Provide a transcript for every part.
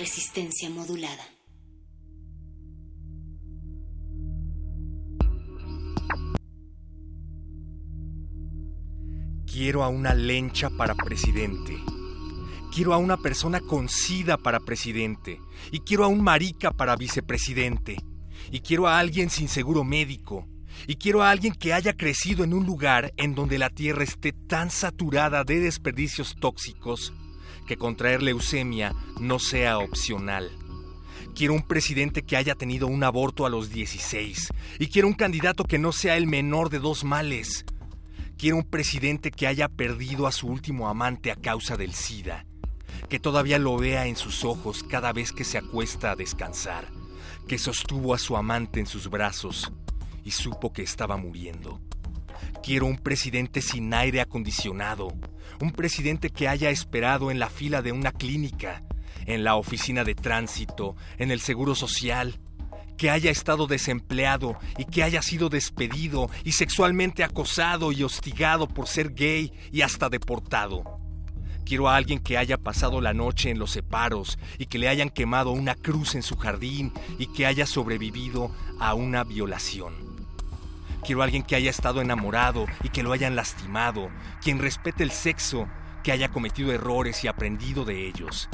Resistencia modulada. Quiero a una lencha para presidente. Quiero a una persona con sida para presidente. Y quiero a un marica para vicepresidente. Y quiero a alguien sin seguro médico. Y quiero a alguien que haya crecido en un lugar en donde la tierra esté tan saturada de desperdicios tóxicos que contraer leucemia no sea opcional. Quiero un presidente que haya tenido un aborto a los 16. Y quiero un candidato que no sea el menor de dos males. Quiero un presidente que haya perdido a su último amante a causa del SIDA, que todavía lo vea en sus ojos cada vez que se acuesta a descansar, que sostuvo a su amante en sus brazos y supo que estaba muriendo. Quiero un presidente sin aire acondicionado, un presidente que haya esperado en la fila de una clínica, en la oficina de tránsito, en el seguro social, que haya estado desempleado y que haya sido despedido y sexualmente acosado y hostigado por ser gay y hasta deportado. Quiero a alguien que haya pasado la noche en los separos y que le hayan quemado una cruz en su jardín y que haya sobrevivido a una violación. Quiero a alguien que haya estado enamorado y que lo hayan lastimado, quien respete el sexo, que haya cometido errores y aprendido de ellos.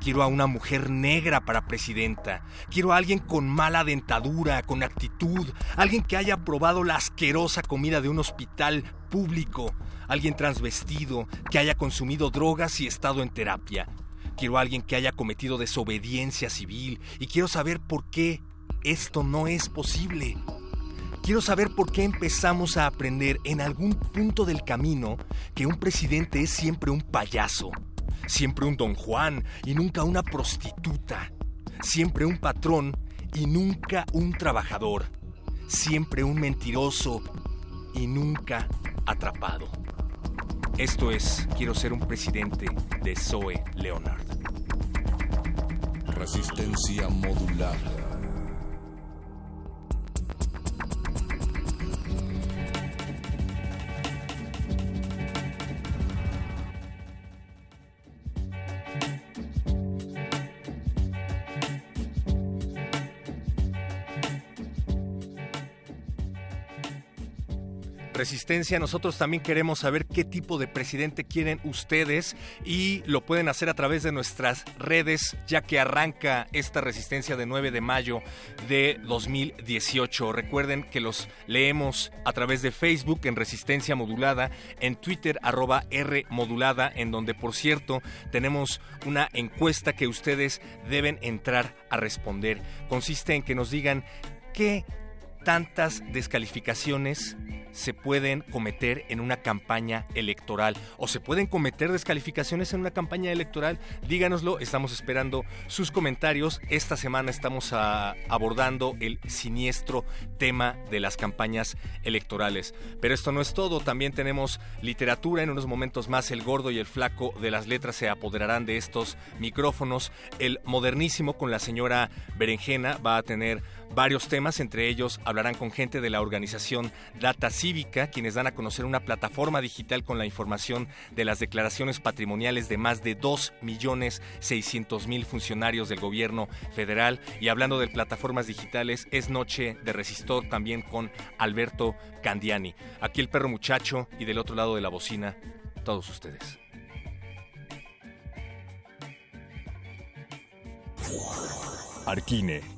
Quiero a una mujer negra para presidenta. Quiero a alguien con mala dentadura, con actitud. Alguien que haya probado la asquerosa comida de un hospital público. Alguien transvestido, que haya consumido drogas y estado en terapia. Quiero a alguien que haya cometido desobediencia civil. Y quiero saber por qué esto no es posible. Quiero saber por qué empezamos a aprender en algún punto del camino que un presidente es siempre un payaso siempre un don Juan y nunca una prostituta, siempre un patrón y nunca un trabajador, siempre un mentiroso y nunca atrapado. Esto es Quiero ser un presidente de Zoe Leonard. Resistencia modulada. Resistencia, nosotros también queremos saber qué tipo de presidente quieren ustedes y lo pueden hacer a través de nuestras redes, ya que arranca esta resistencia de 9 de mayo de 2018. Recuerden que los leemos a través de Facebook en Resistencia Modulada, en Twitter arroba R Modulada, en donde por cierto tenemos una encuesta que ustedes deben entrar a responder. Consiste en que nos digan qué tantas descalificaciones se pueden cometer en una campaña electoral o se pueden cometer descalificaciones en una campaña electoral, díganoslo, estamos esperando sus comentarios. Esta semana estamos abordando el siniestro tema de las campañas electorales. Pero esto no es todo, también tenemos literatura, en unos momentos más el gordo y el flaco de las letras se apoderarán de estos micrófonos. El modernísimo con la señora Berenjena va a tener varios temas, entre ellos hablarán con gente de la organización Data Cívica, quienes dan a conocer una plataforma digital con la información de las declaraciones patrimoniales de más de 2.600.000 funcionarios del gobierno federal. Y hablando de plataformas digitales, es noche de resistor también con Alberto Candiani. Aquí el perro muchacho y del otro lado de la bocina, todos ustedes. Arquine,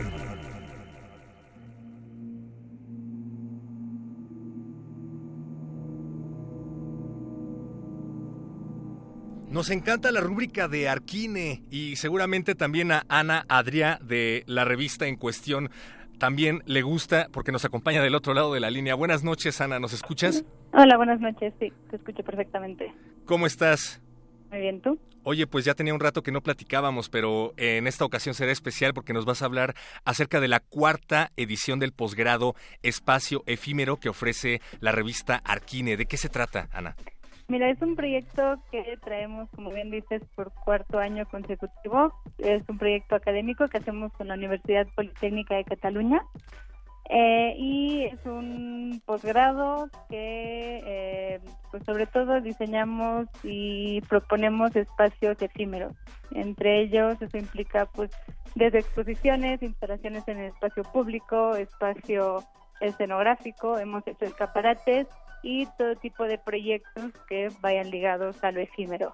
Nos encanta la rúbrica de Arquine y seguramente también a Ana Adrià de la revista en cuestión también le gusta porque nos acompaña del otro lado de la línea. Buenas noches, Ana, ¿nos escuchas? Hola, buenas noches, sí, te escucho perfectamente. ¿Cómo estás? Muy bien, ¿tú? Oye, pues ya tenía un rato que no platicábamos, pero en esta ocasión será especial porque nos vas a hablar acerca de la cuarta edición del posgrado Espacio Efímero que ofrece la revista Arquine. ¿De qué se trata, Ana? Mira, es un proyecto que traemos, como bien dices, por cuarto año consecutivo. Es un proyecto académico que hacemos con la Universidad Politécnica de Cataluña. Eh, y es un posgrado que, eh, pues sobre todo, diseñamos y proponemos espacios efímeros. Entre ellos, eso implica, pues, desde exposiciones, instalaciones en el espacio público, espacio escenográfico, hemos hecho escaparates y todo tipo de proyectos que vayan ligados a lo efímero.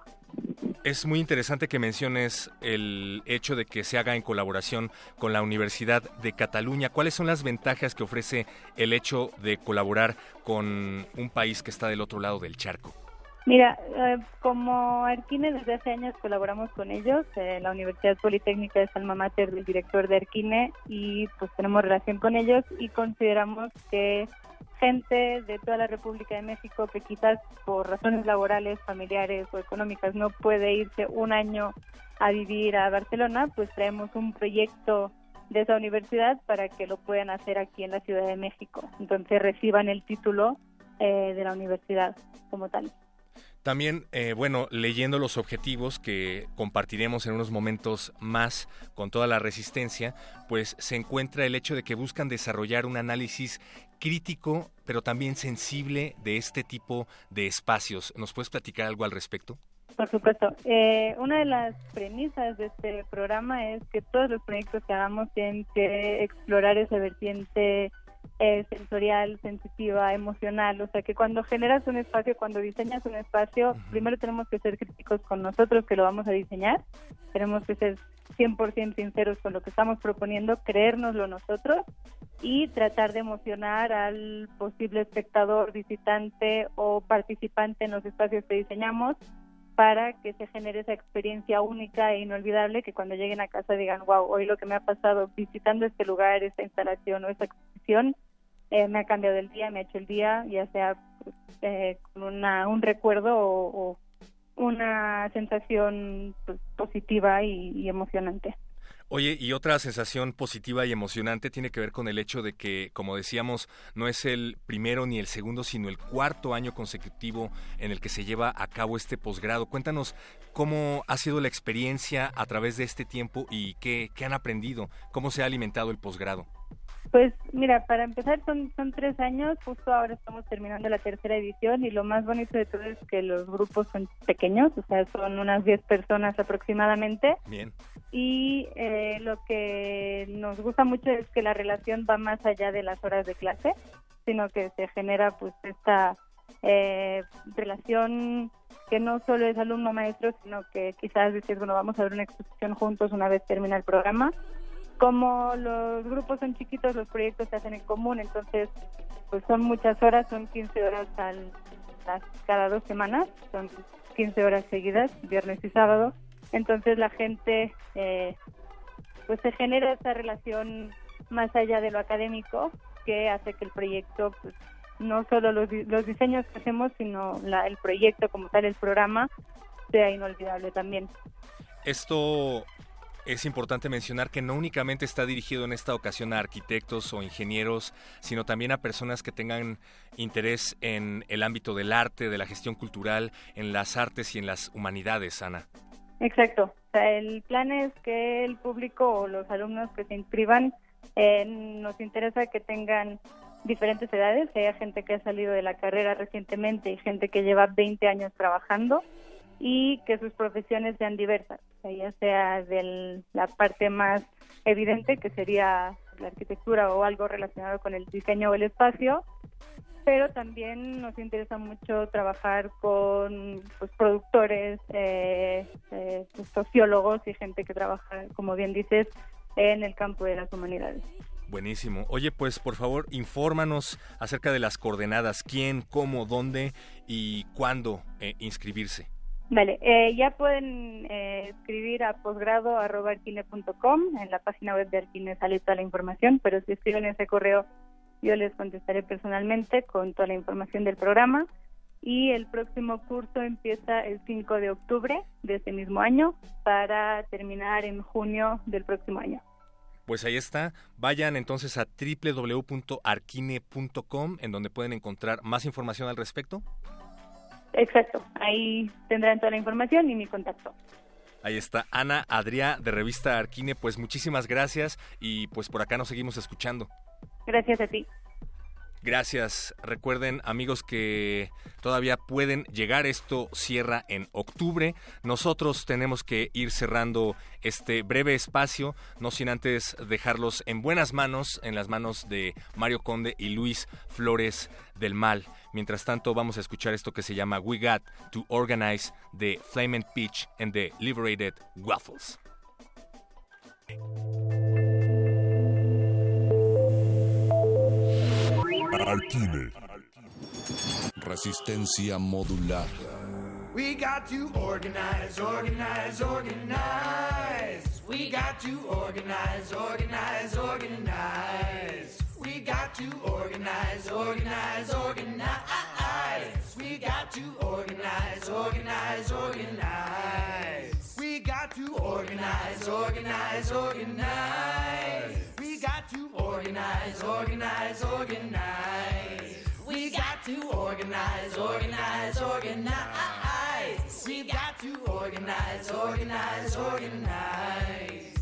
Es muy interesante que menciones el hecho de que se haga en colaboración con la Universidad de Cataluña. ¿Cuáles son las ventajas que ofrece el hecho de colaborar con un país que está del otro lado del charco? Mira, eh, como Arquine desde hace años colaboramos con ellos, eh, la Universidad Politécnica es alma mater del director de Arquine y pues tenemos relación con ellos y consideramos que gente de toda la República de México que quizás por razones laborales, familiares o económicas no puede irse un año a vivir a Barcelona, pues traemos un proyecto de esa universidad para que lo puedan hacer aquí en la Ciudad de México. Entonces reciban el título eh, de la universidad como tal. También, eh, bueno, leyendo los objetivos que compartiremos en unos momentos más con toda la resistencia, pues se encuentra el hecho de que buscan desarrollar un análisis crítico, pero también sensible de este tipo de espacios. ¿Nos puedes platicar algo al respecto? Por supuesto. Eh, una de las premisas de este programa es que todos los proyectos que hagamos tienen que explorar esa vertiente eh, sensorial, sensitiva, emocional. O sea que cuando generas un espacio, cuando diseñas un espacio, primero tenemos que ser críticos con nosotros que lo vamos a diseñar. Tenemos que ser 100% sinceros con lo que estamos proponiendo, creérnoslo nosotros y tratar de emocionar al posible espectador, visitante o participante en los espacios que diseñamos para que se genere esa experiencia única e inolvidable que cuando lleguen a casa digan, wow, hoy lo que me ha pasado visitando este lugar, esta instalación o esta exposición, eh, me ha cambiado el día, me ha hecho el día, ya sea pues, eh, con una, un recuerdo o, una sensación pues, positiva y emocionante. Oye, y otra sensación positiva y emocionante tiene que ver con el hecho de que, como decíamos, no es el primero ni el segundo, sino el cuarto año consecutivo en el que se lleva a cabo este posgrado. Cuéntanos cómo ha sido la experiencia a través de este tiempo y qué, qué han aprendido, cómo se ha alimentado el posgrado. Pues mira, para empezar son, son tres años, justo ahora estamos terminando la tercera edición y lo más bonito de todo es que los grupos son pequeños, o sea, son unas 10 personas aproximadamente. Bien. Y eh, lo que nos gusta mucho es que la relación va más allá de las horas de clase, sino que se genera pues esta eh, relación que no solo es alumno-maestro, sino que quizás dices, bueno, vamos a ver una exposición juntos una vez termina el programa como los grupos son chiquitos, los proyectos se hacen en común, entonces pues son muchas horas, son 15 horas al, cada dos semanas, son 15 horas seguidas, viernes y sábado. Entonces la gente, eh, pues se genera esa relación más allá de lo académico que hace que el proyecto, pues no solo los, los diseños que hacemos, sino la, el proyecto como tal, el programa, sea inolvidable también. Esto Es importante mencionar que no únicamente está dirigido en esta ocasión a arquitectos o ingenieros, sino también a personas que tengan interés en el ámbito del arte, de la gestión cultural, en las artes y en las humanidades, Ana. Exacto. el plan es que el público o los alumnos que se inscriban eh, nos interesa que tengan diferentes edades, haya gente que ha salido de la carrera recientemente y gente que lleva 20 años trabajando y que sus profesiones sean diversas, ya sea de la parte más evidente, que sería la arquitectura o algo relacionado con el diseño o el espacio, pero también nos interesa mucho trabajar con pues, productores, eh, eh, sociólogos y gente que trabaja, como bien dices, en el campo de las humanidades. Buenísimo. Oye, pues por favor, infórmanos acerca de las coordenadas, quién, cómo, dónde y cuándo eh, inscribirse. Vale, eh, ya pueden eh, escribir a posgrado.arquine.com, en la página web de Arquine sale toda la información, pero si escriben ese correo yo les contestaré personalmente con toda la información del programa y el próximo curso empieza el 5 de octubre de este mismo año para terminar en junio del próximo año. Pues ahí está. Vayan entonces a www.arquine.com en donde pueden encontrar más información al respecto. Exacto, ahí tendrán toda la información y mi contacto. Ahí está Ana Adrià de revista Arquine, pues muchísimas gracias y pues por acá nos seguimos escuchando. Gracias a ti. Gracias. Recuerden, amigos, que todavía pueden llegar. Esto cierra en octubre. Nosotros tenemos que ir cerrando este breve espacio, no sin antes dejarlos en buenas manos, en las manos de Mario Conde y Luis Flores del Mal. Mientras tanto, vamos a escuchar esto que se llama We Got to Organize the Flaming Peach and the Liberated Waffles. Arquine. Resistencia modulada. We got to organize, organize, organize. We got to organize, organize, organize. We got to organize, organize, organize. We got to organize, organize, organize. We got to organize, organize, organize. We got to organize, organize, organize. We got to organize, organize, organize. We got to organize, organize, organize.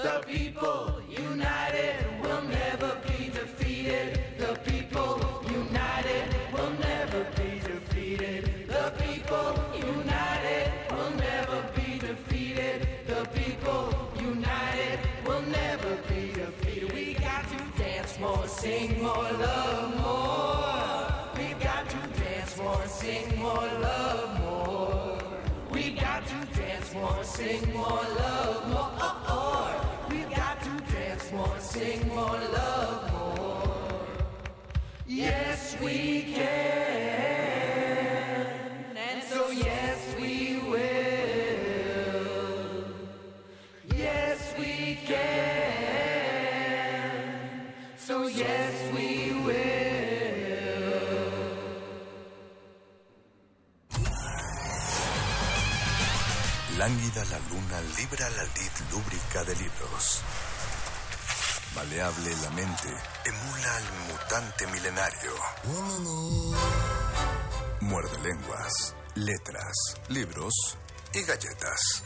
The people united will never be defeated. The people united will never be defeated. The people united will never be defeated. The people united will never be defeated. We got to dance more, sing more, love more. We got to dance more, sing more, love more. We got to dance more, sing more, love more. Dance more, sing more, love more. Yes, we can. And so, yes, we will. Yes, we can. So, yes, we will. Lánguida la luna libra la lid lúbrica de libros. Maleable la mente emula al mutante milenario. Muerde lenguas, letras, libros y galletas.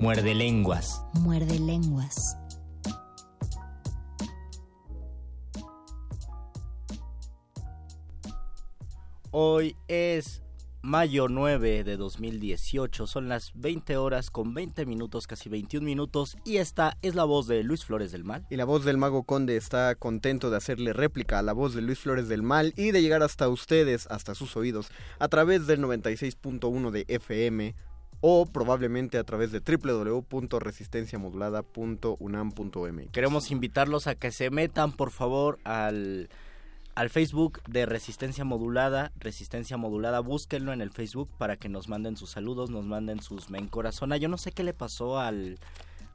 Muerde lenguas. Muerde lenguas. Hoy es mayo 9 de 2018, son las 20 horas con 20 minutos, casi 21 minutos, y esta es la voz de Luis Flores del Mal. Y la voz del Mago Conde está contento de hacerle réplica a la voz de Luis Flores del Mal y de llegar hasta ustedes, hasta sus oídos, a través del 96.1 de FM o probablemente a través de www.resistenciamodulada.unam.mx. Queremos invitarlos a que se metan, por favor, al, al Facebook de Resistencia Modulada. Resistencia Modulada, búsquenlo en el Facebook para que nos manden sus saludos, nos manden sus men corazona. Yo no sé qué le pasó al,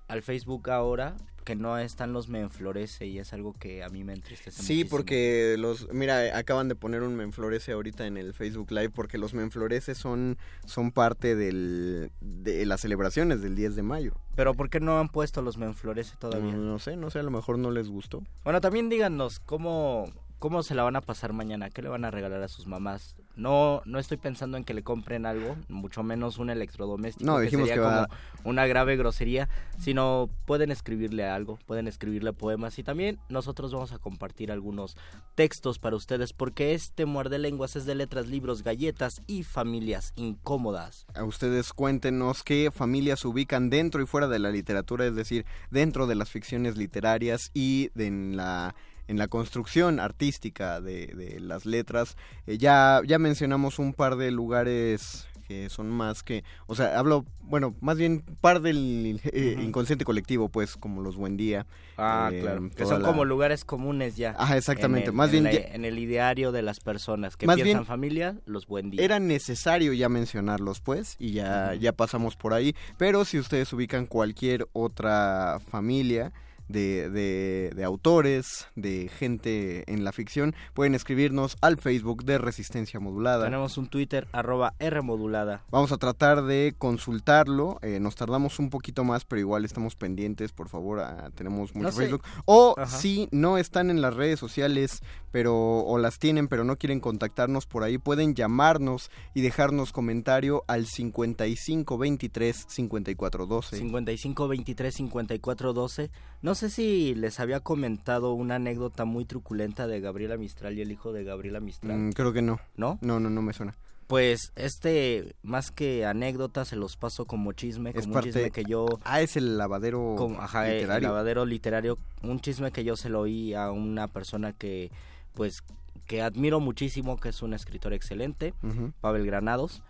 al Facebook ahora, que no están los me enflorece y es algo que a mí me entristece Sí, muchísimo. porque los, mira, acaban de poner un Menflorece ahorita en el Facebook Live porque los Menflorece son, son parte del, de las celebraciones del 10 de mayo. Pero ¿por qué no han puesto los me enflorece todavía? No, no sé, no sé, a lo mejor no les gustó. Bueno, también díganos cómo, cómo se la van a pasar mañana, qué le van a regalar a sus mamás. No, no estoy pensando en que le compren algo, mucho menos un electrodoméstico. No, dijimos sería que va- como una grave grosería, sino pueden escribirle algo, pueden escribirle poemas y también nosotros vamos a compartir algunos textos para ustedes porque este muerde lenguas es de letras, libros, galletas y familias incómodas. A ustedes cuéntenos qué familias se ubican dentro y fuera de la literatura, es decir, dentro de las ficciones literarias y de en la en la construcción artística de, de las letras. Eh, ya, ya mencionamos un par de lugares que son más que, o sea, hablo, bueno, más bien par del eh, inconsciente colectivo, pues, como los Buen Día. Ah, eh, claro. Que son la- como lugares comunes ya. Ajá, exactamente. El- Más en bien la- ya- en el ideario de las personas que Más piensan bien- familia, los buen días. Era necesario ya mencionarlos, pues, y ya, ya pasamos por ahí. Pero si ustedes ubican cualquier otra familia de, de, de autores, de gente en la ficción, pueden escribirnos al Facebook de Resistencia Modulada. Tenemos un Twitter, arroba R modulada. Vamos a tratar de consultarlo. eh, nos tardamos un poquito más, pero igual estamos pendientes. Por favor, ah, tenemos mucho No sé. Facebook. O Ajá. si no están en las redes sociales, pero o las tienen, pero no quieren contactarnos por ahí, pueden llamarnos y dejarnos comentario al 55 23 54 12. 55 23 54 12. No sé si les había comentado una anécdota muy truculenta de Gabriela Mistral y el hijo de Gabriela Mistral. Mm, creo que no. ¿No? No, no, no me suena. Pues este, más que anécdota, se los paso como chisme, como Es un parte- chisme que yo... Ah, es el lavadero como, ajá, el literario. lavadero literario, un chisme que yo se lo oí a una persona que, pues, que admiro muchísimo, que es un escritor excelente, Ujú. Pavel Granados.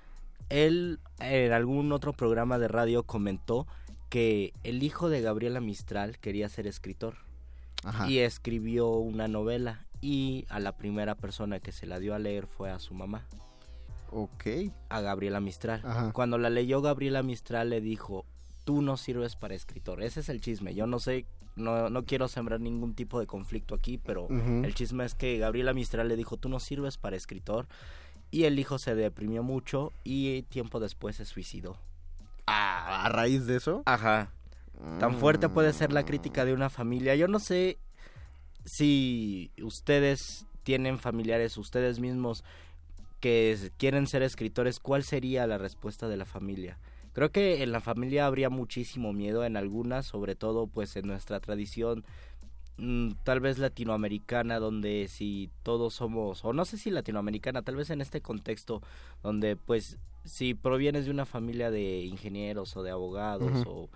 Él en algún otro programa de radio comentó que el hijo de Gabriela Mistral quería ser escritor Ajá. y escribió una novela y a la primera persona que se la dio a leer fue a su mamá, Ok. a Gabriela Mistral. Ajá. Cuando la leyó Gabriela Mistral le dijo, tú no sirves para escritor. Ese es el chisme. Yo no sé, no, no quiero sembrar ningún tipo de conflicto aquí, pero el chisme es que Gabriela Mistral le dijo, tú no sirves para escritor. Y el hijo se deprimió mucho y tiempo después se suicidó. Ah, a raíz de eso. Ajá. Tan fuerte puede ser la crítica de una familia. Yo no sé si ustedes tienen familiares, ustedes mismos que quieren ser escritores, ¿cuál sería la respuesta de la familia? Creo que en la familia habría muchísimo miedo en algunas, sobre todo pues en nuestra tradición mm, tal vez latinoamericana donde si todos somos o no sé si latinoamericana, tal vez en este contexto donde pues si provienes de una familia de ingenieros o de abogados o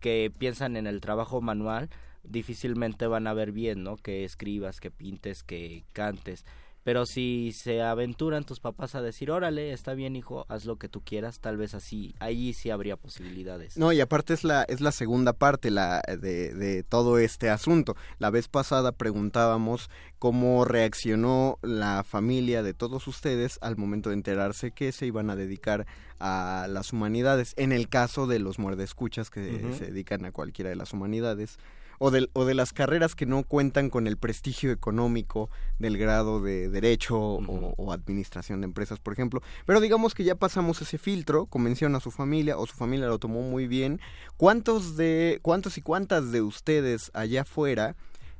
que piensan en el trabajo manual, difícilmente van a ver bien, ¿no? Que escribas, que pintes, que cantes. Pero si se aventuran tus papás a decir, órale, está bien hijo, haz lo que tú quieras, tal vez así, ahí sí habría posibilidades. No, y aparte es la, es la segunda parte la, de, de todo este asunto. La vez pasada preguntábamos cómo reaccionó la familia de todos ustedes al momento de enterarse que se iban a dedicar a las humanidades. En el caso de los muerdescuchas que se dedican a cualquiera de las humanidades. O de, o de las carreras que no cuentan con el prestigio económico del grado de derecho o, o administración de empresas, por ejemplo. Pero digamos que ya pasamos ese filtro, convención a su familia o su familia lo tomó muy bien. ¿Cuántos de cuántos y cuántas de ustedes allá afuera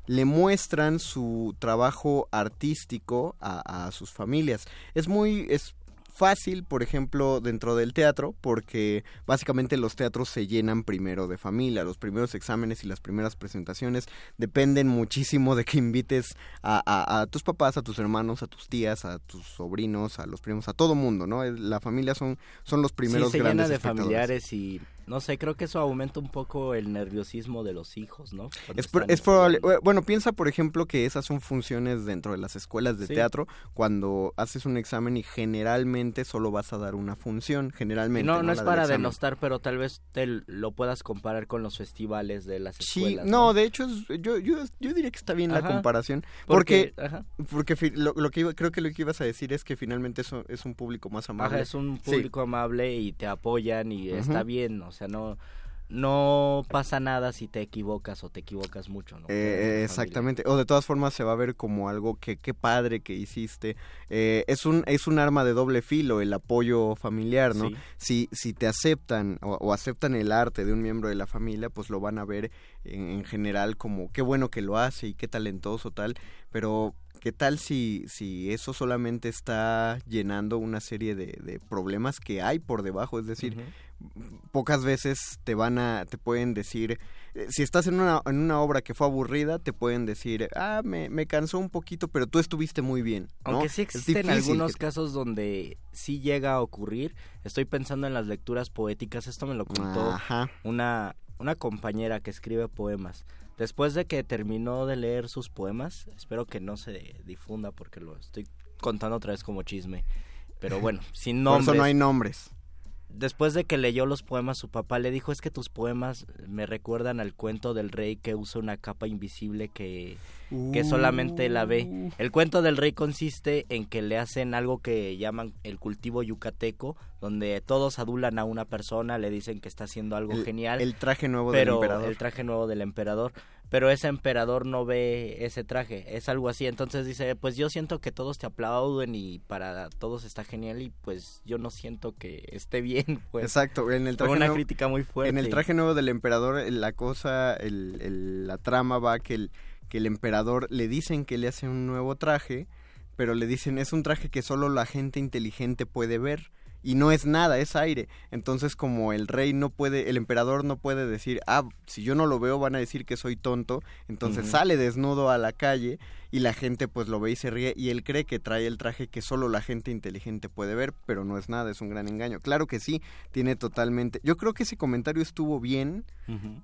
le muestran su trabajo artístico a, a sus familias? Es muy es fácil, por ejemplo, dentro del teatro, porque básicamente los teatros se llenan primero de familia, los primeros exámenes y las primeras presentaciones dependen muchísimo de que invites a, a- a tus papás, a tus hermanos, a tus tías, a tus sobrinos, a los primos, a todo mundo, ¿no? La familia son, son los primeros sí, se grandes llena de espectadores. familiares y no sé, creo que eso aumenta un poco el nerviosismo de los hijos, ¿no? Cuando Es, probable, bueno, piensa por ejemplo que esas son funciones dentro de las escuelas de Sí. teatro, cuando haces un examen y generalmente solo vas a dar una función, generalmente. no, no es para denostar, pero tal vez te lo puedas comparar con los festivales de las Sí, escuelas. no, de hecho es- yo, yo, yo diría que está bien la comparación, Porque- porque, ajá. porque fi- lo, lo que iba- creo que lo que ibas a decir es que finalmente eso es un público más amable. Ajá, es un Sí. público amable y te apoyan y está bien, o sea, no no pasa nada si te equivocas o te equivocas mucho, ¿no? Eh, exactamente. O de todas formas se va a ver como algo que qué padre que hiciste. Eh, es un es un arma de doble filo el apoyo familiar, ¿no? Sí. Si si te aceptan o, o aceptan el arte de un miembro de la familia, pues lo van a ver en, en general como qué bueno que lo hace y qué talentoso tal. Pero qué tal si si eso solamente está llenando una serie de, de problemas que hay por debajo, es decir. Pocas veces te van a, te pueden decir, eh, si estás en una, en una obra que fue aburrida, te pueden decir, ah, me, me cansó un poquito, pero tú estuviste muy bien. ¿no? Aunque sí existen algunos casos donde sí llega a ocurrir. Estoy pensando en las lecturas poéticas. Esto me lo contó Ajá. una, una compañera que escribe poemas. Después de que terminó de leer sus poemas, espero que no se difunda porque lo estoy contando otra vez como chisme. Pero bueno, sin Por nombres. eso no hay nombres. Después de que leyó los poemas, su papá le dijo, es que tus poemas me recuerdan al cuento del rey que usa una capa invisible que, que solamente la ve. El cuento del rey consiste en que le hacen algo que llaman el cultivo yucateco, donde todos adulan a una persona, le dicen que está haciendo algo El- genial. el traje nuevo del emperador. El traje nuevo del emperador. Pero ese emperador no ve ese traje, es algo así. Entonces dice, pues yo siento que todos te aplauden y para todos está genial y pues yo no siento que esté bien. Pues. Exacto, en el traje una nuevo- crítica muy fuerte. En el traje nuevo del emperador, eh, la cosa, el, el- la trama va que el, que el emperador le dicen que le hace un nuevo traje, pero le dicen es un traje que solo la gente inteligente puede ver. Y no es nada, es aire. Entonces, como el rey no puede, el emperador no puede decir, ah, si yo no lo veo van a decir que soy tonto. Entonces sale desnudo a la calle y la gente pues lo ve y se ríe y él cree que trae el traje que solo la gente inteligente puede ver, pero no es nada, es un gran engaño. Claro que sí, tiene totalmente. Yo creo que ese comentario estuvo bien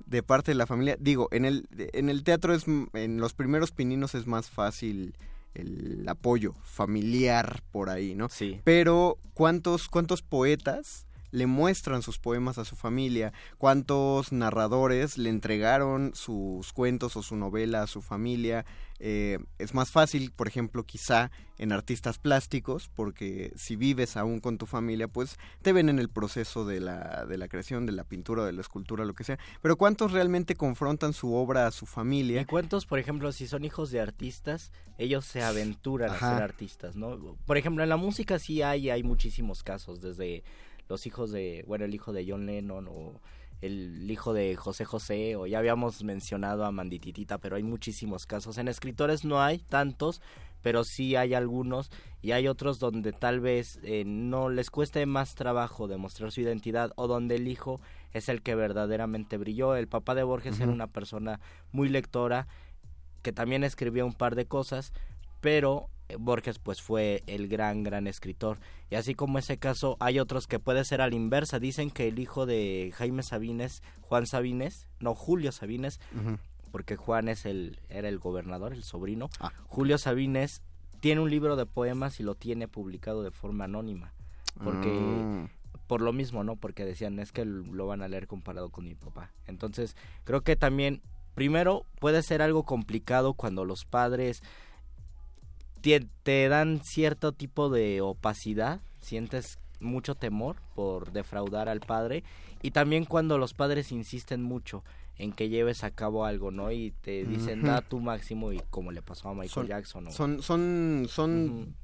de parte de la familia. Digo, en el en el teatro es en los primeros pininos es más fácil el apoyo familiar por ahí, ¿no? Sí. Pero ¿cuántos cuántos poetas le muestran sus poemas a su familia? ¿Cuántos narradores le entregaron sus cuentos o su novela a su familia? Eh, es más fácil, por ejemplo, quizá en artistas plásticos, porque si vives aún con tu familia, pues te ven en el proceso de la, de la creación, de la pintura, de la escultura, lo que sea. Pero ¿cuántos realmente confrontan su obra a su familia? ¿Y cuántos, por ejemplo, si son hijos de artistas, ellos se aventuran Ajá. a ser artistas, ¿no? Por ejemplo, en la música sí hay, hay muchísimos casos, desde los hijos de, bueno, el hijo de John Lennon o el hijo de José José, o ya habíamos mencionado a Mandititita, pero hay muchísimos casos. En escritores no hay tantos, pero sí hay algunos, y hay otros donde tal vez eh, no les cueste más trabajo demostrar su identidad, o donde el hijo es el que verdaderamente brilló. El papá de Borges era una persona muy lectora, que también escribía un par de cosas, pero Borges pues fue el gran, gran escritor. Y así como ese caso, hay otros que puede ser a la inversa. Dicen que el hijo de Jaime Sabines, Juan Sabines, no, Julio Sabines, porque Juan es el, era el gobernador, el sobrino, Ah. Julio Sabines tiene un libro de poemas y lo tiene publicado de forma anónima. Porque Mm. por lo mismo, ¿no? Porque decían, es que lo van a leer comparado con mi papá. Entonces, creo que también, primero, puede ser algo complicado cuando los padres te, te dan cierto tipo de opacidad, sientes mucho temor por defraudar al padre, y también cuando los padres insisten mucho en que lleves a cabo algo, ¿no? Y te dicen, da tu máximo, y como le pasó a Michael Son- Jackson. ¿no? Son, son, son,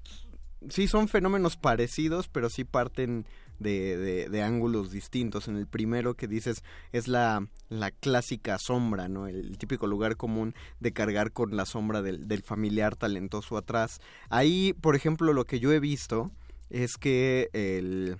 sí son fenómenos parecidos, pero sí parten de, de, de ángulos distintos. En el primero que dices es la, la clásica sombra, ¿no? El, típico lugar común de cargar con la sombra del, del familiar talentoso atrás. Ahí, por ejemplo, lo que yo he visto es que el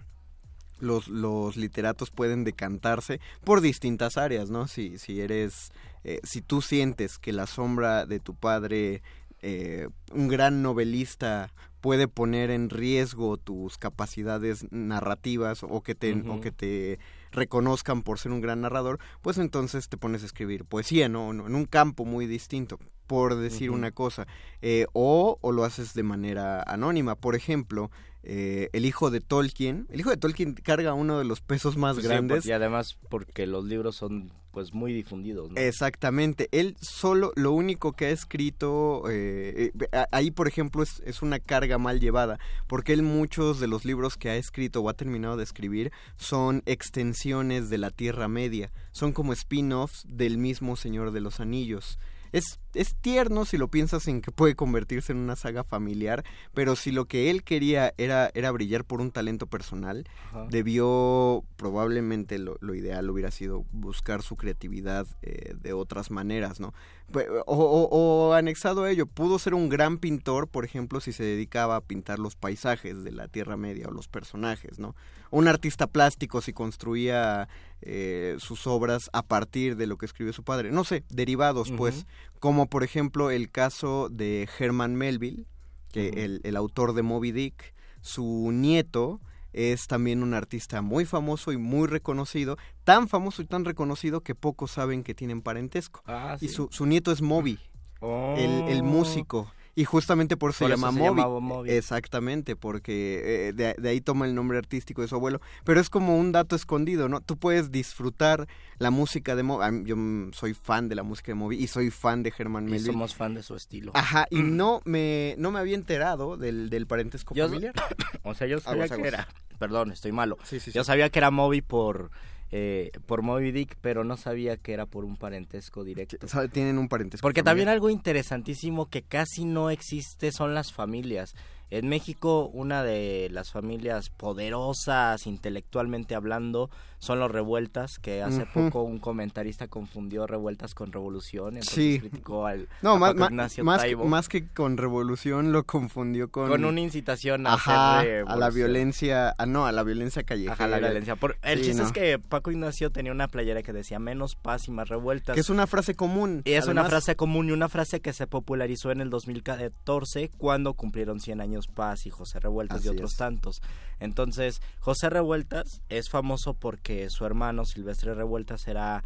los, los literatos pueden decantarse por distintas áreas, ¿no? Si, si eres, eh, si tú sientes que la sombra de tu padre, eh, un gran novelista, puede poner en riesgo tus capacidades narrativas o que te, o que te reconozcan por ser un gran narrador, pues entonces te pones a escribir poesía, ¿no? En un campo muy distinto, por decir una cosa. Eh, o, o lo haces de manera anónima. Por ejemplo, eh, el hijo de Tolkien, el hijo de Tolkien carga uno de los pesos más Pues grandes. y además porque los libros son pues muy difundidos, ¿no? Exactamente, él solo, lo único que ha escrito, eh, eh, ahí por ejemplo es, es una carga carga mal llevada, porque él muchos de los libros que ha escrito o ha terminado de escribir son extensiones de la Tierra Media, son como spin-offs del mismo Señor de los Anillos. Es, es tierno si lo piensas en que puede convertirse en una saga familiar, pero si lo que él quería era, era brillar por un talento personal, Ajá. debió, probablemente lo, lo ideal hubiera sido buscar su creatividad eh, de otras maneras, ¿no? Pe- O, o- o anexado a ello, pudo ser un gran pintor, por ejemplo, si se dedicaba a pintar los paisajes de la Tierra Media o los personajes, ¿no? Un artista plástico si construía eh, sus obras a partir de lo que escribió su padre. No sé, derivados, pues, como por ejemplo el caso de Herman Melville, que el, el autor de Moby Dick, su nieto es también un artista muy famoso y muy reconocido, tan famoso y tan reconocido que pocos saben que tienen parentesco. Ah, Y su, su nieto es Moby, el, el Oh. músico. Y justamente por eso Por se eso llama se llamaba Moby. Exactamente, porque eh, de, de ahí toma el nombre artístico de su abuelo. Pero es como un dato escondido, ¿no? Tú puedes disfrutar la música de Moby. Yo mm, soy fan de la música de Moby y soy fan de Herman Y Melville. somos fan de su estilo. Ajá, y no me, no me había enterado del, del parentesco Yo- familiar. O sea, yo sabía Aguas, que aguas. era... Perdón, estoy malo. Sí, sí, sí. Yo sabía que era Moby por, eh, por Moby Dick, pero no sabía que era por un parentesco directo. Tienen un parentesco Porque también algo interesantísimo que casi no existe son las familias. En México, una de las familias poderosas intelectualmente hablando son los revueltas, que hace poco un comentarista confundió revueltas con revolución, entonces Sí. criticó al No, a más, Ignacio más, Taibo más que con revolución lo confundió con... con una incitación a Ajá, a la violencia, ah, no, a la violencia callejera. Ajá, la violencia. Por- el Sí, chiste no. es que Paco Ignacio tenía una playera que decía menos paz y más revueltas. Que es una frase común. Y es una frase común y una frase que se popularizó en el 2014 cuando cumplieron 100 años Paz y José Revueltas y otros es. tantos. Entonces, José Revueltas es famoso porque su hermano Silvestre Revueltas era,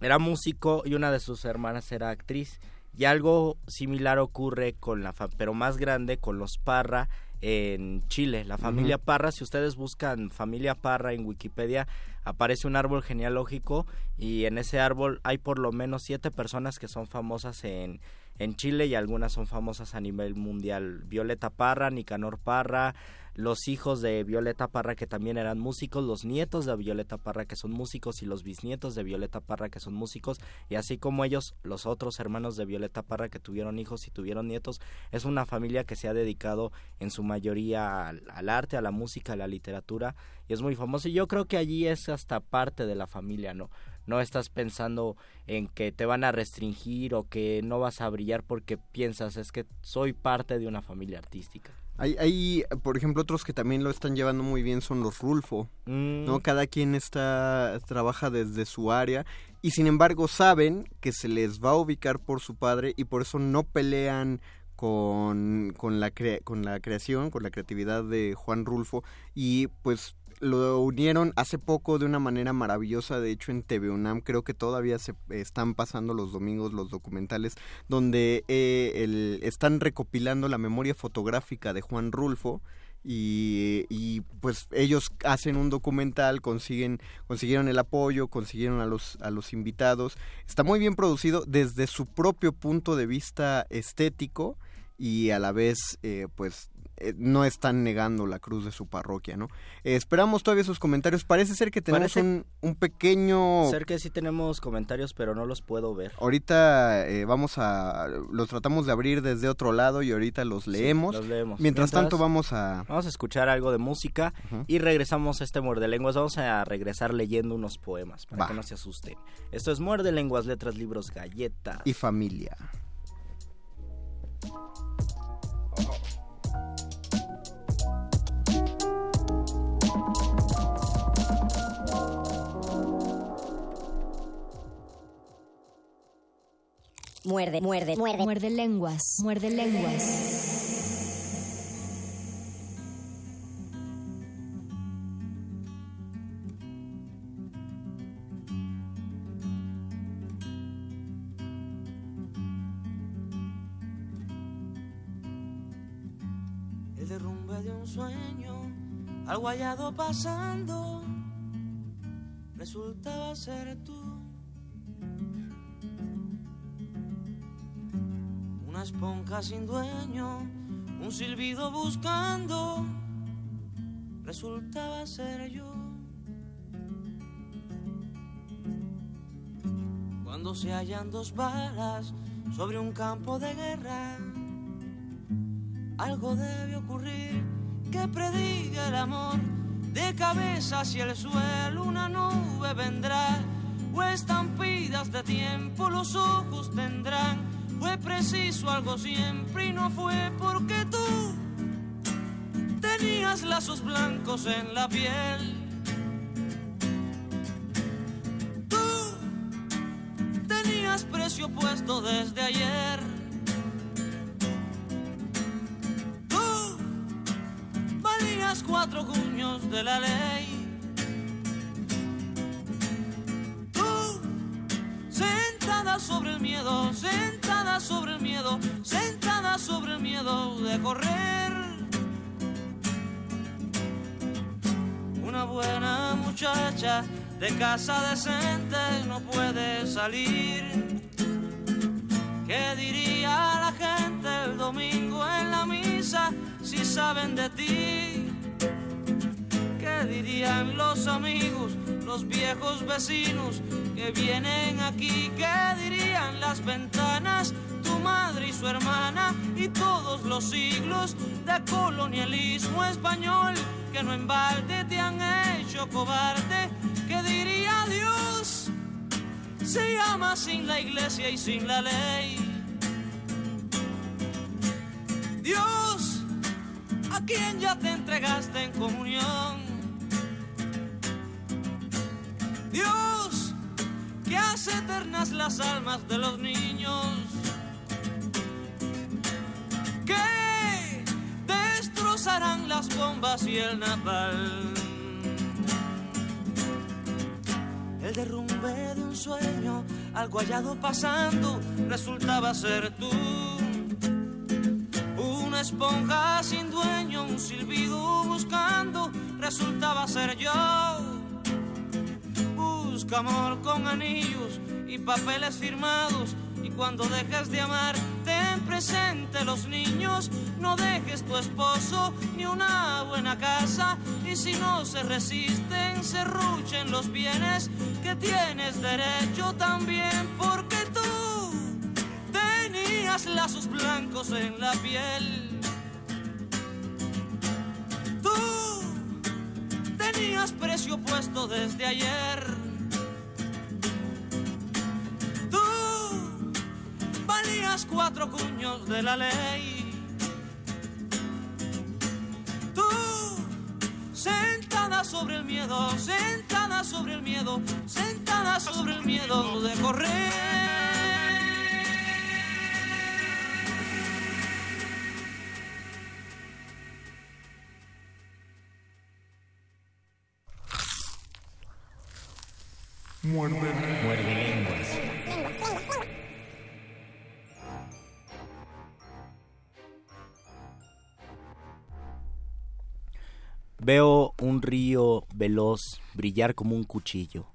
era músico y una de sus hermanas era actriz. Y algo similar ocurre con la pero más grande con los Parra en Chile. La familia. Parra, si ustedes buscan familia Parra en Wikipedia, aparece un árbol genealógico y en ese árbol hay por lo menos siete personas que son famosas en, en Chile y algunas son famosas a nivel mundial. Violeta Parra, Nicanor Parra, los hijos de Violeta Parra que también eran músicos, los nietos de Violeta Parra que son músicos y los bisnietos de Violeta Parra que son músicos y así como ellos, los otros hermanos de Violeta Parra que tuvieron hijos y tuvieron nietos, es una familia que se ha dedicado en su mayoría al, arte, a la música, a la literatura y es muy famoso y yo creo que allí es hasta parte de la familia, ¿no? No estás pensando en que te van a restringir o que no vas a brillar porque piensas es que soy parte de una familia artística. Hay, hay, por ejemplo, otros que también lo están llevando muy bien son los Rulfo, Mm, ¿no? Cada quien está, trabaja desde su área y sin embargo saben que se les va a ubicar por su padre y por eso no pelean con, con, la, crea- con la creación, con la creatividad de Juan Rulfo y pues lo unieron hace poco de una manera maravillosa, de hecho en TV UNAM creo que todavía se están pasando los domingos los documentales donde eh, el- están recopilando la memoria fotográfica de Juan Rulfo y, y, pues ellos hacen un documental, consiguen, consiguieron el apoyo, consiguieron a los, a los invitados. Está muy bien producido desde su propio punto de vista estético y a la vez eh, pues eh, no están negando la cruz de su parroquia, ¿no? Eh, esperamos todavía sus comentarios. Parece ser que tenemos un, un pequeño... Ser que sí tenemos comentarios, pero no los puedo ver. Ahorita eh, vamos a... Los tratamos de abrir desde otro lado y ahorita los leemos. los leemos. Mientras, Mientras- tanto vamos a... Vamos a escuchar algo de música y regresamos a este Muerde Lenguas. Vamos a regresar leyendo unos poemas para Va. que no se asusten. Esto es Muerde Lenguas, letras, libros, galletas. y familia. Muerde, muerde, muerde. Muerde lenguas, muerde lenguas. el derrumbe de un sueño, algo hallado pasando, resultaba ser tú. Esponja sin dueño, un silbido buscando, resultaba ser yo. Cuando se hallan dos balas sobre un campo de guerra, algo debe ocurrir que prediga el amor. De cabeza hacia el suelo una nube vendrá, o estampidas de tiempo los ojos tendrán. Fue preciso algo siempre y no fue porque tú tenías lazos blancos en la piel. Tú tenías precio puesto desde ayer. Tú valías cuatro cuños de la ley. Tú, sentada sobre el miedo, sentada sobre el miedo, sentada sobre el miedo de correr. Una buena muchacha de casa decente no puede salir. ¿Qué diría la gente el domingo en la misa si saben de ti? ¿Qué dirían los amigos, los viejos vecinos que vienen aquí? ¿Qué dirían las ventanas, tu madre y su hermana y todos los siglos de colonialismo español que no en te han hecho cobarde? ¿Qué diría Dios? Se llama sin la iglesia y sin la ley. Dios, a quien ya te entregaste en comunión. Dios, que hace eternas las almas de los niños. Que destrozarán las bombas y el napal. El derrumbe de un sueño, algo hallado pasando, resultaba ser tú. Una esponja sin dueño, un silbido buscando, resultaba ser yo. Busca amor con anillos y papeles firmados. Y cuando dejes de amar, ten presente los niños. No dejes tu esposo ni una buena casa. Y si no se resisten, se ruchen los bienes que tienes derecho también. Porque tú tenías lazos blancos en la piel. Tú tenías precio puesto desde ayer. Valías cuatro cuños de la ley. Tú, sentada sobre el miedo, sentada sobre el miedo, sentada sobre el miedo de correr. Muerde, Muerde lenguas. Veo un río veloz brillar como un cuchillo,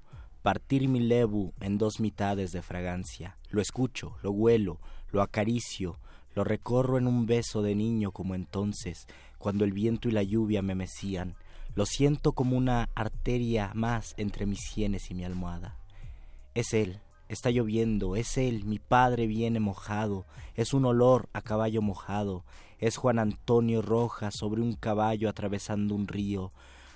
partir mi lebu en dos mitades de fragancia. Lo escucho, lo huelo, lo acaricio, lo recorro en un beso de niño como entonces, cuando el viento y la lluvia me mecían. Lo siento como una arteria más entre mis sienes y mi almohada. Es él, está lloviendo, es él, mi padre viene mojado, es un olor a caballo mojado, es Juan Antonio Rojas sobre un caballo atravesando un río.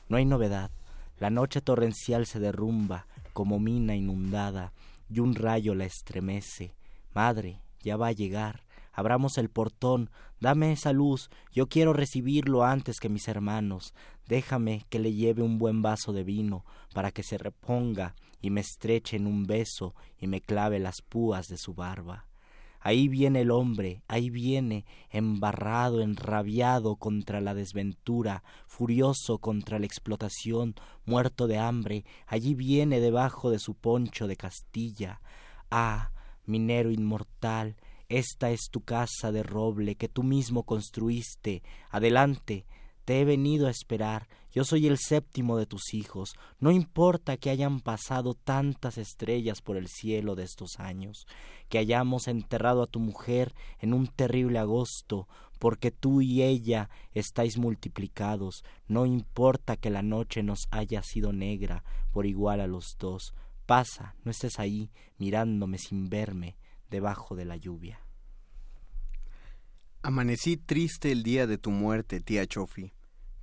No hay novedad, la noche torrencial se derrumba como mina inundada y un rayo la estremece. Madre, ya va a llegar, abramos el portón, dame esa luz, yo quiero recibirlo antes que mis hermanos, déjame que le lleve un buen vaso de vino para que se reponga y me estreche en un beso y me clave las púas de su barba. Ahí viene el hombre, ahí viene, embarrado, enrabiado contra la desventura, furioso contra la explotación, muerto de hambre, allí viene debajo de su poncho de Castilla. Ah, minero inmortal, esta es tu casa de roble que tú mismo construiste. Adelante, te he venido a esperar. Yo soy el séptimo de tus hijos. No importa que hayan pasado tantas estrellas por el cielo de estos años, que hayamos enterrado a tu mujer en un terrible agosto, porque tú y ella estáis multiplicados, no importa que la noche nos haya sido negra por igual a los dos, pasa, no estés ahí mirándome sin verme debajo de la lluvia. Amanecí triste el día de tu muerte, tía Chofi,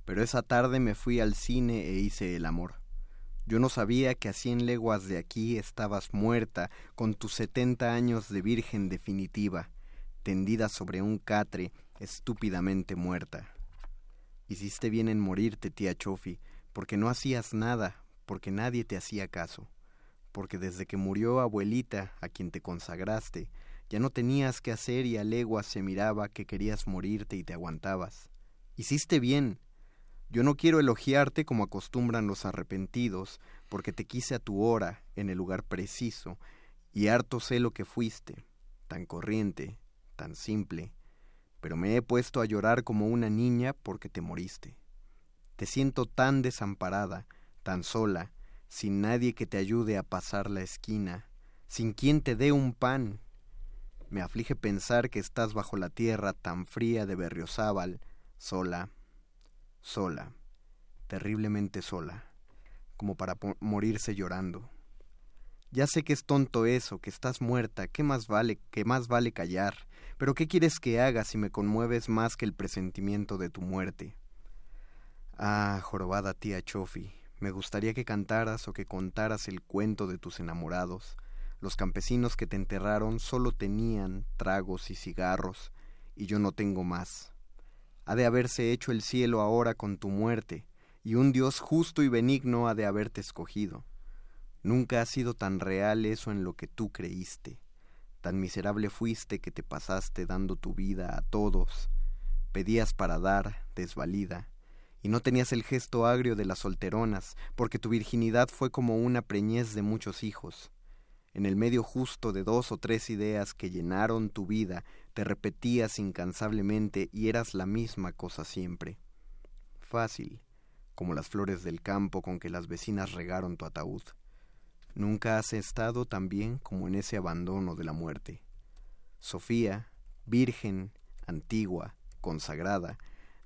pero esa tarde me fui al cine e hice el amor. Yo no sabía que a cien leguas de aquí estabas muerta con tus setenta años de virgen definitiva, tendida sobre un catre, estúpidamente muerta. Hiciste bien en morirte, tía Chofi, porque no hacías nada, porque nadie te hacía caso, porque desde que murió abuelita, a quien te consagraste, ya no tenías que hacer y a leguas se miraba que querías morirte y te aguantabas. Hiciste bien. Yo no quiero elogiarte como acostumbran los arrepentidos, porque te quise a tu hora, en el lugar preciso, y harto sé lo que fuiste, tan corriente, tan simple, pero me he puesto a llorar como una niña porque te moriste. Te siento tan desamparada, tan sola, sin nadie que te ayude a pasar la esquina, sin quien te dé un pan, me aflige pensar que estás bajo la tierra tan fría de Berriozábal, sola, sola, terriblemente sola, como para morirse llorando. Ya sé que es tonto eso, que estás muerta, ¿qué más vale, qué más vale callar? Pero ¿qué quieres que haga si me conmueves más que el presentimiento de tu muerte? Ah, jorobada tía Chofi, me gustaría que cantaras o que contaras el cuento de tus enamorados, los campesinos que te enterraron solo tenían tragos y cigarros, y yo no tengo más. Ha de haberse hecho el cielo ahora con tu muerte, y un Dios justo y benigno ha de haberte escogido. Nunca ha sido tan real eso en lo que tú creíste. Tan miserable fuiste que te pasaste dando tu vida a todos. Pedías para dar, desvalida, y no tenías el gesto agrio de las solteronas, porque tu virginidad fue como una preñez de muchos hijos en el medio justo de dos o tres ideas que llenaron tu vida, te repetías incansablemente y eras la misma cosa siempre. Fácil, como las flores del campo con que las vecinas regaron tu ataúd. Nunca has estado tan bien como en ese abandono de la muerte. Sofía, virgen, antigua, consagrada,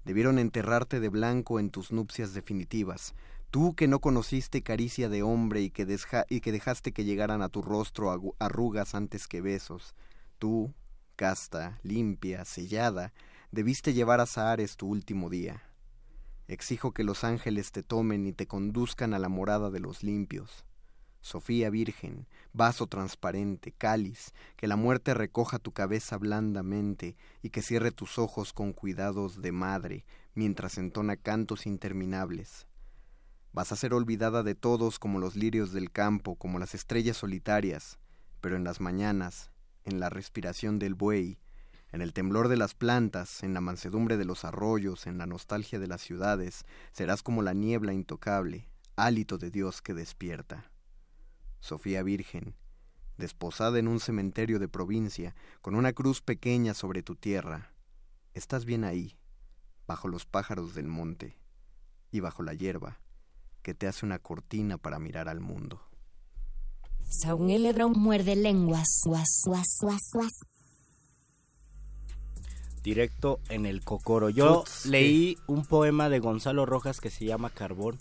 debieron enterrarte de blanco en tus nupcias definitivas, Tú que no conociste caricia de hombre y que, dejaste que llegaran a tu rostro arrugas antes que besos, tú, casta, limpia, sellada, debiste llevar a Sahares tu último día. Exijo que los ángeles te tomen y te conduzcan a la morada de los limpios. Sofía Virgen, vaso transparente, cáliz, que la muerte recoja tu cabeza blandamente y que cierre tus ojos con cuidados de madre mientras entona cantos interminables. Vas a ser olvidada de todos como los lirios del campo, como las estrellas solitarias, pero en las mañanas, en la respiración del buey, en el temblor de las plantas, en la mansedumbre de los arroyos, en la nostalgia de las ciudades, serás como la niebla intocable, hálito de Dios que despierta. Sofía Virgen, desposada en un cementerio de provincia, con una cruz pequeña sobre tu tierra, estás bien ahí, bajo los pájaros del monte y bajo la hierba, que te hace una cortina para mirar al mundo. muerde lenguas. Directo en el cocoro. Yo leí un poema de Gonzalo Rojas que se llama Carbón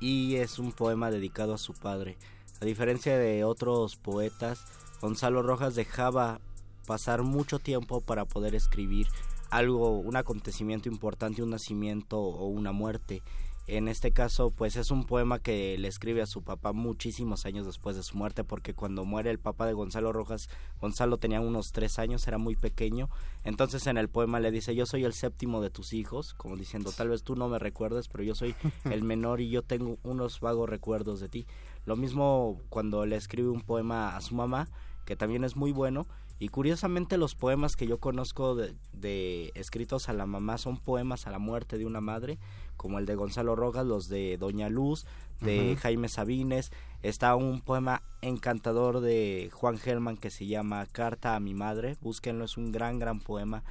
y es un poema dedicado a su padre. A diferencia de otros poetas, Gonzalo Rojas dejaba pasar mucho tiempo para poder escribir algo, un acontecimiento importante, un nacimiento o una muerte. En este caso, pues es un poema que le escribe a su papá muchísimos años después de su muerte, porque cuando muere el papá de Gonzalo Rojas, Gonzalo tenía unos tres años, era muy pequeño. Entonces en el poema le dice, yo soy el séptimo de tus hijos, como diciendo, tal vez tú no me recuerdes, pero yo soy el menor y yo tengo unos vagos recuerdos de ti. Lo mismo cuando le escribe un poema a su mamá, que también es muy bueno, y curiosamente los poemas que yo conozco de, escritos a la mamá son poemas a la muerte de una madre, como el de Gonzalo Rojas, los de Doña Luz, de Jaime Sabines. Está un poema encantador de Juan Gelman que se llama Carta a mi madre. Búsquenlo, es un gran, gran poema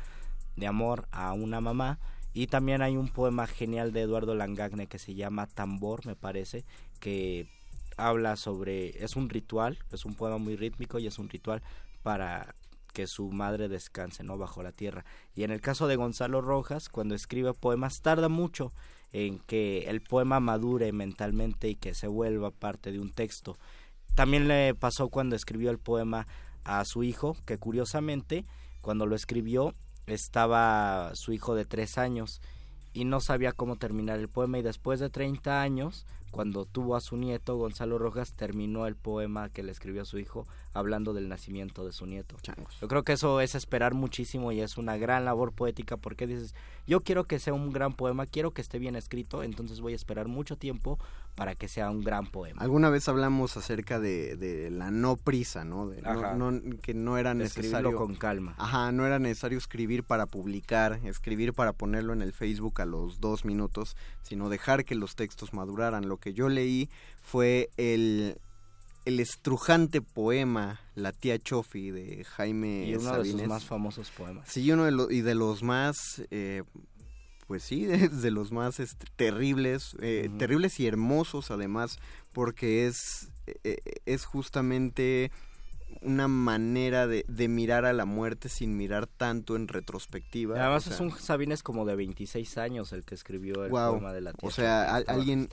de amor a una mamá. Y también hay un poema genial de Eduardo Langagne que se llama Tambor, me parece, que habla sobre, es un ritual, es un poema muy rítmico y es un ritual para que su madre descanse, ¿no? Bajo la tierra. Y en el caso de Gonzalo Rojas, cuando escribe poemas, tarda mucho en que el poema madure mentalmente y que se vuelva parte de un texto. También le pasó cuando escribió el poema a su hijo, que curiosamente, cuando lo escribió, estaba su hijo de tres años y no sabía cómo terminar el poema y después de 30 años cuando tuvo a su nieto, Gonzalo Rojas terminó el poema que le escribió a su hijo hablando del nacimiento de su nieto. Yo creo que eso es esperar muchísimo y es una gran labor poética porque dices, yo quiero que sea un gran poema, quiero que esté bien escrito, entonces voy a esperar mucho tiempo para que sea un gran poema. Alguna vez hablamos acerca de, la no prisa, ¿no? De que no era necesario... con calma. Ajá, no era necesario escribir para publicar, escribir para ponerlo en el Facebook a los dos minutos, sino dejar que los textos maduraran. Lo que yo leí fue el, el estrujante poema La tía Chofi de Jaime Y uno de sus más famosos poemas. Sí, uno de los, y de los más, eh, pues sí, de, los más este, terribles, eh, terribles y hermosos además, porque es, eh, es justamente una manera de, de, mirar a la muerte sin mirar tanto en retrospectiva. Además es un Sabines como de 26 años el que escribió el poema de la tía. O sea, alguien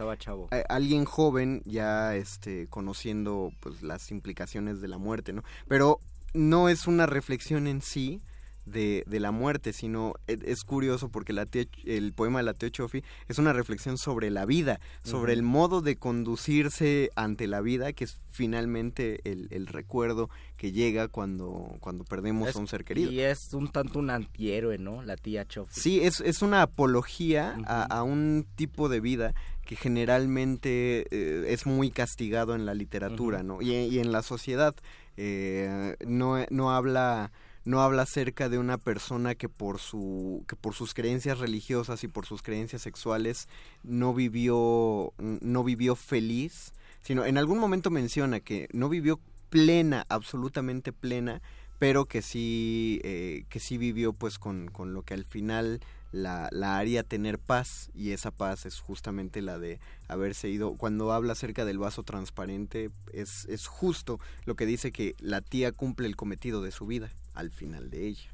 alguien joven ya este conociendo pues las implicaciones de la muerte, ¿no? Pero no es una reflexión en sí, de, de, la muerte, sino e, es, curioso porque la el poema de la Teo Chofi es una reflexión sobre la vida, sobre el modo de conducirse ante la vida, que es finalmente el, el recuerdo que llega cuando, cuando perdemos a un ser querido. Y es un tanto un antihéroe, ¿no? La tía Chofi. Sí, es, es una apología a, un tipo de vida que generalmente eh, es muy castigado en la literatura, ¿no? Y, y, en la sociedad. Eh, no, no habla no habla acerca de una persona que por su que por sus creencias religiosas y por sus creencias sexuales no vivió no vivió feliz sino en algún momento menciona que no vivió plena absolutamente plena pero que sí eh, que sí vivió pues con, con lo que al final la, la, haría tener paz y esa paz es justamente la de haberse ido. Cuando habla acerca del vaso transparente es, es justo lo que dice que la tía cumple el cometido de su vida al final de ella.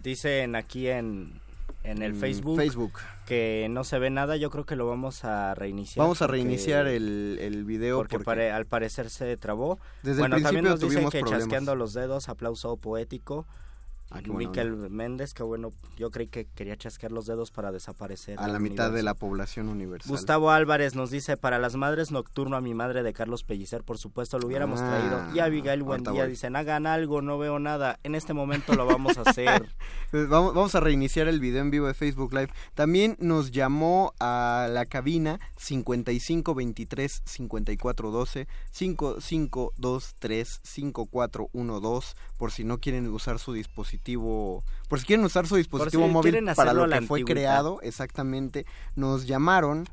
Dicen aquí en, en el Facebook, Facebook, que no se ve nada, yo creo que lo vamos a reiniciar. Vamos a reiniciar el, el video porque, al parecer se trabó. Desde bueno, el también nos dicen que chasqueando los dedos, aplauso poético. Ah, Miquel Méndez, que bueno, yo creí que quería chasquear los dedos para desaparecer. A la mitad de la población universal. Gustavo Álvarez nos dice, para las madres nocturno a mi madre de Carlos Pellicer, por supuesto, lo hubiéramos ah, traído. Y Abigail Buendía dicen, hagan algo, no veo nada. En este momento lo vamos a hacer. Vamos, vamos a reiniciar el video en vivo de Facebook Live. También nos llamó a la cabina 5523 5412 5523 5412 por si no quieren usar su dispositivo, por si quieren usar su dispositivo móvil para lo que fue creado, exactamente, nos llamaron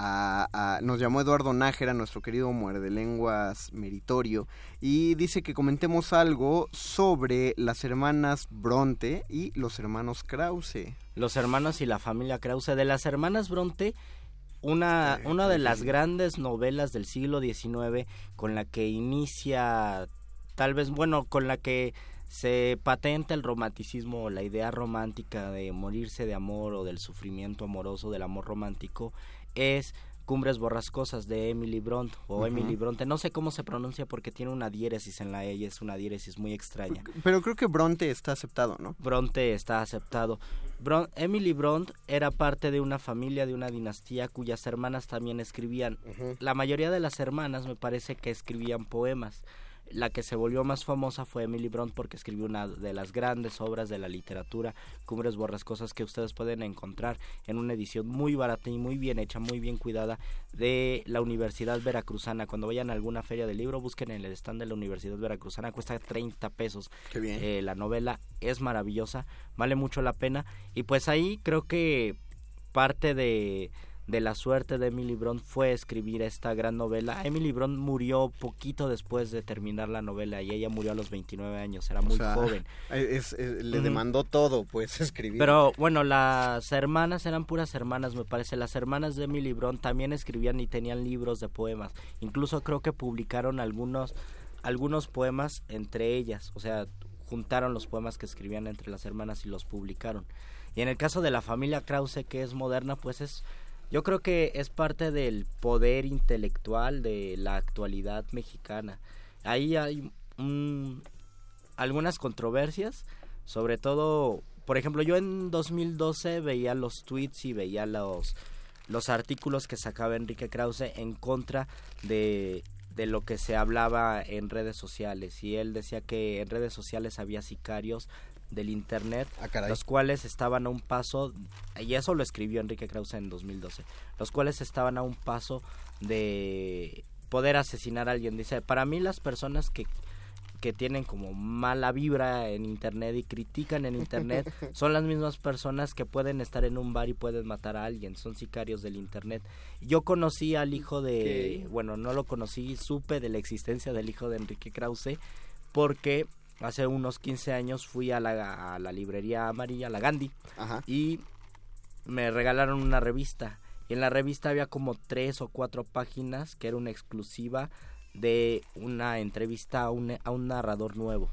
a, nos llamó Eduardo Nájera, nuestro querido muerde lenguas meritorio, y dice que comentemos algo sobre las hermanas Bronte y los hermanos Krause. Los hermanos y la familia Krause. De las hermanas Bronte, una, una de las grandes novelas del siglo XIX con la que inicia tal vez, bueno, con la que se patenta el romanticismo, la idea romántica de morirse de amor o del sufrimiento amoroso, del amor romántico, es Cumbres Borrascosas de Emily Bront o Emily Bronte. No sé cómo se pronuncia porque tiene una diéresis en la E y es una diéresis muy extraña. Pero creo que Bronte está aceptado, ¿no? Bronte está aceptado. Emily Bront era parte de una familia, de una dinastía cuyas hermanas también escribían. La mayoría de las hermanas me parece que escribían poemas. La que se volvió más famosa fue Emily Bront porque escribió una de las grandes obras de la literatura, Cumbres Borrascosas, que ustedes pueden encontrar en una edición muy barata y muy bien hecha, muy bien cuidada de la Universidad Veracruzana. Cuando vayan a alguna feria de libro, busquen en el stand de la Universidad Veracruzana, cuesta 30 pesos. Qué bien. Eh, la novela es maravillosa, vale mucho la pena. Y pues ahí creo que parte de de la suerte de Emily Bront fue escribir esta gran novela. Emily Bront murió poquito después de terminar la novela y ella murió a los 29 años, era muy joven. le demandó todo, pues, escribir. Pero bueno, las hermanas eran puras hermanas, me parece. Las hermanas de Emily Bront también escribían y tenían libros de poemas. Incluso creo que publicaron algunos algunos poemas entre ellas, o sea, juntaron los poemas que escribían entre las hermanas y los publicaron. Y en el caso de la familia Krause, que es moderna, pues es, yo creo que es parte del poder intelectual de la actualidad mexicana. Ahí hay algunas controversias, sobre todo, por ejemplo, yo en 2012 veía los tweets y veía los los artículos que sacaba Enrique Krause en contra de, de lo que se hablaba en redes sociales y él decía que en redes sociales había sicarios del internet Ah, los cuales estaban a un paso y eso lo escribió Enrique Krause en 2012 los cuales estaban a un paso de poder asesinar a alguien. Dice para mí las personas que que tienen como mala vibra en internet y critican en internet son las mismas personas que pueden estar en un bar y pueden matar a alguien, son sicarios del internet. Yo conocí al hijo de, bueno, no lo conocí, supe de la existencia del hijo de Enrique Krause porque hace unos 15 años fui a la, a la librería amarilla, la Gandhi, Ajá. y me regalaron una revista. Y en la revista había como tres o cuatro páginas que era una exclusiva de una entrevista a un, a un narrador nuevo.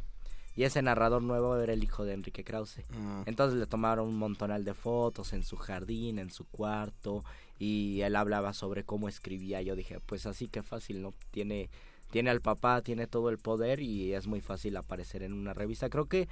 Y ese narrador nuevo era el hijo de Enrique Krause. Ah. Entonces le tomaron un montonal de fotos en su jardín, en su cuarto, y él hablaba sobre cómo escribía. Yo dije, pues así que fácil, ¿no? Tiene, tiene al papá, tiene todo el poder y es muy fácil aparecer en una revista. Creo que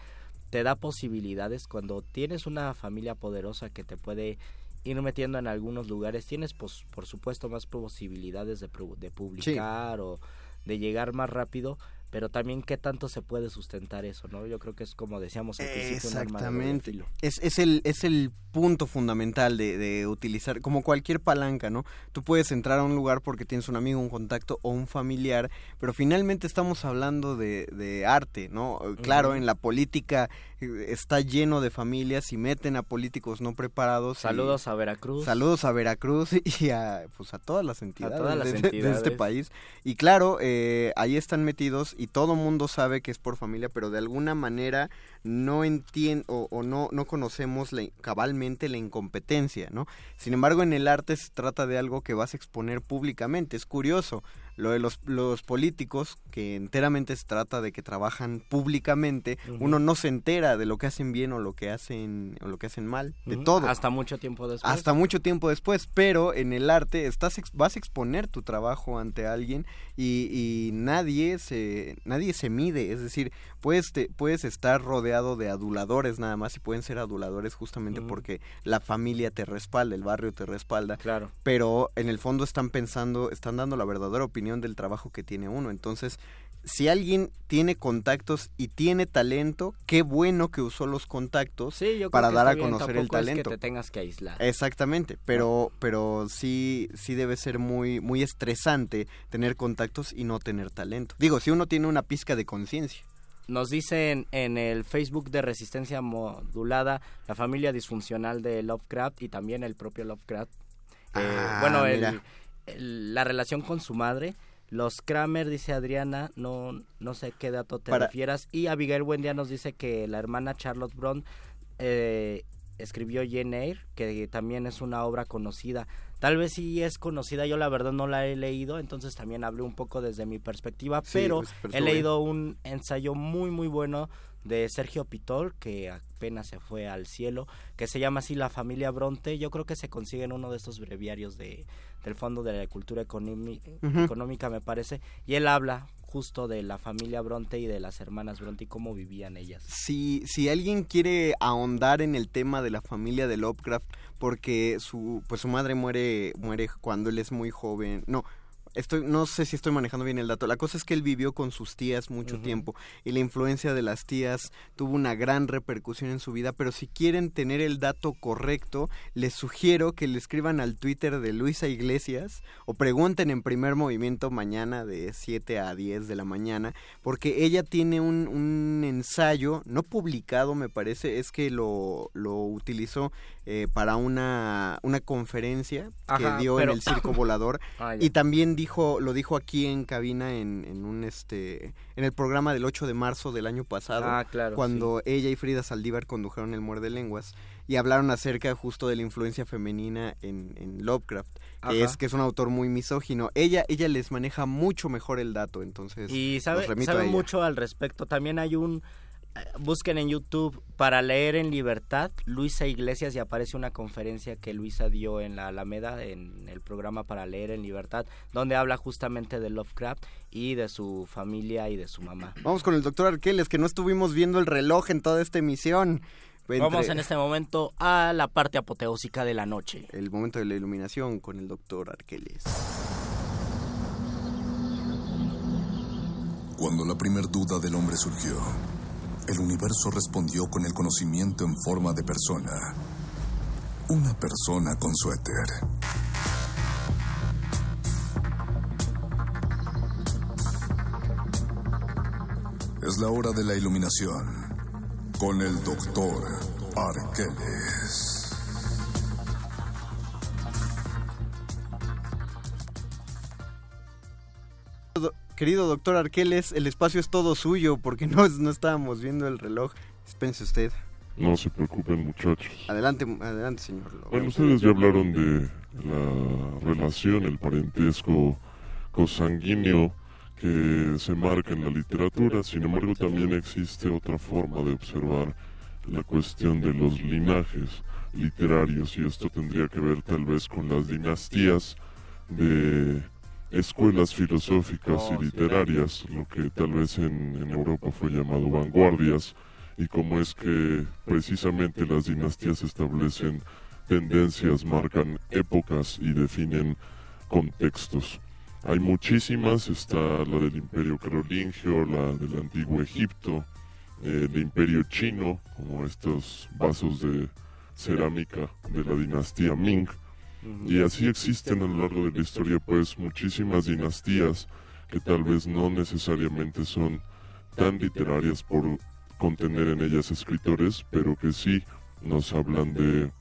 te da posibilidades cuando tienes una familia poderosa que te puede ir metiendo en algunos lugares. Tienes, pues, por supuesto, más posibilidades de, pu- de publicar o de llegar más rápido. Pero también qué tanto se puede sustentar eso, ¿no? Yo creo que es como decíamos al principio, un de Exactamente. filo. Es, es, el, es el punto fundamental de, de utilizar, como cualquier palanca, ¿no? Tú puedes entrar a un lugar porque tienes un amigo, un contacto o un familiar, pero finalmente estamos hablando de, de arte, ¿no? Claro, en la política eh, está lleno de familias y meten a políticos no preparados. y- Saludos a Veracruz. Saludos a Veracruz y a, pues a todas las entidades, todas las de, este país. Y claro, eh, ahí están metidos y todo mundo sabe que es por familia, pero de alguna manera no entiende o, no, no conocemos cabalmente la incompetencia, ¿no? Sin embargo, en el arte se trata de algo que vas a exponer públicamente. Es curioso, lo de los, los políticos, que enteramente se trata de que trabajan públicamente, uno no se entera de lo que hacen bien o lo que hacen, o lo que hacen mal, de todo. Hasta mucho tiempo después. Hasta mucho tiempo después, pero en el arte estás ex- vas a exponer tu trabajo ante alguien y, y nadie se nadie se mide, es decir, puedes te- puedes estar rodeado de aduladores nada más y pueden ser aduladores justamente porque la familia te respalda, el barrio te respalda, Claro. pero en el fondo están pensando, están dando la verdadera opinión del trabajo que tiene uno, entonces si alguien tiene contactos y tiene talento, qué bueno que usó los contactos Sí, yo para dar a bien, conocer el tampoco es talento. que te tengas que aislar. Exactamente, pero pero sí sí debe ser muy muy estresante tener contactos y no tener talento. Digo, si uno tiene una pizca de conciencia. Nos dicen en el Facebook de Resistencia Modulada la familia disfuncional de Lovecraft y también el propio Lovecraft. Eh, Ah, bueno, el- la relación con su madre. Los Kramer, dice Adriana, no, no sé qué dato te Para- refieras. Y Abigail Buendía nos dice que la hermana Charlotte Brown eh, escribió Jane Eyre, que también es una obra conocida. Tal vez sí es conocida, yo la verdad no la he leído, entonces también hablé un poco desde mi perspectiva, Sí, pero he leído un ensayo muy muy bueno de Sergio Pitol, que apenas se fue al cielo, que se llama así La familia Bronte. Yo creo que se consigue en uno de estos breviarios de, del Fondo de la Cultura Economi-. Económica, me parece, y él habla justo de la familia Bronte y de las hermanas Bronte y cómo vivían ellas. Si si alguien quiere ahondar en el tema de la familia de Lovecraft porque su pues su madre muere muere cuando él es muy joven. No, Estoy, no sé si estoy manejando bien el dato. La cosa es que él vivió con sus tías mucho tiempo y la influencia de las tías tuvo una gran repercusión en su vida. Pero si quieren tener el dato correcto, les sugiero que le escriban al Twitter de Luisa Iglesias o pregunten en primer movimiento mañana de 7 a 10 de la mañana, porque ella tiene un, un ensayo, no publicado me parece, es que lo, lo utilizó eh, para una, una conferencia Ajá, que dio pero- en el Circo Volador Ah, y también dijo lo dijo aquí en cabina en, en un este en el programa del 8 de marzo del año pasado Ah, claro, cuando ella y Frida Saldívar condujeron el Muerde Lenguas y hablaron acerca justo de la influencia femenina en, en Lovecraft Ajá. que es que es un autor muy misógino ella ella les maneja mucho mejor el dato entonces Y sabe, los remito a sabe ella. mucho al respecto. También hay un busquen en YouTube para leer en libertad Luisa Iglesias y aparece una conferencia que Luisa dio en la Alameda en el programa para leer en libertad donde habla justamente de Lovecraft y de su familia y de su mamá. Vamos con el doctor Arqueles que no estuvimos viendo el reloj en toda esta emisión. Entre- Vamos en este momento a la parte apoteósica de la noche. El momento de la iluminación con el doctor Arqueles. Cuando la primer duda del hombre surgió, el universo respondió con el conocimiento en forma de persona. Una persona con suéter. Es la hora de la iluminación con el doctor Arqueles. Querido doctor Arqueles, el espacio es todo suyo porque no, no estábamos viendo el reloj. Dispense usted. No se preocupen muchachos. Adelante, adelante, señor. Bueno, ustedes ya hablaron de la relación, el parentesco cosanguíneo que se marca en la literatura. Sin embargo, también existe otra forma de observar la cuestión de los linajes literarios y esto tendría que ver tal vez con las dinastías de escuelas filosóficas y literarias, lo que tal vez en, Europa fue llamado vanguardias, y cómo es que precisamente las dinastías establecen tendencias, marcan épocas y definen contextos. Hay muchísimas, está la del Imperio Carolingio, la del Antiguo Egipto, el Imperio Chino, como estos vasos de cerámica de la dinastía Ming, y así existen a lo largo de la historia pues muchísimas dinastías que tal vez no necesariamente son tan literarias por contener en ellas escritores, pero que sí nos hablan de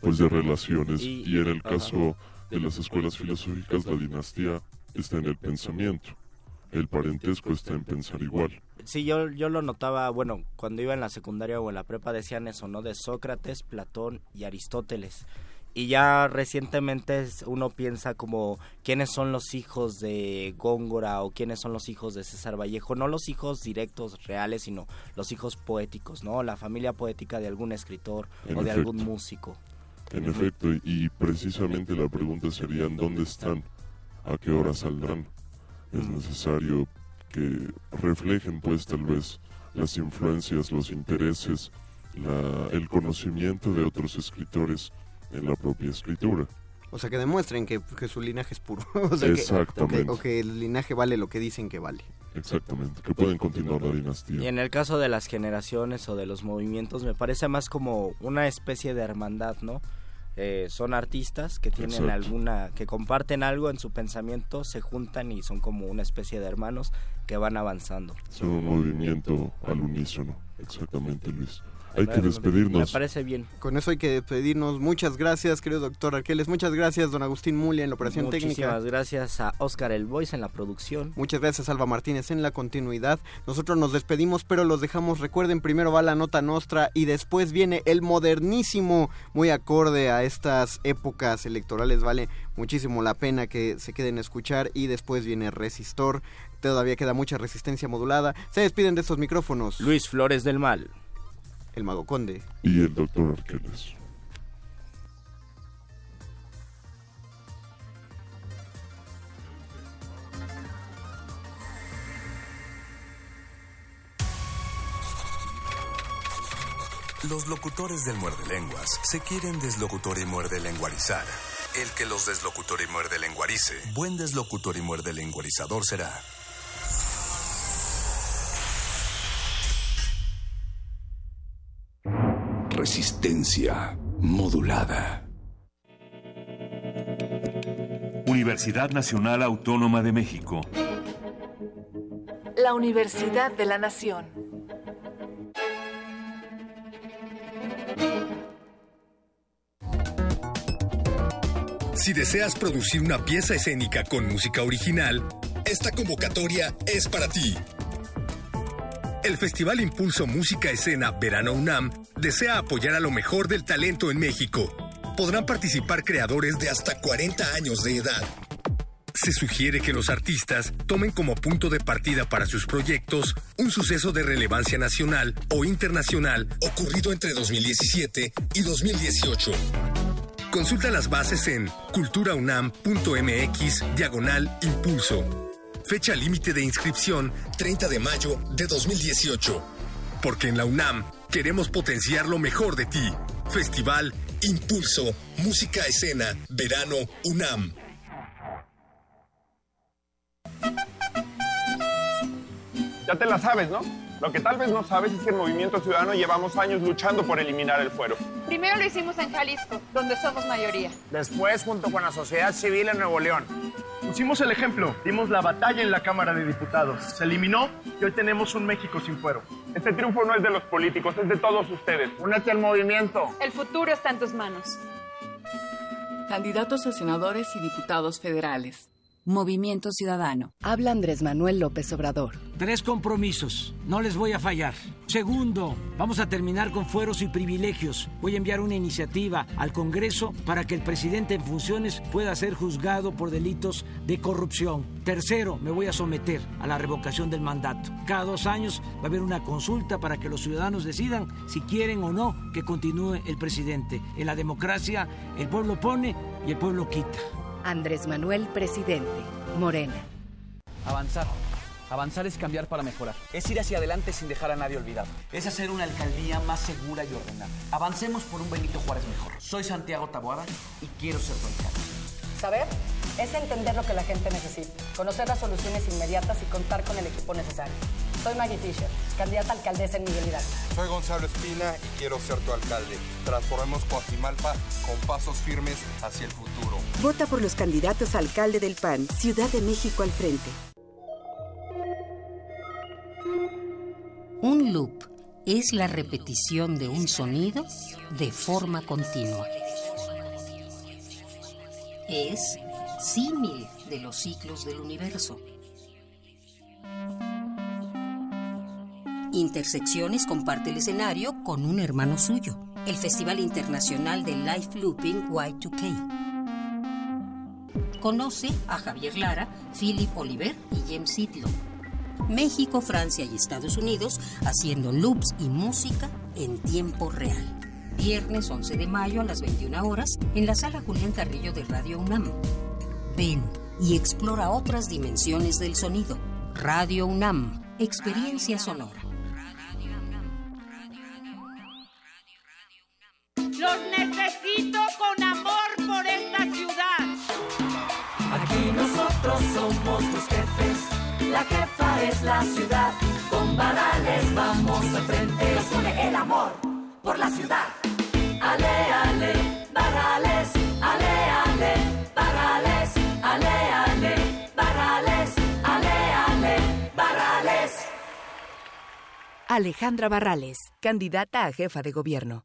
pues de relaciones Y- en el caso de las escuelas filosóficas la dinastía está en el pensamiento, el parentesco está en pensar igual. Sí, yo, yo lo notaba, bueno, cuando iba en la secundaria o en la prepa decían eso, ¿no? De Sócrates, Platón y Aristóteles. Y ya recientemente uno piensa como quiénes son los hijos de Góngora o quiénes son los hijos de César Vallejo, no los hijos directos, reales, sino los hijos poéticos, ¿no? La familia poética de algún escritor En o de algún efecto. músico. En efecto, y precisamente la pregunta sería ¿dónde están? ¿A qué hora saldrán? Es necesario que reflejen pues tal vez las influencias, los intereses, la- el conocimiento de otros escritores en la propia escritura. O sea, que demuestren que, que su linaje es puro. o sea, que- Exactamente. o que, o que el linaje vale lo que dicen que vale. Exactamente, que pueden continuar la dinastía. Y en el caso de las generaciones o de los movimientos, me parece más como una especie de hermandad, ¿no? Eh, son artistas que tienen Exacto. alguna, que comparten algo en su pensamiento, se juntan y son como una especie de hermanos que van avanzando. Son un movimiento al unísono. Exactamente, Luis. Hay que Me- Me despedirnos. parece bien. Con eso hay que despedirnos. Muchas gracias, querido doctor Arqueles. Muchas gracias, don Agustín Mulia en la operación Muchísimas técnica. gracias a Oscar El Voice en la producción. Muchas gracias, Alba Martínez, en la continuidad. Nosotros nos despedimos, pero los dejamos. Recuerden, primero va la nota nostra y después viene el modernísimo, muy acorde a estas épocas electorales. Vale muchísimo la pena que se queden a escuchar. Y después viene Resistor. Todavía queda mucha resistencia modulada. Se despiden de estos micrófonos. Luis Flores del Mal. El Mago Conde. Y el doctor Arqueles. Los locutores del muerde lenguas se quieren deslocutor y muerde lenguarizar. El que los deslocutor y muerde lenguarice, buen deslocutor y muerde lenguarizador será. Resistencia modulada. Universidad Nacional Autónoma de México. La Universidad de la Nación. Si deseas producir una pieza escénica con música original, esta convocatoria es para ti. El Festival Impulso Música Escena Verano UNAM desea apoyar a lo mejor del talento en México. Podrán participar creadores de hasta 40 años de edad. Se sugiere que los artistas tomen como punto de partida para sus proyectos un suceso de relevancia nacional o internacional ocurrido entre 2017 y 2018. Consulta las bases en culturaunam.mx diagonal impulso. Fecha límite de inscripción 30 de mayo de 2018. Porque en la UNAM queremos potenciar lo mejor de ti. Festival Impulso, Música Escena, Verano UNAM. Ya te la sabes, ¿no? Lo que tal vez no sabes es que en Movimiento Ciudadano llevamos años luchando por eliminar el fuero. Primero lo hicimos en Jalisco, donde somos mayoría. Después, junto con la sociedad civil en Nuevo León. Pusimos el ejemplo, dimos la batalla en la Cámara de Diputados. Se eliminó y hoy tenemos un México sin fuero. Este triunfo no es de los políticos, es de todos ustedes. Únete al movimiento. El futuro está en tus manos. Candidatos a senadores y diputados federales. Movimiento Ciudadano. Habla Andrés Manuel López Obrador. Tres compromisos, no les voy a fallar. Segundo, vamos a terminar con fueros y privilegios. Voy a enviar una iniciativa al Congreso para que el presidente en funciones pueda ser juzgado por delitos de corrupción. Tercero, me voy a someter a la revocación del mandato. Cada dos años va a haber una consulta para que los ciudadanos decidan si quieren o no que continúe el presidente. En la democracia, el pueblo pone y el pueblo quita. Andrés Manuel, presidente. Morena. Avanzar. Avanzar es cambiar para mejorar. Es ir hacia adelante sin dejar a nadie olvidado. Es hacer una alcaldía más segura y ordenada. Avancemos por un Benito Juárez mejor. Soy Santiago Taboada y quiero ser tu alcalde. Saber es entender lo que la gente necesita, conocer las soluciones inmediatas y contar con el equipo necesario. Soy Maggie Fisher, candidata a alcaldesa en Miguel Hidalgo. Soy Gonzalo Espina y quiero ser tu alcalde. Transformemos Coajimalpa con pasos firmes hacia el futuro. Vota por los candidatos a alcalde del PAN, Ciudad de México al frente. Un loop es la repetición de un sonido de forma continua. Es símil de los ciclos del universo. Intersecciones comparte el escenario con un hermano suyo, el Festival Internacional de Life Looping Y2K. Conoce a Javier Lara, Philip Oliver y James Sidlow. México, Francia y Estados Unidos haciendo loops y música en tiempo real. Viernes 11 de mayo a las 21 horas en la sala Julián Carrillo de Radio UNAM. Ven y explora otras dimensiones del sonido. Radio UNAM, experiencia sonora. Los necesito con amor por esta ciudad. Aquí nosotros somos tus jefes, la jefa es la ciudad. Con Barales vamos al frente, nos une el amor por la ciudad. Ale, ale, Barales, ale, ale, Barales, ale, ale, Barales, ale, ale, Barales. Alejandra Barrales, candidata a jefa de gobierno.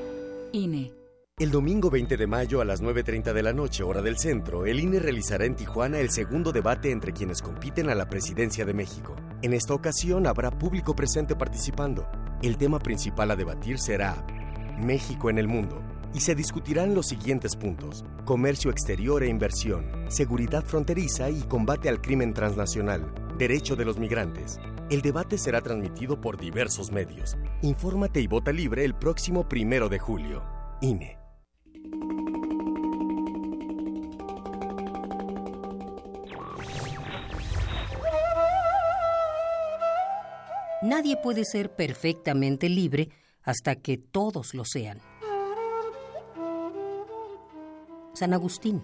INE. El domingo 20 de mayo a las 9.30 de la noche, hora del centro, el INE realizará en Tijuana el segundo debate entre quienes compiten a la presidencia de México. En esta ocasión habrá público presente participando. El tema principal a debatir será México en el mundo y se discutirán los siguientes puntos. Comercio exterior e inversión, seguridad fronteriza y combate al crimen transnacional, derecho de los migrantes. El debate será transmitido por diversos medios. Infórmate y vota libre el próximo primero de julio. INE. Nadie puede ser perfectamente libre hasta que todos lo sean. San Agustín.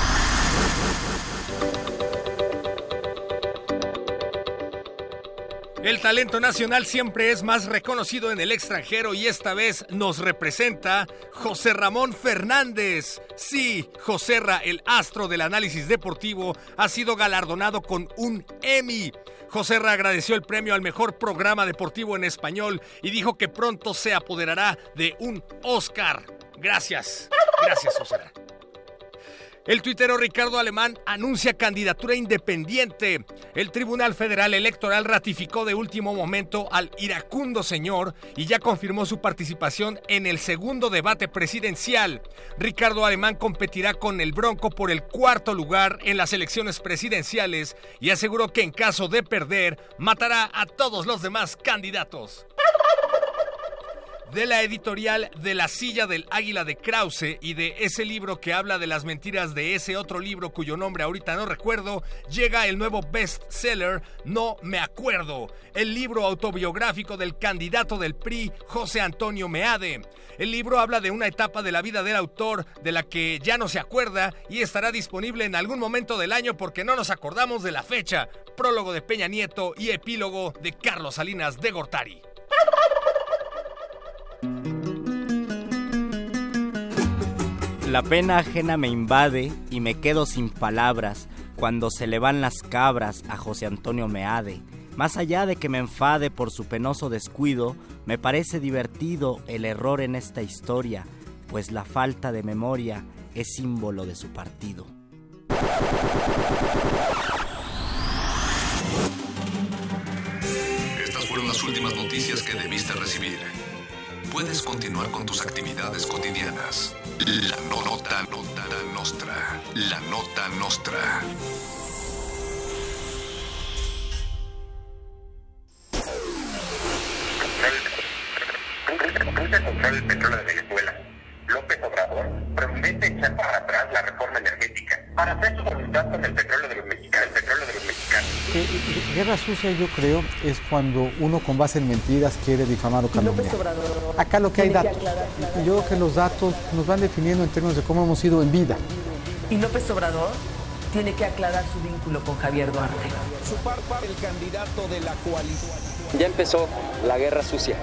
El talento nacional siempre es más reconocido en el extranjero y esta vez nos representa José Ramón Fernández. Sí, José Ra, el astro del análisis deportivo, ha sido galardonado con un Emmy. José Ra agradeció el premio al mejor programa deportivo en español y dijo que pronto se apoderará de un Oscar. Gracias. Gracias, José Ra. El tuitero Ricardo Alemán anuncia candidatura independiente. El Tribunal Federal Electoral ratificó de último momento al iracundo señor y ya confirmó su participación en el segundo debate presidencial. Ricardo Alemán competirá con el Bronco por el cuarto lugar en las elecciones presidenciales y aseguró que en caso de perder matará a todos los demás candidatos de la editorial de La silla del águila de Krause y de ese libro que habla de las mentiras de ese otro libro cuyo nombre ahorita no recuerdo, llega el nuevo bestseller No me acuerdo, el libro autobiográfico del candidato del PRI, José Antonio Meade. El libro habla de una etapa de la vida del autor de la que ya no se acuerda y estará disponible en algún momento del año porque no nos acordamos de la fecha. Prólogo de Peña Nieto y epílogo de Carlos Salinas de Gortari. La pena ajena me invade y me quedo sin palabras cuando se le van las cabras a José Antonio Meade. Más allá de que me enfade por su penoso descuido, me parece divertido el error en esta historia, pues la falta de memoria es símbolo de su partido. Estas fueron las últimas noticias que debiste recibir. Puedes continuar con tus actividades cotidianas. La nota, nota nostra. La nota nostra. El petróleo de Venezuela. López Obrador promete echar para atrás la reforma energética para hacer su voluntad con el petróleo de los mexicanos. El petróleo de los mexicanos. Eh, guerra sucia yo creo es cuando uno con base en mentiras quiere difamar o calumniar. Acá lo que hay datos. Yo creo que los datos nos van definiendo en términos de cómo hemos ido en vida. Y López Obrador tiene que aclarar su vínculo con Javier Duarte. Su el candidato de la coalición. Ya empezó la guerra sucia.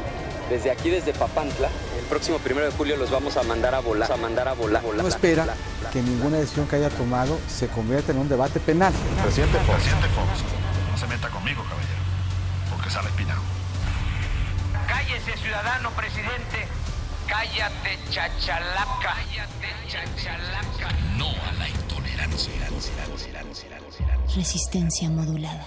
Desde aquí, desde Papantla, el próximo primero de julio los vamos a mandar a volar, a mandar a volar. volar No espera que ninguna decisión que haya tomado se convierta en un debate penal. Presidente Fox. Presidente Fox. No se meta conmigo, caballero, porque sale espinado. Cállese, ciudadano presidente. Cállate, chachalaca. Cállate, chachalaca. No a la intolerancia. Resistencia modulada.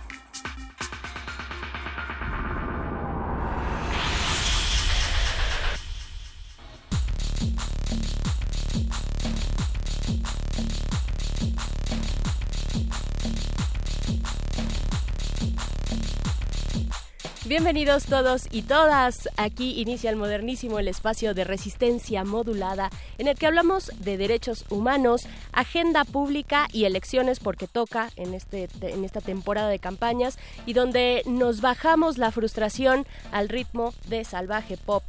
Bienvenidos todos y todas. Aquí inicia el modernísimo, el espacio de resistencia modulada, en el que hablamos de derechos humanos, agenda pública y elecciones, porque toca en, este, en esta temporada de campañas, y donde nos bajamos la frustración al ritmo de salvaje pop.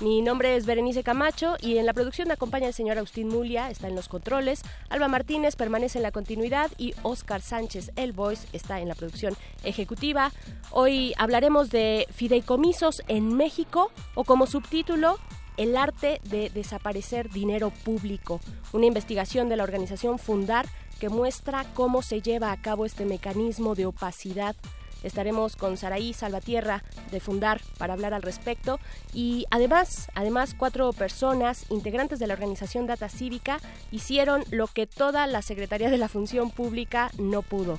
Mi nombre es Berenice Camacho y en la producción me acompaña el señor Agustín Mulia, está en los controles, Alba Martínez permanece en la continuidad y Oscar Sánchez, el voice, está en la producción ejecutiva. Hoy hablaremos de fideicomisos en México o como subtítulo el arte de desaparecer dinero público, una investigación de la organización Fundar que muestra cómo se lleva a cabo este mecanismo de opacidad Estaremos con Saraí Salvatierra de Fundar para hablar al respecto y además, además cuatro personas integrantes de la organización Data Cívica hicieron lo que toda la Secretaría de la Función Pública no pudo.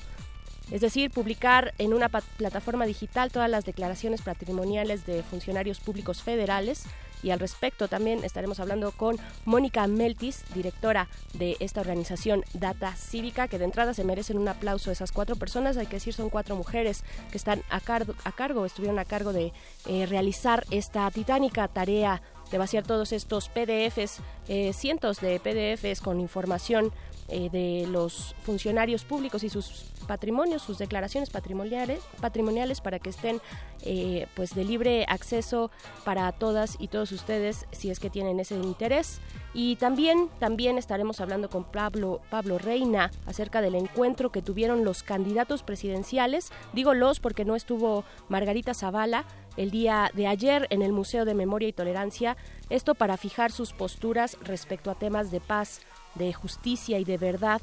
es decir, publicar en una plataforma digital todas las declaraciones patrimoniales de funcionarios públicos federales y al respecto también estaremos hablando con Mónica Meltis, directora de esta organización Data Cívica, que de entrada se merecen un aplauso. Esas cuatro personas, hay que decir, son cuatro mujeres que están a, cargo, estuvieron a cargo de eh, realizar esta titánica tarea de vaciar todos estos PDFs, eh, cientos de PDFs con información eh, de los funcionarios públicos y sus patrimonios, sus declaraciones patrimoniales, patrimoniales para que estén eh, pues de libre acceso para todas y todos ustedes si es que tienen ese interés. Y también, también estaremos hablando con Pablo, Pablo Reina acerca del encuentro que tuvieron los candidatos presidenciales. Digo los porque no estuvo Margarita Zavala el día de ayer en el Museo de Memoria y Tolerancia. Esto para fijar sus posturas respecto a temas de paz de justicia y de verdad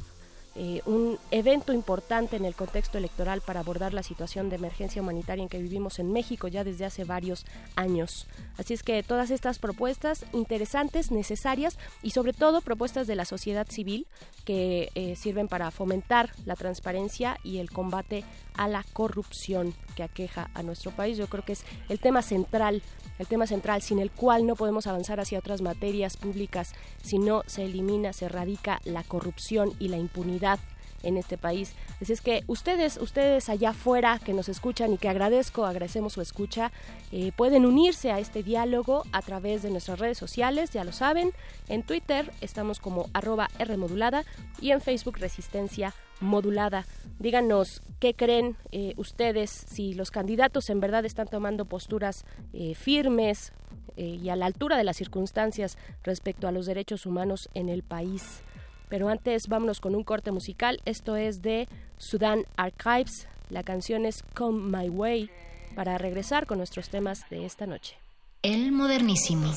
eh, un evento importante en el contexto electoral para abordar la situación de emergencia humanitaria en que vivimos en México ya desde hace varios años. Así es que todas estas propuestas interesantes, necesarias y sobre todo propuestas de la sociedad civil que eh, sirven para fomentar la transparencia y el combate a la corrupción que aqueja a nuestro país. Yo creo que es el tema central el tema central sin el cual no podemos avanzar hacia otras materias públicas si no se elimina, se erradica la corrupción y la impunidad en este país. Así es que ustedes, ustedes allá afuera que nos escuchan y que agradezco, agradecemos su escucha, eh, pueden unirse a este diálogo a través de nuestras redes sociales, ya lo saben. En Twitter estamos como arroba Rmodulada y en Facebook Resistencia Modulada. Díganos qué creen eh, ustedes, si los candidatos en verdad están tomando posturas eh, firmes y a la altura de las circunstancias respecto a los derechos humanos en el país. Pero antes vámonos con un corte musical. Esto es de Sudan Archives. La canción es Come My Way para regresar con nuestros temas de esta noche. El modernísimo.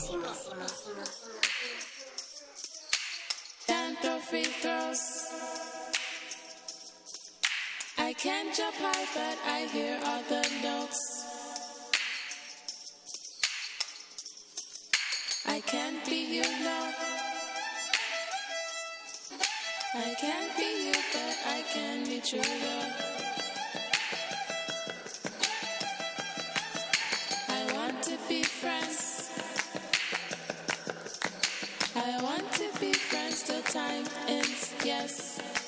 I can't jump high, but I hear all the notes. I can't be you now. I can't be you, but I can be true love. I want to be friends. I want to be friends till time ends, yes.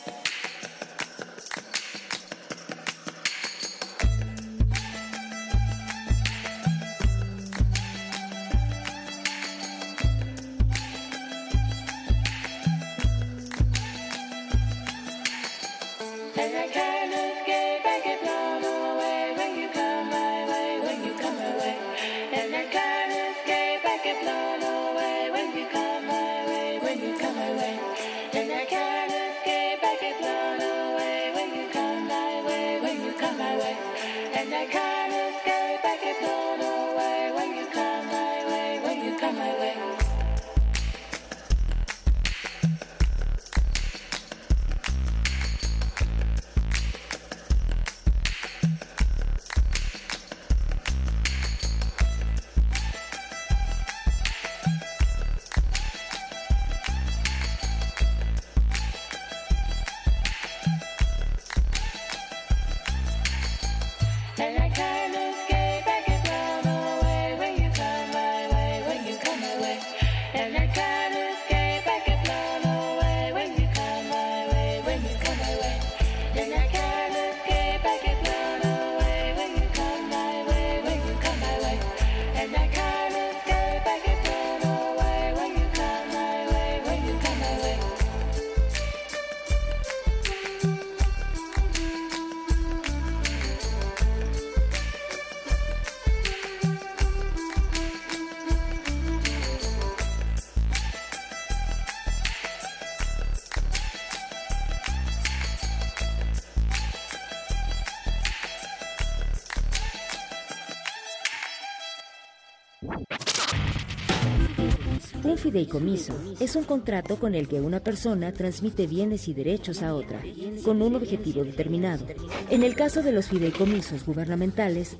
Fideicomiso es un contrato con el que una persona transmite bienes y derechos a otra, con un objetivo determinado. En el caso de los fideicomisos gubernamentales,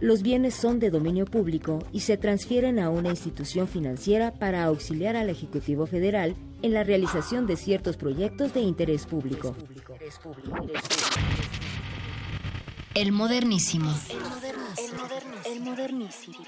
los bienes son de dominio público y se transfieren a una institución financiera para auxiliar al Ejecutivo Federal en la realización de ciertos proyectos de interés público. El modernísimo. El modernísimo. El modernísimo.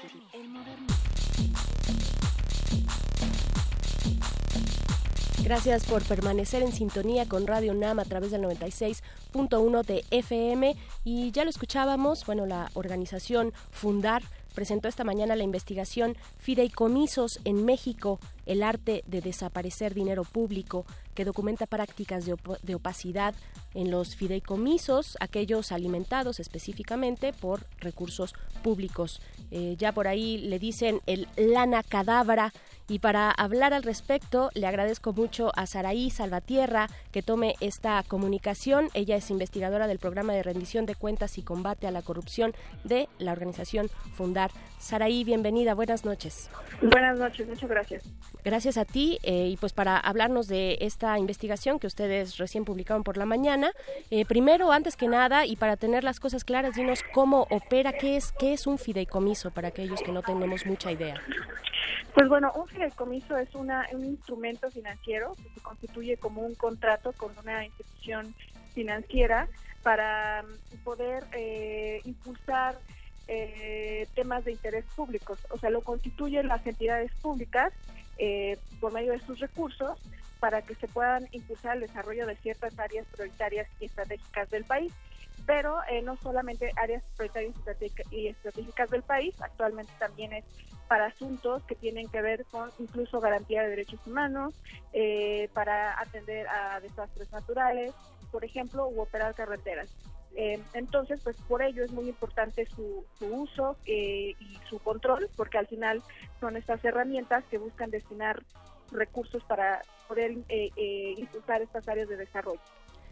Gracias por permanecer en sintonía con Radio NAM a través del 96.1 de FM. Y ya lo escuchábamos, bueno, la organización Fundar presentó esta mañana la investigación Fideicomisos en México, el arte de desaparecer dinero público, que documenta prácticas de, op de opacidad en los fideicomisos, aquellos alimentados específicamente por recursos públicos. Eh, ya por ahí le dicen el lana cadabra. Y para hablar al respecto, le agradezco mucho a Saraí Salvatierra que tome esta comunicación. Ella es investigadora del programa de rendición de cuentas y combate a la corrupción de la organización Fundar. Saraí, bienvenida, buenas noches. Buenas noches, muchas gracias. Gracias a ti eh, y pues para hablarnos de esta investigación que ustedes recién publicaron por la mañana. Eh, primero, antes que nada y para tener las cosas claras, dinos cómo opera, qué es, qué es un fideicomiso para aquellos que no tenemos mucha idea. Pues bueno, un fideicomiso es una, un instrumento financiero que se constituye como un contrato con una institución financiera para poder eh, impulsar eh, temas de interés públicos. O sea, lo constituyen las entidades públicas eh, por medio de sus recursos para que se puedan impulsar el desarrollo de ciertas áreas prioritarias y estratégicas del país pero eh, no solamente áreas prioritarias y estratégicas del país, actualmente también es para asuntos que tienen que ver con incluso garantía de derechos humanos, eh, para atender a desastres naturales, por ejemplo, u operar carreteras. Eh, entonces, pues por ello es muy importante su, su uso y su control, porque al final son estas herramientas que buscan destinar recursos para poder impulsar estas áreas de desarrollo.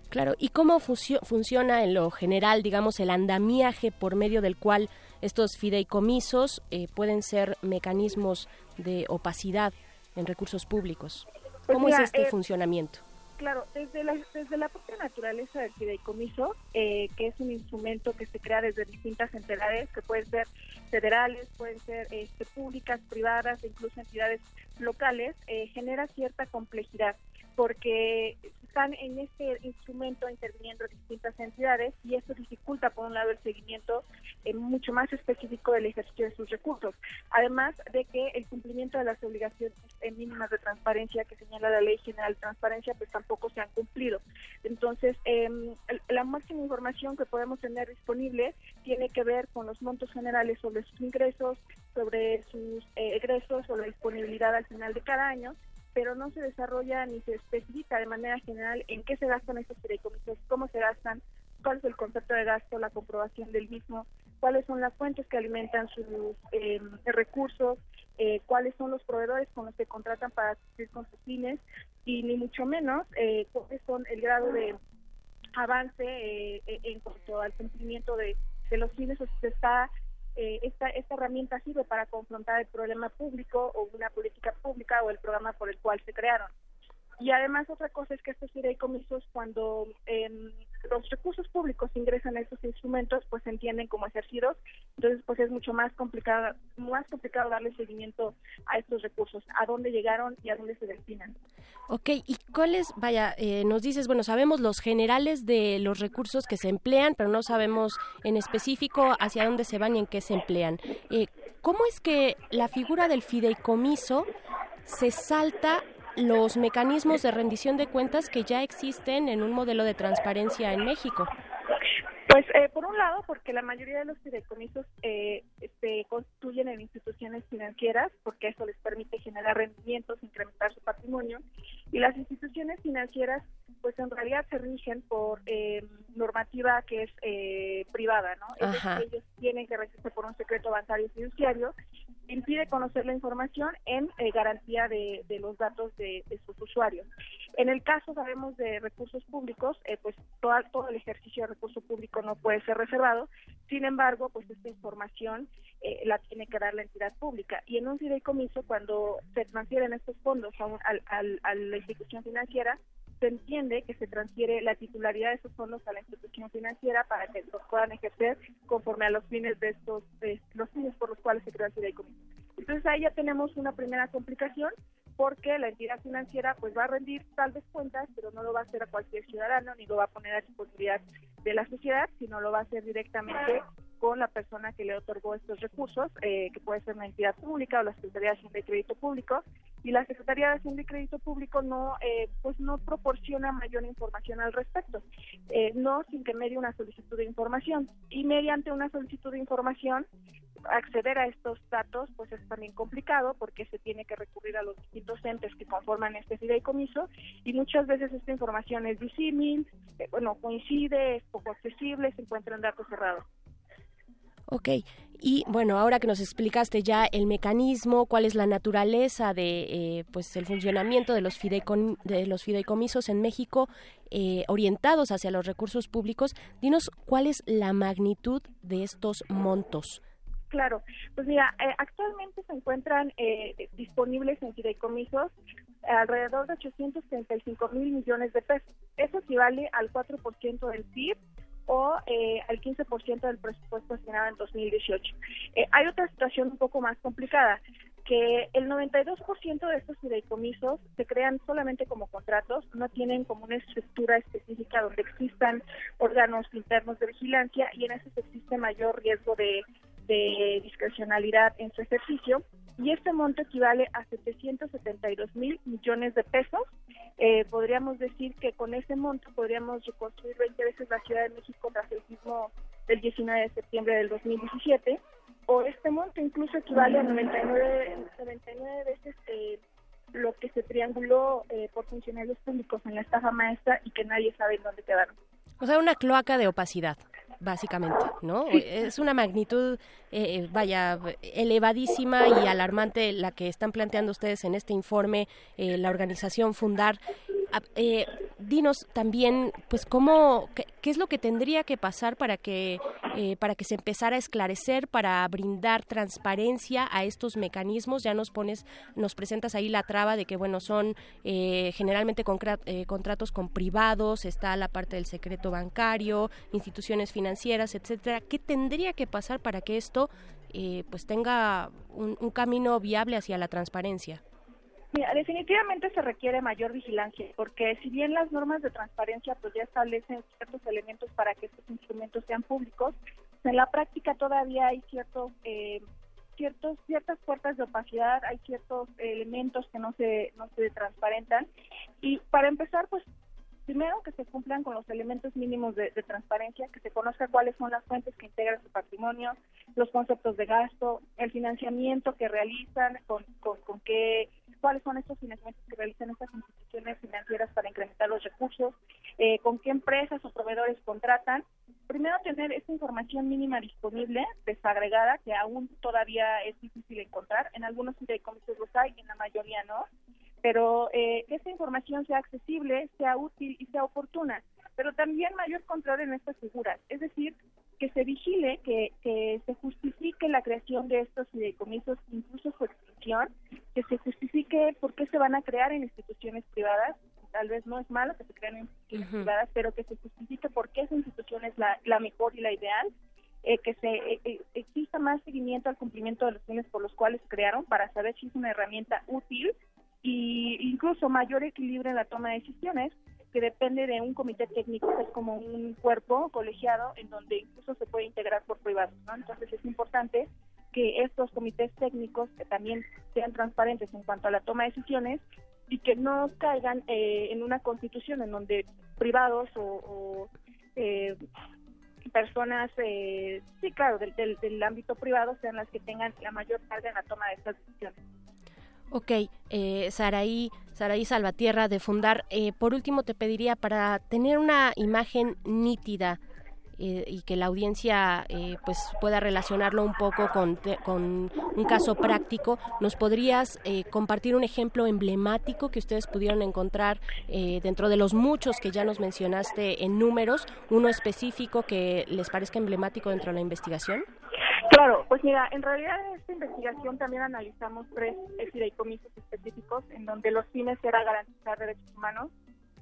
Claro, ¿y cómo funciona en lo general, digamos, el andamiaje por medio del cual estos fideicomisos eh, pueden ser mecanismos de opacidad en recursos públicos? Pues ¿Cómo mira, es este eh, funcionamiento? Claro, desde la, desde la propia naturaleza del fideicomiso, eh, que es un instrumento que se crea desde distintas entidades, que pueden ser federales, pueden ser este, públicas, privadas, e incluso entidades locales, eh, genera cierta complejidad porque están en este instrumento interviniendo distintas entidades y eso dificulta por un lado el seguimiento eh, mucho más específico del ejercicio de sus recursos. Además de que el cumplimiento de las obligaciones eh, mínimas de transparencia que señala la Ley General de Transparencia pues tampoco se han cumplido. Entonces, el- la máxima información que podemos tener disponible tiene que ver con los montos generales sobre sus ingresos, sobre sus eh, egresos o la disponibilidad al final de cada año pero no se desarrolla ni se especifica de manera general en qué se gastan estos fideicomisos, cómo se gastan, cuál es el concepto de gasto, la comprobación del mismo, cuáles son las fuentes que alimentan sus eh, recursos, eh, cuáles son los proveedores con los que contratan para cumplir con sus fines y ni mucho menos eh, cuáles son el grado de avance eh, en cuanto al cumplimiento de, de los fines o si se está eh, esta, esta herramienta sirve para confrontar el problema público o una política pública o el programa por el cual se crearon. Y además otra cosa es que estos fideicomisos cuando em, los recursos públicos ingresan a estos instrumentos pues se entienden como ejercidos, entonces pues es mucho más complicado, más complicado darle seguimiento a estos recursos, a dónde llegaron y a dónde se destinan. Ok, ¿y cuáles, vaya, eh, nos dices, bueno, sabemos los generales de los recursos que se emplean, pero no sabemos en específico hacia dónde se van y en qué se emplean. Eh, ¿Cómo es que la figura del fideicomiso se salta los mecanismos de rendición de cuentas que ya existen en un modelo de transparencia en México? Pues eh, por un lado, porque la mayoría de los fideicomisos eh, se constituyen en instituciones financieras, porque eso les permite generar rendimientos, incrementar su patrimonio, y las instituciones financieras, pues en realidad se rigen por eh, normativa que es eh, privada, ¿no? Es ellos tienen que regirse por un secreto bancario fiduciario, impide conocer la información en eh, garantía de, los datos de, sus usuarios. En el caso, sabemos, de recursos públicos, eh, pues todo, el ejercicio de recurso público no puede ser reservado, sin embargo, pues esta información eh, la tiene que dar la entidad pública. Y en un fideicomiso, cuando se transfieren estos fondos a, un- al- al- a la institución financiera, se entiende que se transfiere la titularidad de esos fondos a la institución financiera para que los puedan ejercer conforme a los fines de estos, los fines por los cuales se creó el fideicomiso. Entonces ahí ya tenemos una primera complicación porque la entidad financiera pues va a rendir tal vez cuentas, pero no lo va a hacer a cualquier ciudadano ni lo va a poner a disponibilidad de la sociedad, sino lo va a hacer directamente con la persona que le otorgó estos recursos, eh, que puede ser una entidad pública o la Secretaría de Hacienda y Crédito Público, y la Secretaría de Hacienda y Crédito Público no, eh, pues no proporciona mayor información al respecto, eh, no sin que medie una solicitud de información. Y mediante una solicitud de información, acceder a estos datos pues es también complicado porque se tiene que recurrir a los distintos entes que conforman este fideicomiso y muchas veces esta información es disímil, bueno, coincide, es poco accesible, se encuentra en datos cerrados. Ok, y bueno, ahora que nos explicaste ya el mecanismo, cuál es la naturaleza de eh, pues el funcionamiento de los, de los fideicomisos en México eh, orientados hacia los recursos públicos, dinos cuál es la magnitud de estos montos. Claro, pues mira, eh, actualmente se encuentran disponibles en fideicomisos alrededor de 835 mil millones de pesos. Eso equivale al 4% del PIB o eh, al 15% del presupuesto asignado en 2018. Eh, hay otra situación un poco más complicada, que el 92% de estos fideicomisos se crean solamente como contratos, no tienen como una estructura específica donde existan órganos internos de vigilancia y en eso existe mayor riesgo de de discrecionalidad en su ejercicio y este monto equivale a 772 mil millones de pesos. Eh, podríamos decir que con ese monto podríamos reconstruir 20 veces la Ciudad de México tras el sismo del 19 de septiembre del 2017 o este monto incluso equivale a 99, 99 veces eh, lo que se trianguló eh, por funcionarios públicos en la estafa maestra y que nadie sabe en dónde quedaron. O sea, una cloaca de opacidad básicamente, ¿no? Es una magnitud, eh, eh, vaya, elevadísima y alarmante la que están planteando ustedes en este informe, eh, la organización Fundar. Eh, dinos también, pues, cómo, qué, es lo que tendría que pasar para que, para que se empezara a esclarecer, para brindar transparencia a estos mecanismos. Ya nos pones, nos presentas ahí la traba de que, bueno, son generalmente contratos con privados, está la parte del secreto bancario, instituciones financieras, etcétera. ¿Qué tendría que pasar para que esto, pues, tenga un camino viable hacia la transparencia? Mira, definitivamente se requiere mayor vigilancia, porque si bien las normas de transparencia pues ya establecen ciertos elementos para que estos instrumentos sean públicos, en la práctica todavía hay ciertos eh, ciertos ciertas puertas de opacidad, hay ciertos elementos que no se no se transparentan. Y para empezar pues primero que se cumplan con los elementos mínimos de, transparencia, que se conozca cuáles son las fuentes que integran su patrimonio, los conceptos de gasto, el financiamiento que realizan, con, con, con qué cuáles son estos financiamientos que realizan estas instituciones financieras para incrementar los recursos, eh, con qué empresas o proveedores contratan. Primero, tener esa información mínima disponible, desagregada, que aún todavía es difícil encontrar. En algunos fideicomisos los hay, en la mayoría no. Pero eh, que esa información sea accesible, sea útil y sea oportuna. Pero también mayor control en estas figuras. Es decir, que se vigile, que, que se justifique la creación de estos fideicomisos, incluso su extinción, que se justifique por qué se van a crear en instituciones privadas, tal vez no es malo que se creen en instituciones privadas, pero que se justifique por qué esa institución es la, la mejor y la ideal, eh, que se eh, eh, exista más seguimiento al cumplimiento de los fines por los cuales crearon para saber si es una herramienta útil y incluso mayor equilibrio en la toma de decisiones que depende de un comité técnico, que es como un cuerpo colegiado en donde incluso se puede integrar por privados, ¿no? Entonces es importante que estos comités técnicos también sean transparentes en cuanto a la toma de decisiones y que no caigan eh, en una constitución en donde privados o, eh, personas, eh, sí, claro, del, del, del ámbito privado sean las que tengan la mayor carga en la toma de estas decisiones. Ok, eh, Saraí, Saraí Salvatierra de Fundar, eh, por último te pediría para tener una imagen nítida eh, y que la audiencia eh, pues pueda relacionarlo un poco con, con un caso práctico, ¿nos podrías compartir un ejemplo emblemático que ustedes pudieron encontrar dentro de los muchos que ya nos mencionaste en números, uno específico que les parezca emblemático dentro de la investigación? Claro, pues mira, en realidad en esta investigación también analizamos tres fideicomisos específicos en donde los fines era garantizar derechos humanos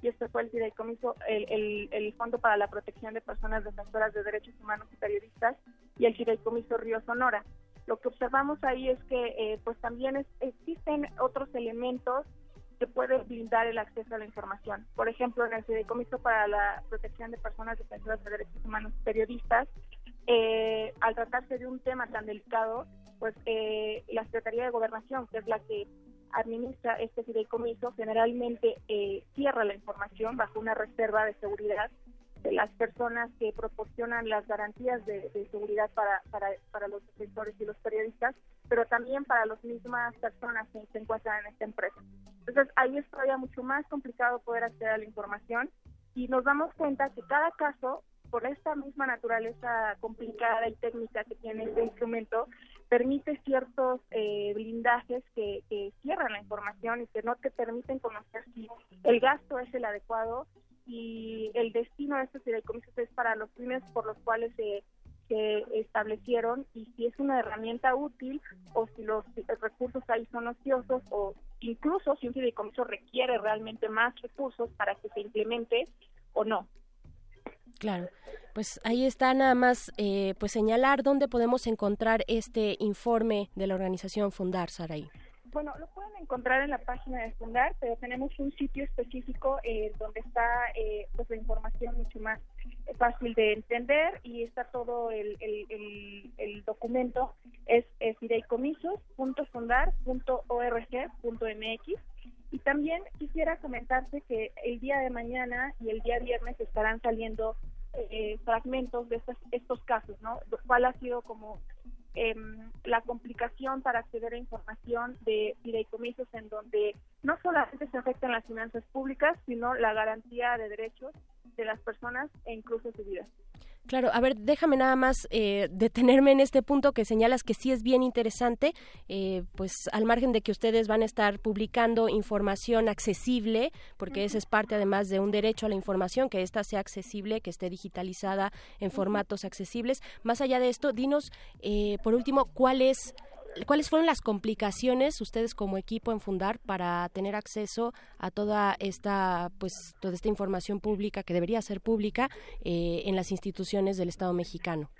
y este fue el fideicomiso, el, el, Fondo para la Protección de Personas Defensoras de Derechos Humanos y Periodistas y el fideicomiso Río Sonora. Lo que observamos ahí es que eh, pues también existen otros elementos que pueden blindar el acceso a la información. Por ejemplo, en el Fideicomiso para la Protección de Personas Defensoras de Derechos Humanos Periodistas, eh, al tratarse de un tema tan delicado, pues eh, la Secretaría de Gobernación, que es la que administra este fideicomiso, generalmente eh, cierra la información bajo una reserva de seguridad de las personas que proporcionan las garantías de, seguridad para, para, para, los defensores y los periodistas, pero también para las mismas personas que se encuentran en esta empresa. Entonces, ahí es todavía mucho más complicado poder acceder a la información y nos damos cuenta que cada caso por esta misma naturaleza complicada y técnica que tiene este instrumento, permite ciertos eh, blindajes que, cierran la información y que no te permiten conocer si el gasto es el adecuado y el destino de estos fideicomisos es para los fines por los cuales se, establecieron y si es una herramienta útil o si los recursos ahí son ociosos o incluso si un fideicomiso requiere realmente más recursos para que se implemente o no. Claro, pues ahí está nada más eh, pues señalar dónde podemos encontrar este informe de la organización Fundar, Saraí. Bueno, lo pueden encontrar en la página de Fundar, pero tenemos un sitio específico eh, donde está eh, pues la información mucho más fácil de entender y está todo el, el, el, documento, es, es fideicomisos.fundar.org.mx y también quisiera comentarte que el día de mañana y el día viernes estarán saliendo eh, fragmentos de estos, estos casos, ¿no? ¿Cuál ha sido como em, la complicación para acceder a información de fideicomisos en donde no solamente se afectan las finanzas públicas, sino la garantía de derechos de las personas e incluso su vida? Claro, a ver, déjame nada más eh, detenerme en este punto que señalas que sí es bien interesante, eh, pues al margen de que ustedes van a estar publicando información accesible, porque ese es parte además de un derecho a la información, que ésta sea accesible, que esté digitalizada en formatos accesibles. Más allá de esto, dinos, eh, por último, cuál es ¿Cuáles fueron las complicaciones ustedes como equipo en Fundar para tener acceso a toda esta, pues, toda esta información pública que debería ser pública eh, en las instituciones del Estado mexicano?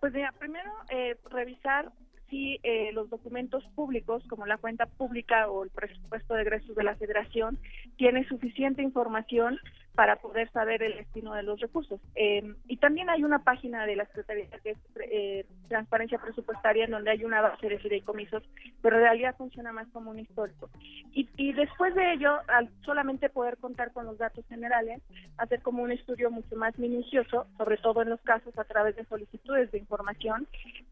Pues mira, primero eh, revisar si eh, los documentos públicos, como la cuenta pública o el presupuesto de egresos de la Federación, tiene suficiente información para poder saber el destino de los recursos. Eh, y también hay una página de la Secretaría que es eh, Transparencia Presupuestaria, en donde hay una base de fideicomisos, pero en realidad funciona más como un histórico. Y, y después de ello, al solamente poder contar con los datos generales, hacer como un estudio mucho más minucioso, sobre todo en los casos a través de solicitudes de información,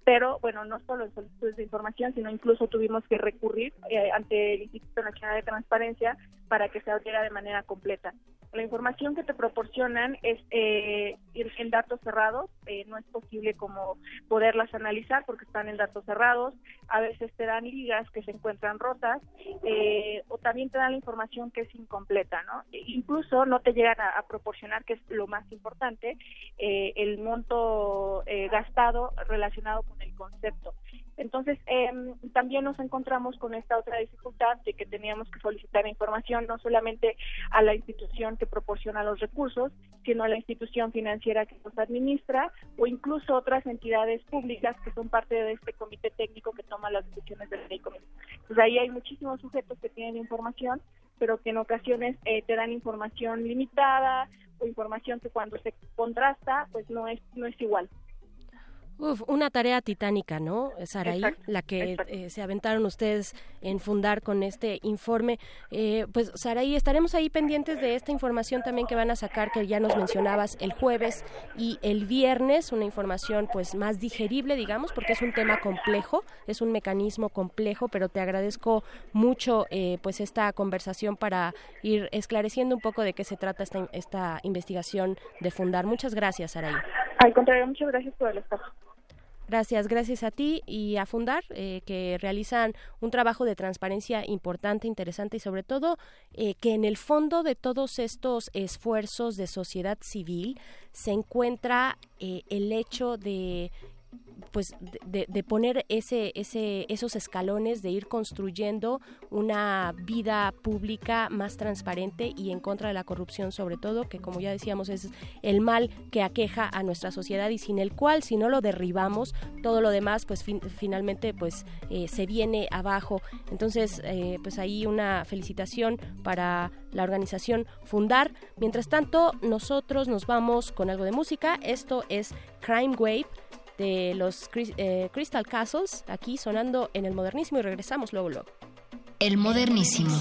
pero bueno, no solo en solicitudes de información, sino incluso tuvimos que recurrir eh, ante el Instituto Nacional de Transparencia para que se abriera de manera completa. La información que te proporcionan es eh, en datos cerrados, eh, no es posible como poderlas analizar porque están en datos cerrados, a veces te dan ligas que se encuentran rotas eh, o también te dan la información que es incompleta, ¿no? E incluso no te llegan a, proporcionar, que es lo más importante, eh, el monto gastado relacionado con el concepto. Entonces, em, también nos encontramos con esta otra dificultad de que teníamos que solicitar información no solamente a la institución que proporciona los recursos, sino a la institución financiera que los administra o incluso otras entidades públicas que son parte de este comité técnico que toma las decisiones del ley Pues ahí hay muchísimos sujetos que tienen información, pero que en ocasiones eh, te dan información limitada o información que cuando se contrasta, pues no es no es igual. Uf, una tarea titánica, ¿no, Saraí? la que eh, se aventaron ustedes en fundar con este informe. Eh, pues, Saraí, estaremos ahí pendientes de esta información también que van a sacar, que ya nos mencionabas el jueves y el viernes, una información pues más digerible, digamos, porque es un tema complejo, es un mecanismo complejo, pero te agradezco mucho eh, pues esta conversación para ir esclareciendo un poco de qué se trata esta, esta investigación de fundar. Muchas gracias, Saraí. Al contrario, muchas gracias por el espacio. Gracias, gracias a ti y a Fundar, eh, que realizan un trabajo de transparencia importante, interesante y sobre todo eh, que en el fondo de todos estos esfuerzos de sociedad civil se encuentra eh, el hecho de pues de, poner ese, esos escalones, de ir construyendo una vida pública más transparente y en contra de la corrupción sobre todo, que como ya decíamos es el mal que aqueja a nuestra sociedad y sin el cual si no lo derribamos, todo lo demás pues finalmente pues eh, se viene abajo. Entonces eh, pues ahí una felicitación para la organización Fundar. Mientras tanto, nosotros nos vamos con algo de música. Esto es Crime Wave de los eh, Crystal Castles, aquí sonando en el modernísimo y regresamos luego luego. El modernísimo.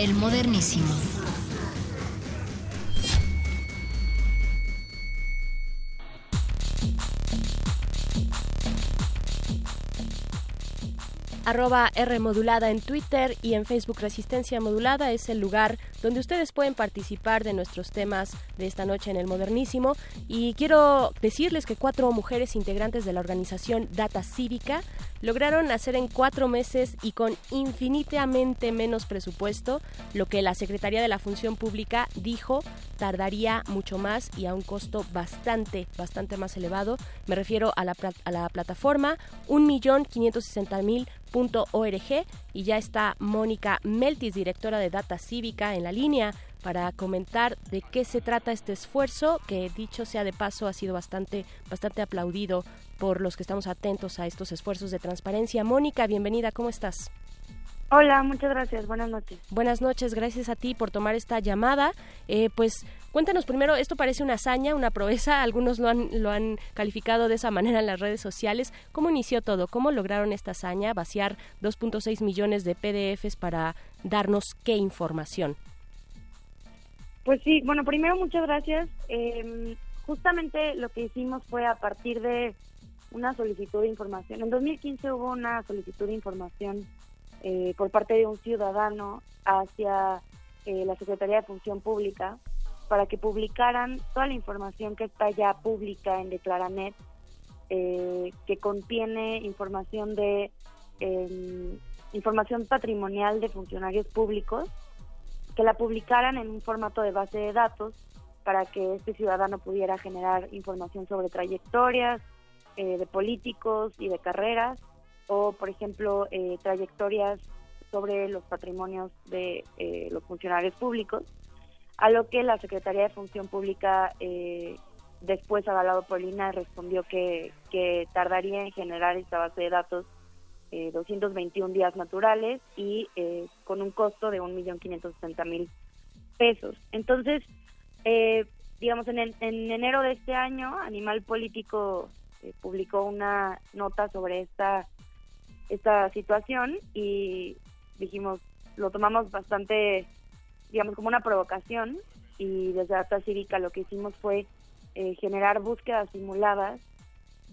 El modernísimo. arroba R modulada en Twitter y en Facebook Resistencia Modulada es el lugar donde ustedes pueden participar de nuestros temas de esta noche en el modernísimo y quiero decirles que cuatro mujeres integrantes de la organización Data Cívica lograron hacer en cuatro meses y con infinitamente menos presupuesto lo que la Secretaría de la Función Pública dijo tardaría mucho más y a un costo bastante, bastante más elevado. Me refiero a la, a la plataforma 1.560.000.org y ya está Mónica Meltis, directora de Data Cívica, en la línea para comentar de qué se trata este esfuerzo que dicho sea de paso ha sido bastante bastante aplaudido por los que estamos atentos a estos esfuerzos de transparencia. Mónica, bienvenida, ¿cómo estás? Hola, muchas gracias. Buenas noches. Buenas noches, gracias a ti por tomar esta llamada. Eh, pues cuéntanos primero, esto parece una hazaña, una proeza, algunos lo han, lo han calificado de esa manera en las redes sociales. ¿Cómo inició todo? ¿Cómo lograron esta hazaña, vaciar 2.6 millones de PDFs para darnos qué información? Pues sí, bueno, primero muchas gracias. Eh, justamente lo que hicimos fue a partir de una solicitud de información. En 2015 hubo una solicitud de información eh, por parte de un ciudadano hacia eh, la Secretaría de Función Pública para que publicaran toda la información que está ya pública en Declaranet, eh, que contiene información de em, información patrimonial de funcionarios públicos, que la publicaran en un formato de base de datos para que este ciudadano pudiera generar información sobre trayectorias de políticos y de carreras o, por ejemplo, eh, trayectorias sobre los patrimonios de eh, los funcionarios públicos, a lo que la Secretaría de Función Pública, eh, después avalado por Lina, respondió que, que tardaría en generar esta base de datos 221 días naturales y con un costo de 1.560.000 pesos. Entonces, digamos, en, en enero de este año, Animal Político publicó una nota sobre esta esta situación y dijimos, lo tomamos bastante, digamos, como una provocación y desde Data Cívica lo que hicimos fue eh, generar búsquedas simuladas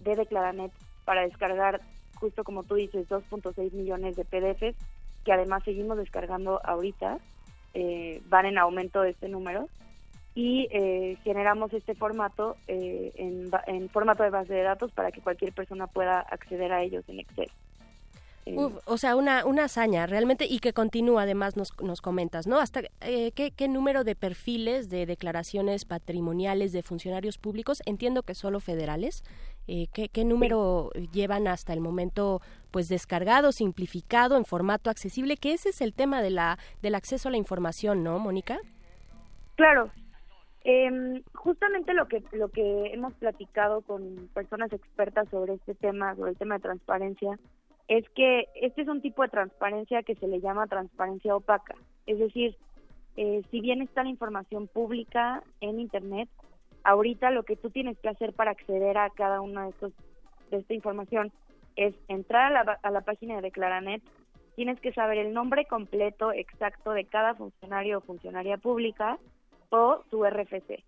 de Declaranet para descargar, justo como tú dices, 2.6 millones de PDFs, que además seguimos descargando ahorita, eh, van en aumento este número, y eh, generamos este formato en, en formato de base de datos para que cualquier persona pueda acceder a ellos en Excel o sea, una, una hazaña realmente y que continúa, además nos, nos comentas, ¿no? ¿Hasta eh, ¿qué, qué, número de perfiles de declaraciones patrimoniales de funcionarios públicos? Entiendo que solo federales. Eh, ¿qué, ¿qué, número llevan hasta el momento pues descargado, simplificado, en formato accesible? Que ese es el tema de la, del acceso a la información, ¿no, Mónica? Claro. Eh, justamente lo que lo que hemos platicado con personas expertas sobre este tema, sobre el tema de transparencia, es que este es un tipo de transparencia que se le llama transparencia opaca. Es decir, eh, si bien está la información pública en Internet, ahorita lo que tú tienes que hacer para acceder a cada una de, estos, de esta información es entrar a la, a la página de Declaranet, tienes que saber el nombre completo exacto de cada funcionario o funcionaria pública o su RFC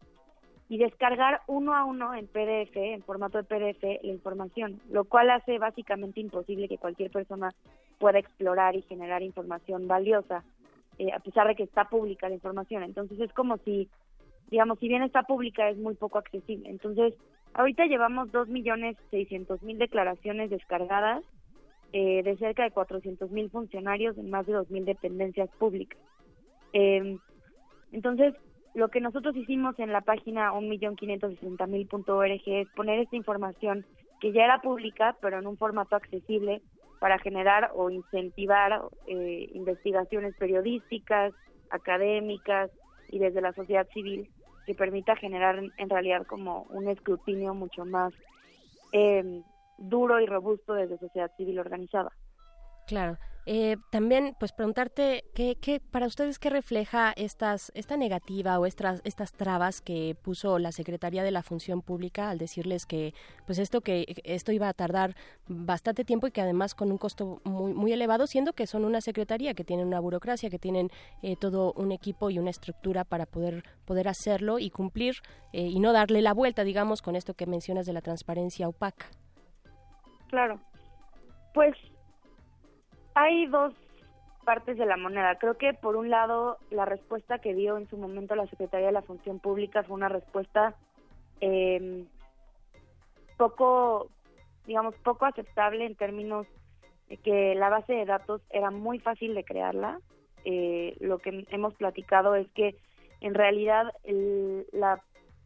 y descargar uno a uno en PDF, en formato de PDF, la información, lo cual hace básicamente imposible que cualquier persona pueda explorar y generar información valiosa, eh, a pesar de que está pública la información. Entonces es como si, digamos, si bien está pública es muy poco accesible. Entonces, ahorita llevamos 2.600.000 declaraciones descargadas eh, de cerca de 400.000 funcionarios en más de 2.000 dependencias públicas. Eh, entonces, lo que nosotros hicimos en la página 1.560.000.org es poner esta información que ya era pública, pero en un formato accesible para generar o incentivar eh, investigaciones periodísticas, académicas y desde la sociedad civil que permita generar en realidad como un escrutinio mucho más eh, duro y robusto desde sociedad civil organizada. Claro. Eh, también, pues preguntarte, ¿qué, ¿qué, para ustedes qué refleja estas, esta negativa o estas, estas trabas que puso la Secretaría de la Función Pública al decirles que, pues esto que esto iba a tardar bastante tiempo y que además con un costo muy, muy elevado, siendo que son una secretaría que tiene una burocracia, que tienen eh, todo un equipo y una estructura para poder poder hacerlo y cumplir eh, y no darle la vuelta, digamos, con esto que mencionas de la transparencia opaca. Claro. Pues hay dos partes de la moneda. Creo que por un lado la respuesta que dio en su momento la Secretaría de la Función Pública fue una respuesta eh, poco, digamos, poco aceptable en términos de que la base de datos era muy fácil de crearla. Eh, lo que hemos platicado es que en realidad el, la,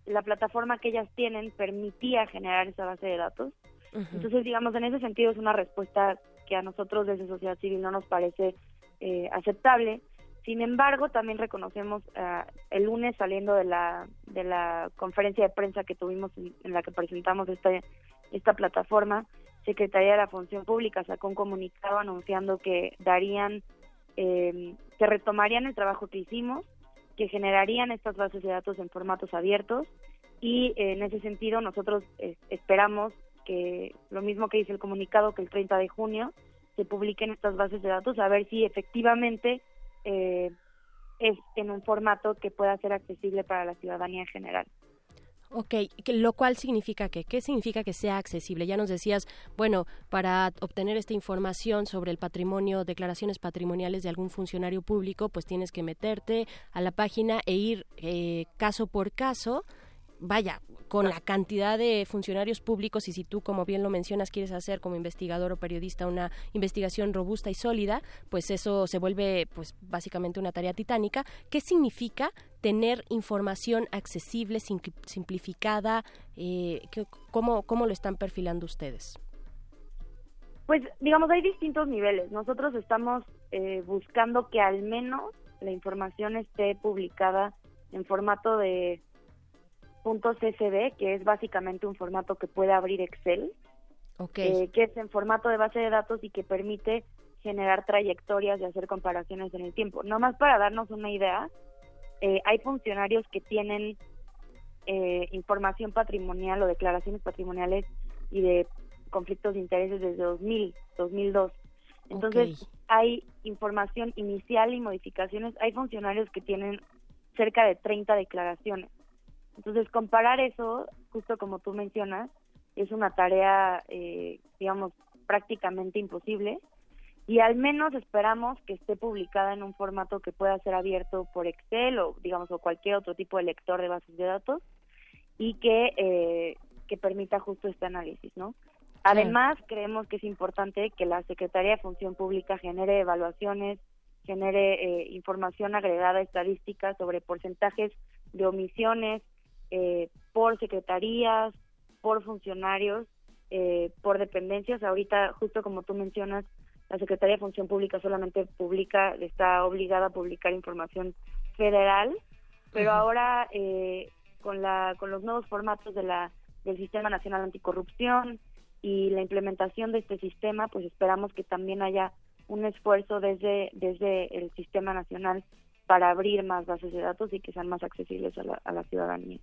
la plataforma que ellas tienen permitía generar esa base de datos. Entonces, digamos, en ese sentido es una respuesta que a nosotros desde sociedad civil no nos parece eh, aceptable. Sin embargo, también reconocemos uh, el lunes saliendo de la de la conferencia de prensa que tuvimos en, la que presentamos esta esta plataforma, Secretaría de la Función Pública sacó un comunicado anunciando que darían eh, que retomarían el trabajo que hicimos, que generarían estas bases de datos en formatos abiertos y en ese sentido nosotros eh, esperamos que lo mismo que dice el comunicado, que el 30 de junio se publiquen estas bases de datos, a ver si efectivamente eh, es en un formato que pueda ser accesible para la ciudadanía en general. Ok, lo cual significa que, ¿qué significa que sea accesible? Ya nos decías, bueno, para obtener esta información sobre el patrimonio, declaraciones patrimoniales de algún funcionario público, pues tienes que meterte a la página e ir eh, caso por caso vaya, con la cantidad de funcionarios públicos y si tú, como bien lo mencionas, quieres hacer como investigador o periodista una investigación robusta y sólida, pues eso se vuelve pues básicamente una tarea titánica. ¿Qué significa tener información accesible, simplificada? Eh, ¿cómo, ¿Cómo lo están perfilando ustedes? Pues digamos, hay distintos niveles. Nosotros estamos eh, buscando que al menos la información esté publicada en formato de .csv, que es básicamente un formato que puede abrir Excel, okay. eh, que es en formato de base de datos y que permite generar trayectorias y hacer comparaciones en el tiempo. No más para darnos una idea, eh, hay funcionarios que tienen eh, información patrimonial o declaraciones patrimoniales y de conflictos de intereses desde 2000, 2002. Entonces, okay. hay información inicial y modificaciones. Hay funcionarios que tienen cerca de 30 declaraciones. Entonces, comparar eso, justo como tú mencionas, es una tarea, eh, digamos, prácticamente imposible. Y al menos esperamos que esté publicada en un formato que pueda ser abierto por Excel o, digamos, o cualquier otro tipo de lector de bases de datos y que, eh, que permita justo este análisis, ¿no? Además, creemos que es importante que la Secretaría de Función Pública genere evaluaciones, genere eh, información agregada estadística sobre porcentajes de omisiones, eh, por secretarías, por funcionarios, eh, por dependencias. Ahorita, justo como tú mencionas, la Secretaría de Función Pública solamente publica, está obligada a publicar información federal, pero uh -huh. ahora eh, con la con los nuevos formatos de la del Sistema Nacional Anticorrupción y la implementación de este sistema, pues esperamos que también haya un esfuerzo desde desde el Sistema Nacional para abrir más bases de datos y que sean más accesibles a la, a la ciudadanía.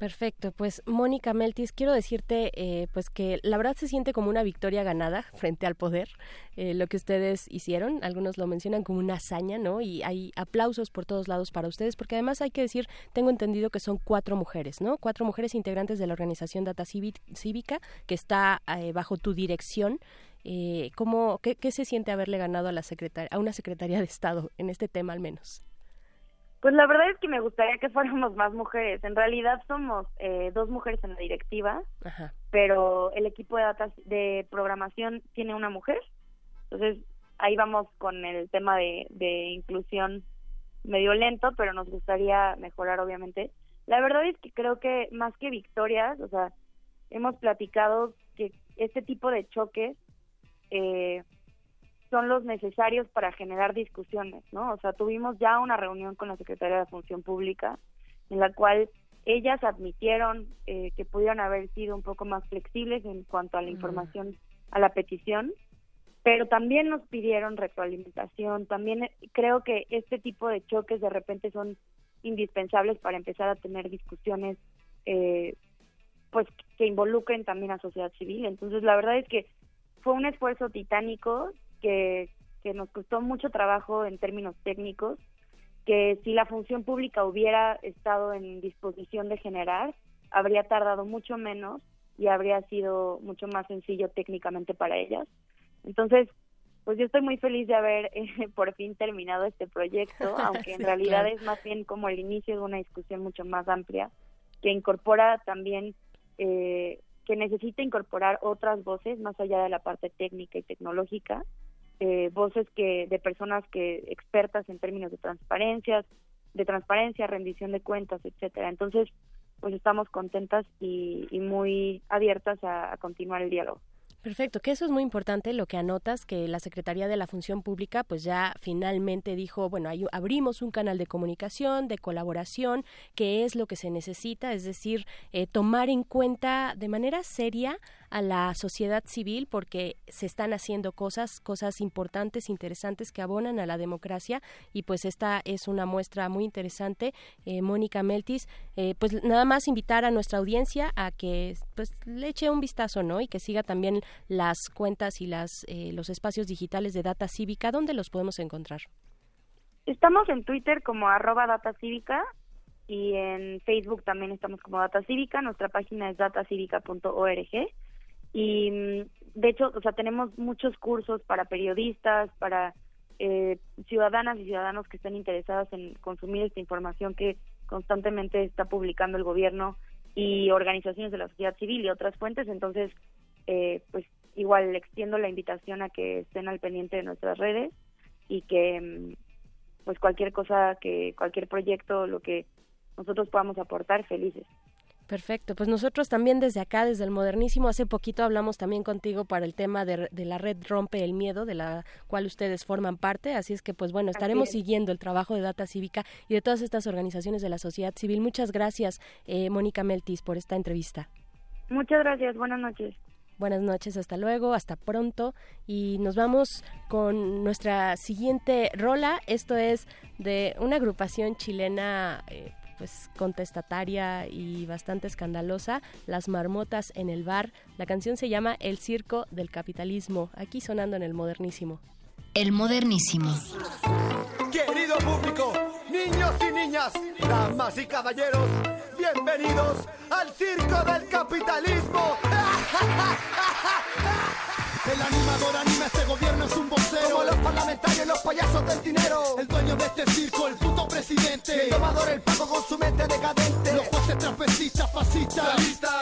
Perfecto, pues Mónica Meltis, quiero decirte eh, pues que la verdad se siente como una victoria ganada frente al poder, eh, lo que ustedes hicieron, algunos lo mencionan como una hazaña, ¿no? Y hay aplausos por todos lados para ustedes, porque además hay que decir, tengo entendido que son cuatro mujeres, ¿no? Cuatro mujeres integrantes de la organización Data Cívica, que está eh, bajo tu dirección. Eh, ¿cómo, qué, qué, se siente haberle ganado a, la secretaria, a una Secretaría de Estado en este tema al menos? Pues la verdad es que me gustaría que fuéramos más mujeres. En realidad somos eh, dos mujeres en la directiva, Ajá. pero el equipo de datas de programación tiene una mujer. Entonces ahí vamos con el tema de, de inclusión medio lento, pero nos gustaría mejorar obviamente. La verdad es que creo que más que victorias, o sea, hemos platicado que este tipo de choques eh, son los necesarios para generar discusiones, ¿no? O sea, tuvimos ya una reunión con la Secretaría de Función Pública en la cual ellas admitieron eh, que pudieron haber sido un poco más flexibles en cuanto a la información a la petición, pero también nos pidieron retroalimentación, también eh, creo que este tipo de choques de repente son indispensables para empezar a tener discusiones eh, pues que involucren también a sociedad civil. Entonces la verdad es que fue un esfuerzo titánico que, que nos costó mucho trabajo en términos técnicos, que si la función pública hubiera estado en disposición de generar, habría tardado mucho menos y habría sido mucho más sencillo técnicamente para ellas. Entonces, pues yo estoy muy feliz de haber eh, por fin terminado este proyecto, aunque en realidad es más bien como el inicio de una discusión mucho más amplia que incorpora también, eh, que necesita incorporar otras voces más allá de la parte técnica y tecnológica, eh, voces que de personas que expertas en términos de transparencias, de transparencia, rendición de cuentas, etcétera. Entonces, pues estamos contentas y, y muy abiertas a, continuar el diálogo. Perfecto, que eso es muy importante lo que anotas, que la Secretaría de la Función Pública pues ya finalmente dijo, bueno, ahí abrimos un canal de comunicación, de colaboración, que es lo que se necesita, es decir, eh, tomar en cuenta de manera seria a la sociedad civil porque se están haciendo cosas, cosas importantes, interesantes que abonan a la democracia y pues esta es una muestra muy interesante. Eh, Mónica Meltis, eh, pues nada más invitar a nuestra audiencia a que pues le eche un vistazo, ¿no? Y que siga también las cuentas y las eh, los espacios digitales de Data Cívica. ¿Dónde los podemos encontrar? Estamos en Twitter como arroba Data Cívica y en Facebook también estamos como Data Cívica. Nuestra página es datacívica.org y mm, de hecho, o sea, tenemos muchos cursos para periodistas, para eh, ciudadanas y ciudadanos que estén interesados en consumir esta información que constantemente está publicando el gobierno y organizaciones de la sociedad civil y otras fuentes. Entonces, eh, pues igual extiendo la invitación a que estén al pendiente de nuestras redes y que mm, pues cualquier cosa que cualquier proyecto lo que nosotros podamos aportar felices Perfecto, pues nosotros también desde acá, desde el Modernísimo, hace poquito hablamos también contigo para el tema de, de, la red Rompe el Miedo, de la cual ustedes forman parte, así es que pues bueno, estaremos siguiendo el trabajo de Data Cívica y de todas estas organizaciones de la sociedad civil. Muchas gracias, eh, Mónica Meltis, por esta entrevista. Muchas gracias, buenas noches. Buenas noches, hasta luego, hasta pronto. Y nos vamos con nuestra siguiente rola. Esto es de una agrupación chilena eh, pues contestataria y bastante escandalosa, Las marmotas en el bar. La canción se llama El circo del capitalismo, aquí sonando en el modernísimo. El modernísimo. Querido público, niños y niñas, damas y caballeros, bienvenidos al circo del capitalismo. El animador anima este gobierno es un vocero. Como los parlamentarios, los payasos del dinero. El dueño de este circo, el puto presidente. El tomador, el pago con su mente decadente. Los jueces trapecistas, fascistas.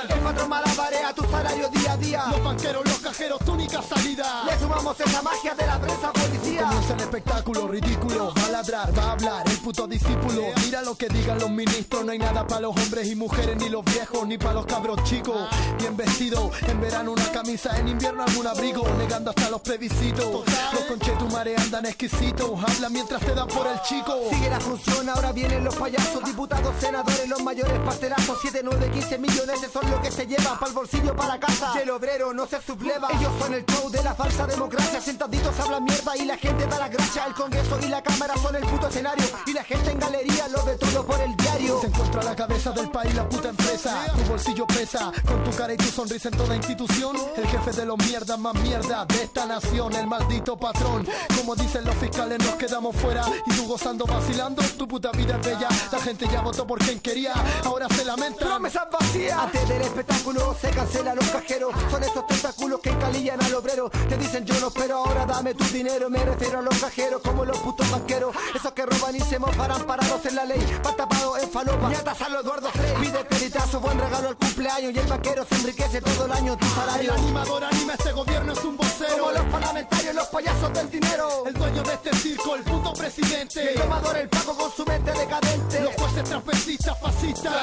El patrón malabarea tu salario día a día. Los banqueros, los cajeros, tu única salida. Le sumamos esa magia de la prensa policía. Comienza el espectáculo ridículo Va a ladrar, va a hablar el puto discípulo. Mira lo que digan los ministros No hay nada para los hombres y mujeres Ni los viejos, ni para los cabros chicos. Bien vestido, en verano una camisa En invierno algún abrigo negando hasta los plebiscitos. Los conchetumares andan exquisitos, habla mientras te dan por el chico. Sigue la función, ahora vienen los payasos, diputados, senadores, los mayores pastelazos. 7, 9, 15 millones, eso es lo que se lleva para el bolsillo, para casa. Y el obrero no se subleva. Ellos son el show de la falsa democracia. Sentaditos hablan mierda y la gente da la gracia. El Congreso y la Cámara son el puto escenario. Y la gente en galería lo ve todo por el diario. Se encuentra la cabeza del país la puta empresa. Tu bolsillo pesa, con tu cara y tu sonrisa en toda institución. El jefe de los mierdas más mierda de esta nación, el maldito patrón. Como dicen los fiscales, nos quedamos fuera. Y tú gozando, vacilando, tu puta vida es bella. La gente ya votó por quien quería, ahora se lamenta. Promesas vacías. Antes del espectáculo se cancelan los cajeros. Son esos tentáculos que encalillan al obrero. Te dicen yo no espero, ahora dame tu dinero. Me refiero a los cajeros como los putos banqueros. Esos que roban y se mofarán parados en la ley. Van tapados en falopa. Ñatas a los Eduardo Frey. Pide peritazo, buen regalo al cumpleaños. Y el vaquero se enriquece todo el año tu salario. El animador anima este gobierno es un vocero. Como los parlamentarios, los payasos del dinero. El dueño de este circo, el puto presidente. El tomador, el pago con su mente decadente. Los jueces transvestistas, fascistas.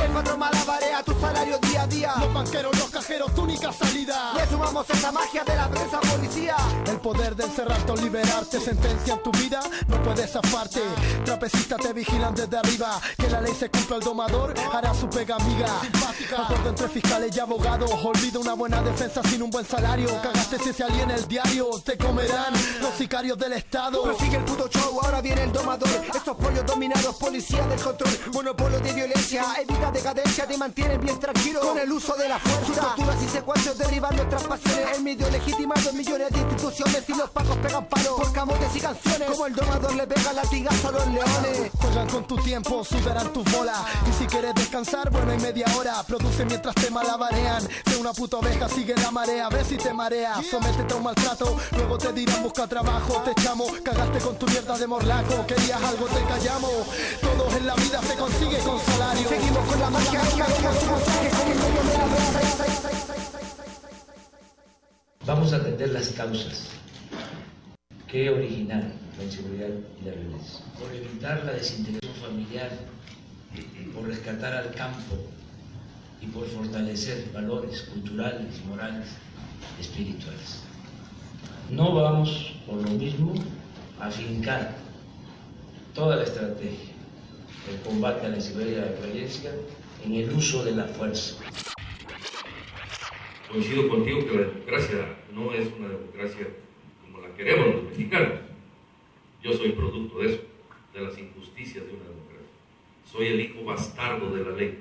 El patrón malabarea día a día. Los banqueros, los cajeros, tu única salida. Le sumamos esa magia de la prensa policía. El poder de encerrarte o liberarte, sentencia en tu vida, no puedes zafarte. Trapecistas te vigilan desde arriba. Que la ley se cumpla, el domador hará su pega amiga. Acuerdo entre fiscales y abogados. Olvida una buena defensa sin un buen salario. Cagaste si se aliena el diario. Te comerán los sicarios del Estado. Prosigue el puto show, ahora viene el domador. Estos pollos dominados, policía del control. Monopolio de violencia, evita decadencia, te mantienen bien tranquilo con el uso de la fuerza. torturas y secuestros derriban nuestras pasiones. El medio legitimado en millones de instituciones. Y los pacos pegan palos por camotes y canciones. Como el domador le pega latigazo a los leones. Juegan con tu tiempo, sudarán tus bolas. Y si quieres descansar, bueno, hay media hora. Produce mientras te malabarean. De una puta oveja, sigue la marea. Ve si te marea. Sométete a un maltrato. Luego te dirán busca trabajo. Te echamos, cagaste con tu mierda de morlaco. Querías algo, te callamos. Todo en la vida se consigue con salario. Seguimos con la magia. Vamos a atender las causas que originaron la inseguridad y la violencia. Por evitar la desintegración familiar, por rescatar al campo y por fortalecer valores culturales, morales, espirituales. No vamos, por lo mismo, a fincar toda la estrategia del combate a la inseguridad y la violencia en el uso de la fuerza. Coincido contigo que la democracia no es una democracia como la queremos los mexicanos. Yo soy producto de eso, de las injusticias de una democracia. Soy el hijo bastardo de la ley.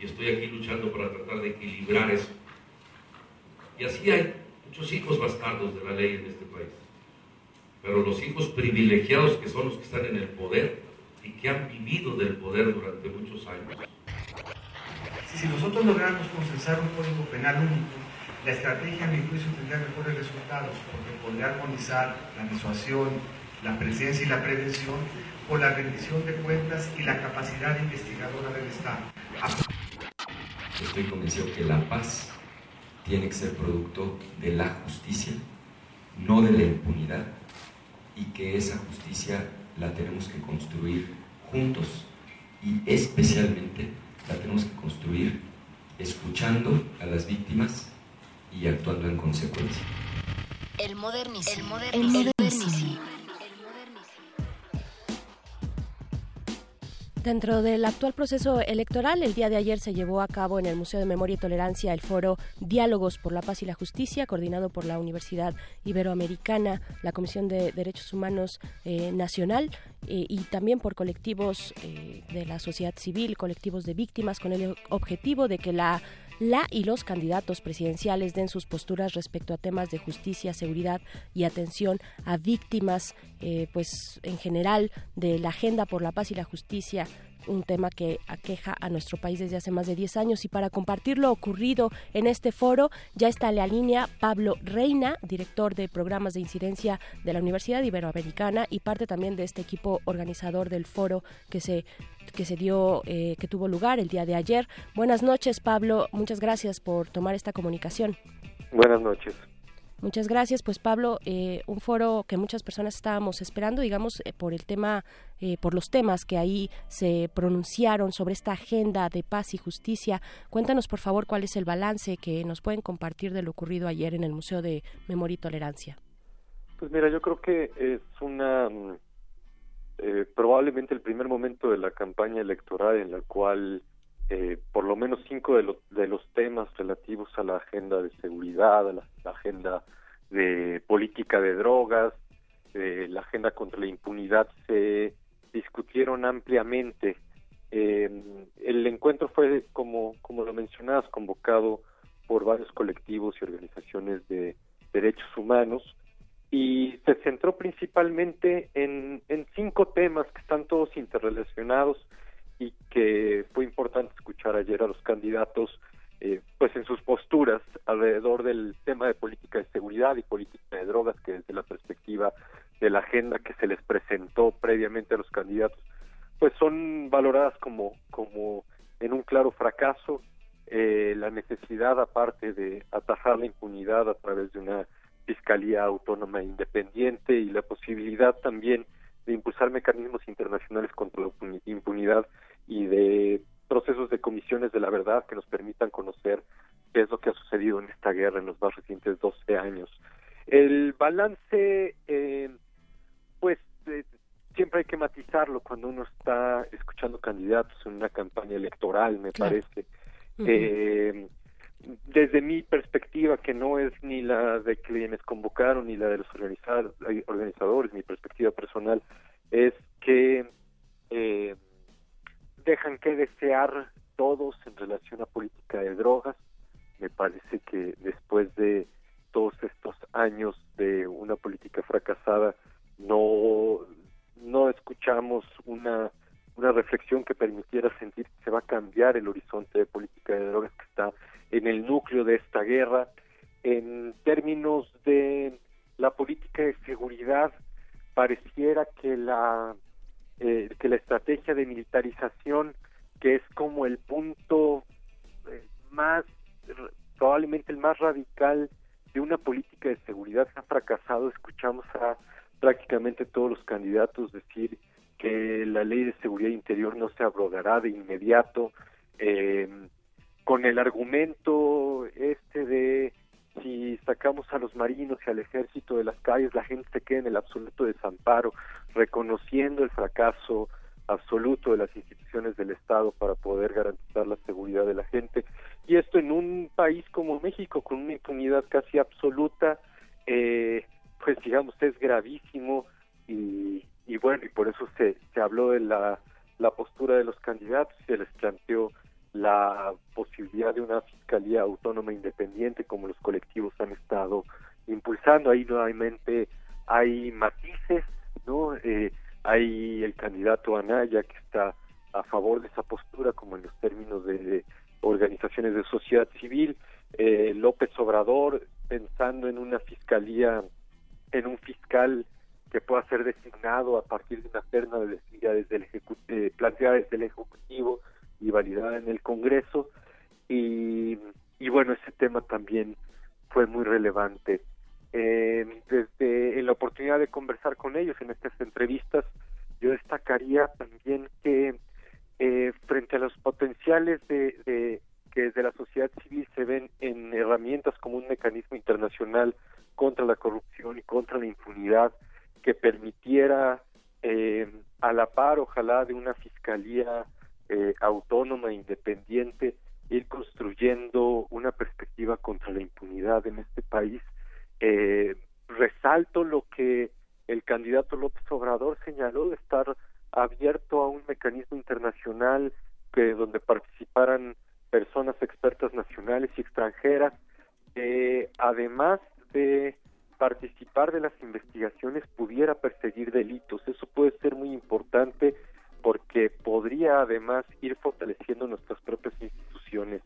Y estoy aquí luchando para tratar de equilibrar eso. Y así hay muchos hijos bastardos de la ley en este país. Pero los hijos privilegiados que son los que están en el poder y que han vivido del poder durante muchos años. Si nosotros logramos procesar un código penal único, la estrategia, a mi juicio, tendría mejores resultados, porque podría armonizar la disuasión, la presencia y la prevención con la rendición de cuentas y la capacidad investigadora del Estado. Estoy convencido que la paz tiene que ser producto de la justicia, no de la impunidad, y que esa justicia la tenemos que construir juntos y especialmente la tenemos que construir escuchando a las víctimas y actuando en consecuencia. El modernísimo. Dentro del actual proceso electoral, el día de ayer se llevó a cabo en el Museo de Memoria y Tolerancia el foro Diálogos por la Paz y la Justicia, coordinado por la Universidad Iberoamericana, la Comisión de Derechos Humanos eh, Nacional eh, y también por colectivos eh, de la sociedad civil, colectivos de víctimas, con el objetivo de que la la y los candidatos presidenciales den sus posturas respecto a temas de justicia, seguridad y atención a víctimas, eh, pues en general de la agenda por la paz y la justicia un tema que aqueja a nuestro país desde hace más de 10 años y para compartir lo ocurrido en este foro ya está en la línea Pablo Reina, director de programas de incidencia de la Universidad Iberoamericana y parte también de este equipo organizador del foro que se que se dio, eh, que tuvo lugar el día de ayer. Buenas noches, Pablo. Muchas gracias por tomar esta comunicación. Buenas noches. Muchas gracias, pues Pablo, eh, un foro que muchas personas estábamos esperando, digamos, eh, por el tema, por los temas que ahí se pronunciaron sobre esta agenda de paz y justicia. Cuéntanos, por favor, cuál es el balance que nos pueden compartir de lo ocurrido ayer en el Museo de Memoria y Tolerancia. Pues mira, yo creo que es una mm, eh, probablemente el primer momento de la campaña electoral en la cual eh, por lo menos cinco de, los de los temas relativos a la agenda de seguridad, a la, agenda de política de drogas, eh, la agenda contra la impunidad se discutieron ampliamente. el encuentro fue, como, como lo mencionabas, convocado por varios colectivos y organizaciones de derechos humanos y se centró principalmente en, en cinco temas que están todos interrelacionados y que fue importante escuchar ayer a los candidatos eh, pues en sus posturas alrededor del tema de política de seguridad y política de drogas que desde la perspectiva de la agenda que se les presentó previamente a los candidatos pues son valoradas como como en un claro fracaso eh, la necesidad aparte de atajar la impunidad a través de una Fiscalía Autónoma Independiente y la posibilidad también de impulsar mecanismos internacionales contra la impunidad y de procesos de comisiones de la verdad que nos permitan conocer qué es lo que ha sucedido en esta guerra en los más recientes 12 años. El balance, eh, pues eh, siempre hay que matizarlo cuando uno está escuchando candidatos en una campaña electoral, me parece. eh, desde mi perspectiva, que no es ni la de quienes convocaron ni la de los organizadores, mi perspectiva personal, es que eh, dejan que desear todos en relación a política de drogas. Me parece que después de todos estos años de una política fracasada, no, no escuchamos una, una reflexión que permitiera sentir que se va a cambiar el horizonte de política de drogas que está en el núcleo de esta guerra. En términos de la política de seguridad, pareciera que la eh, que la estrategia de militarización, que es como el punto eh, más, probablemente el más radical de una política de seguridad, ha fracasado. Escuchamos a prácticamente todos los candidatos decir que la ley de seguridad interior no se abrogará de inmediato, eh, con el argumento este de si sacamos a los marinos y al ejército de las calles, la gente se queda en el absoluto desamparo, reconociendo el fracaso absoluto de las instituciones del Estado para poder garantizar la seguridad de la gente. Y esto en un país como México, con una impunidad casi absoluta, eh, pues digamos, es gravísimo y, y bueno, y por eso se, se habló de la, la postura de los candidatos, se les planteó la posibilidad de una fiscalía autónoma independiente como los colectivos han estado impulsando. Ahí nuevamente hay matices, ¿no? Eh, hay el candidato Anaya que está a favor de esa postura como en los términos de, organizaciones de sociedad civil. Eh, López Obrador pensando en una fiscalía, en un fiscal que pueda ser designado a partir de una terna de desde el eh, planteada desde el Ejecutivo y validada en el Congreso. Y, bueno ese tema también fue muy relevante. Eh, desde en la oportunidad de conversar con ellos en estas entrevistas yo destacaría también que eh, frente a los potenciales de que desde la sociedad civil se ven en herramientas como un mecanismo internacional contra la corrupción y contra la impunidad que permitiera eh, a la par ojalá de una fiscalía eh, autónoma, independiente, ir construyendo una perspectiva contra la impunidad en este país. Eh, resalto lo que el candidato López Obrador señaló de estar abierto a un mecanismo internacional que donde participaran personas expertas nacionales y extranjeras, eh, además de participar de las investigaciones pudiera perseguir delitos. Eso puede ser muy importante porque podría además ir fortaleciendo nuestras propias instituciones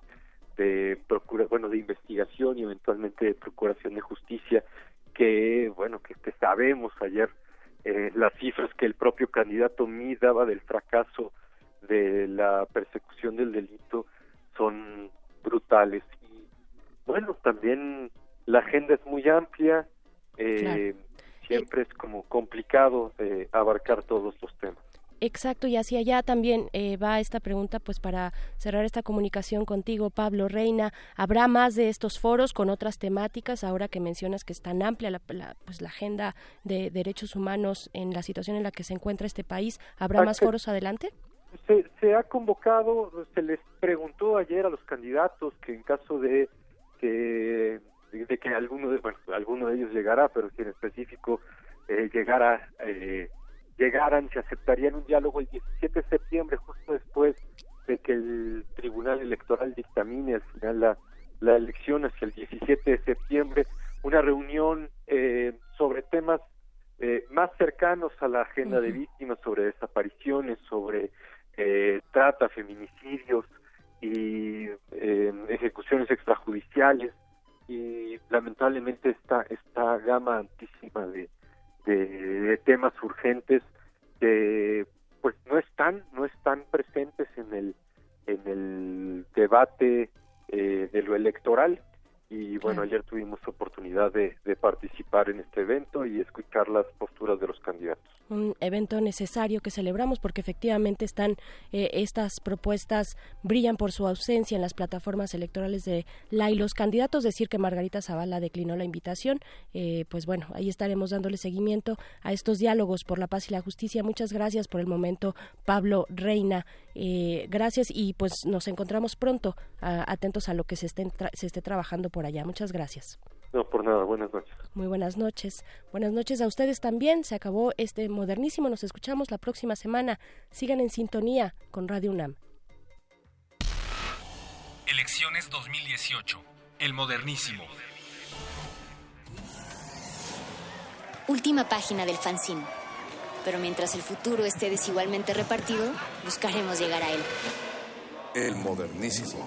de procura, bueno, de investigación y eventualmente de procuración de justicia, que bueno, que, sabemos ayer eh, las cifras que el propio candidato mí daba del fracaso de la persecución del delito son brutales y bueno, también la agenda es muy amplia, eh, siempre es como complicado eh, abarcar todos los temas. Exacto, y hacia allá también eh, va esta pregunta, pues para cerrar esta comunicación contigo, Pablo Reina, ¿habrá más de estos foros con otras temáticas ahora que mencionas que es tan amplia la, pues la agenda de derechos humanos en la situación en la que se encuentra este país? ¿Habrá más foros adelante? Se, se ha convocado, se les preguntó ayer a los candidatos que en caso de que de que alguno de bueno, alguno de ellos llegara, pero si en específico eh, llegara eh, llegaran, se aceptarían un diálogo el 17 de septiembre, justo después de que el Tribunal Electoral dictamine al final la, la elección hacia el 17 de septiembre, una reunión eh, sobre temas eh, más cercanos a la agenda de víctimas, sobre desapariciones, sobre eh, trata, feminicidios y ejecuciones extrajudiciales y lamentablemente esta, esta gama antísima de, de, temas urgentes que pues no están no están presentes en el en el debate eh, de lo electoral y bueno, ayer tuvimos oportunidad de, participar en este evento y escuchar las posturas de los candidatos. Un evento necesario que celebramos porque efectivamente están eh, estas propuestas brillan por su ausencia en las plataformas electorales de la y los candidatos. Decir que Margarita Zavala declinó la invitación, eh, pues bueno, ahí estaremos dándole seguimiento a estos diálogos por la paz y la justicia. Muchas gracias por el momento, Pablo Reina. Eh, gracias y pues nos encontramos pronto, atentos a lo que se, esté se esté trabajando por allá. Muchas gracias. No, por nada, buenas noches. Muy buenas noches. Buenas noches a ustedes también. Se acabó este modernísimo. Nos escuchamos la próxima semana. Sigan en sintonía con Radio UNAM. Elecciones 2018. El modernísimo. Última página del fanzine. Pero mientras el futuro esté desigualmente repartido, buscaremos llegar a él. El modernísimo.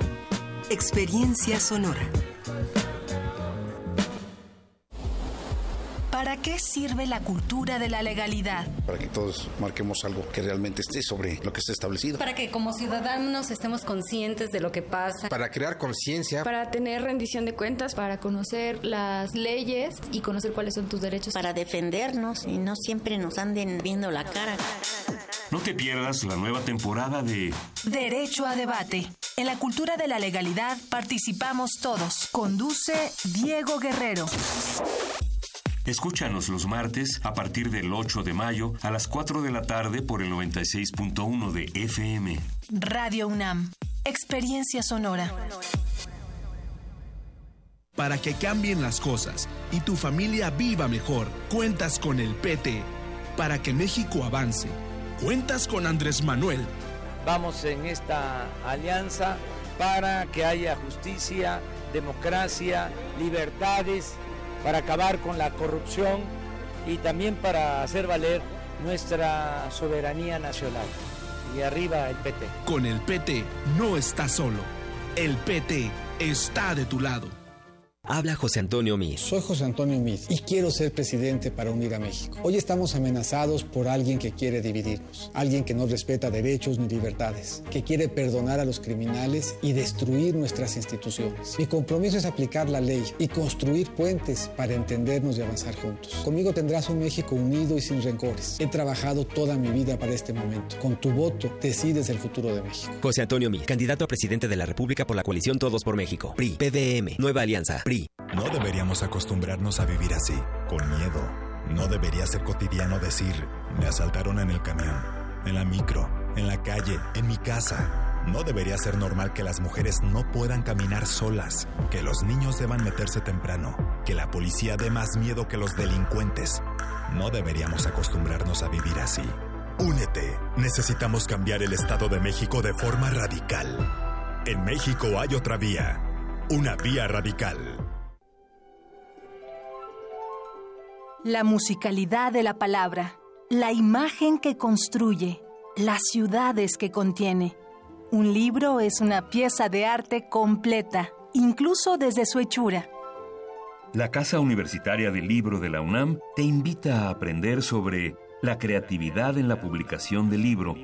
Experiencia sonora. ¿Para qué sirve la cultura de la legalidad? Para que todos marquemos algo que realmente esté sobre lo que está establecido. Para que como ciudadanos estemos conscientes de lo que pasa. Para crear conciencia. Para tener rendición de cuentas. Para conocer las leyes y conocer cuáles son tus derechos. Para defendernos y no siempre nos anden viendo la cara. No te pierdas la nueva temporada de Derecho a Debate. En la cultura de la legalidad participamos todos. Conduce Diego Guerrero. Escúchanos los martes a partir del 8 de mayo a las 4 de la tarde por el 96.1 de FM. Radio UNAM. Experiencia sonora. Para que cambien las cosas y tu familia viva mejor, cuentas con el PT. Para que México avance cuentas con Andrés Manuel. Vamos en esta alianza para que haya justicia, democracia, libertades, para acabar con la corrupción y también para hacer valer nuestra soberanía nacional. Y arriba el PT. Con el PT no estás solo. El PT está de tu lado. Habla José Antonio Miz. Soy José Antonio Miz y quiero ser presidente para unir a México. Hoy estamos amenazados por alguien que quiere dividirnos, alguien que no respeta derechos ni libertades, que quiere perdonar a los criminales y destruir nuestras instituciones. Mi compromiso es aplicar la ley y construir puentes para entendernos y avanzar juntos. Conmigo tendrás un México unido y sin rencores. He trabajado toda mi vida para este momento. Con tu voto decides el futuro de México. José Antonio Miz, candidato a presidente de la República por la coalición Todos por México. PRI, PDM, Nueva Alianza. No deberíamos acostumbrarnos a vivir así, con miedo. No debería ser cotidiano decir, me asaltaron en el camión, en la micro, en la calle, en mi casa. No debería ser normal que las mujeres no puedan caminar solas, que los niños deban meterse temprano, que la policía dé más miedo que los delincuentes. No deberíamos acostumbrarnos a vivir así. Únete. Necesitamos cambiar el Estado de México de forma radical. En México hay otra vía. Una vía radical. La musicalidad de la palabra, la imagen que construye, las ciudades que contiene. Un libro es una pieza de arte completa, incluso desde su hechura. La Casa Universitaria del Libro de la UNAM te invita a aprender sobre la creatividad en la publicación del libro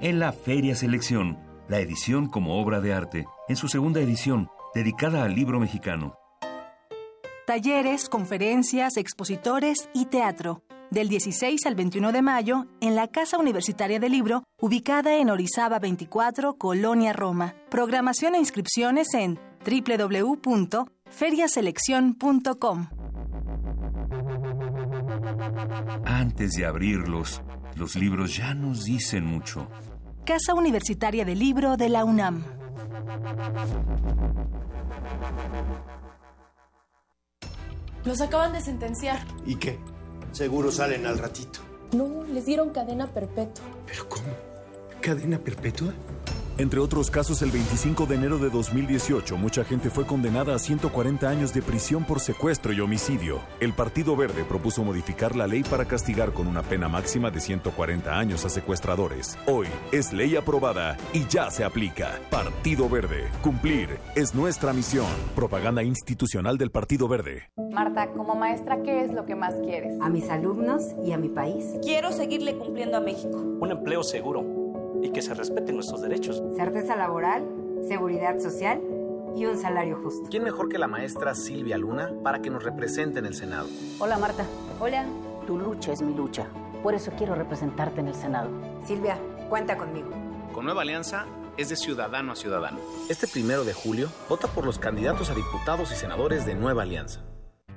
en la Feria Selección, la edición como obra de arte, en su segunda edición, dedicada al libro mexicano talleres, conferencias, expositores y teatro. Del 16 al 21 de mayo, en la Casa Universitaria del Libro, ubicada en Orizaba 24, Colonia Roma. Programación e inscripciones en www.feriaselección.com. Antes de abrirlos, los libros ya nos dicen mucho. Casa Universitaria del Libro de la UNAM. Los acaban de sentenciar. ¿Y qué? Seguro salen al ratito. No, les dieron cadena perpetua. ¿Pero cómo? ¿Cadena perpetua? Entre otros casos, el 25 de enero de 2018, mucha gente fue condenada a 140 años de prisión por secuestro y homicidio. El Partido Verde propuso modificar la ley para castigar con una pena máxima de 140 años a secuestradores. Hoy es ley aprobada y ya se aplica. Partido Verde. Cumplir es nuestra misión. Propaganda institucional del Partido Verde. Marta, como maestra, ¿qué es lo que más quieres? A mis alumnos y a mi país. Quiero seguirle cumpliendo a México. Un empleo seguro y que se respeten nuestros derechos. Certeza laboral, seguridad social y un salario justo. ¿Quién mejor que la maestra Silvia Luna para que nos represente en el Senado? Hola Marta. Hola. Tu lucha es mi lucha. Por eso quiero representarte en el Senado. Silvia, cuenta conmigo. Con Nueva Alianza es de ciudadano a ciudadano. Este primero de julio, vota por los candidatos a diputados y senadores de Nueva Alianza.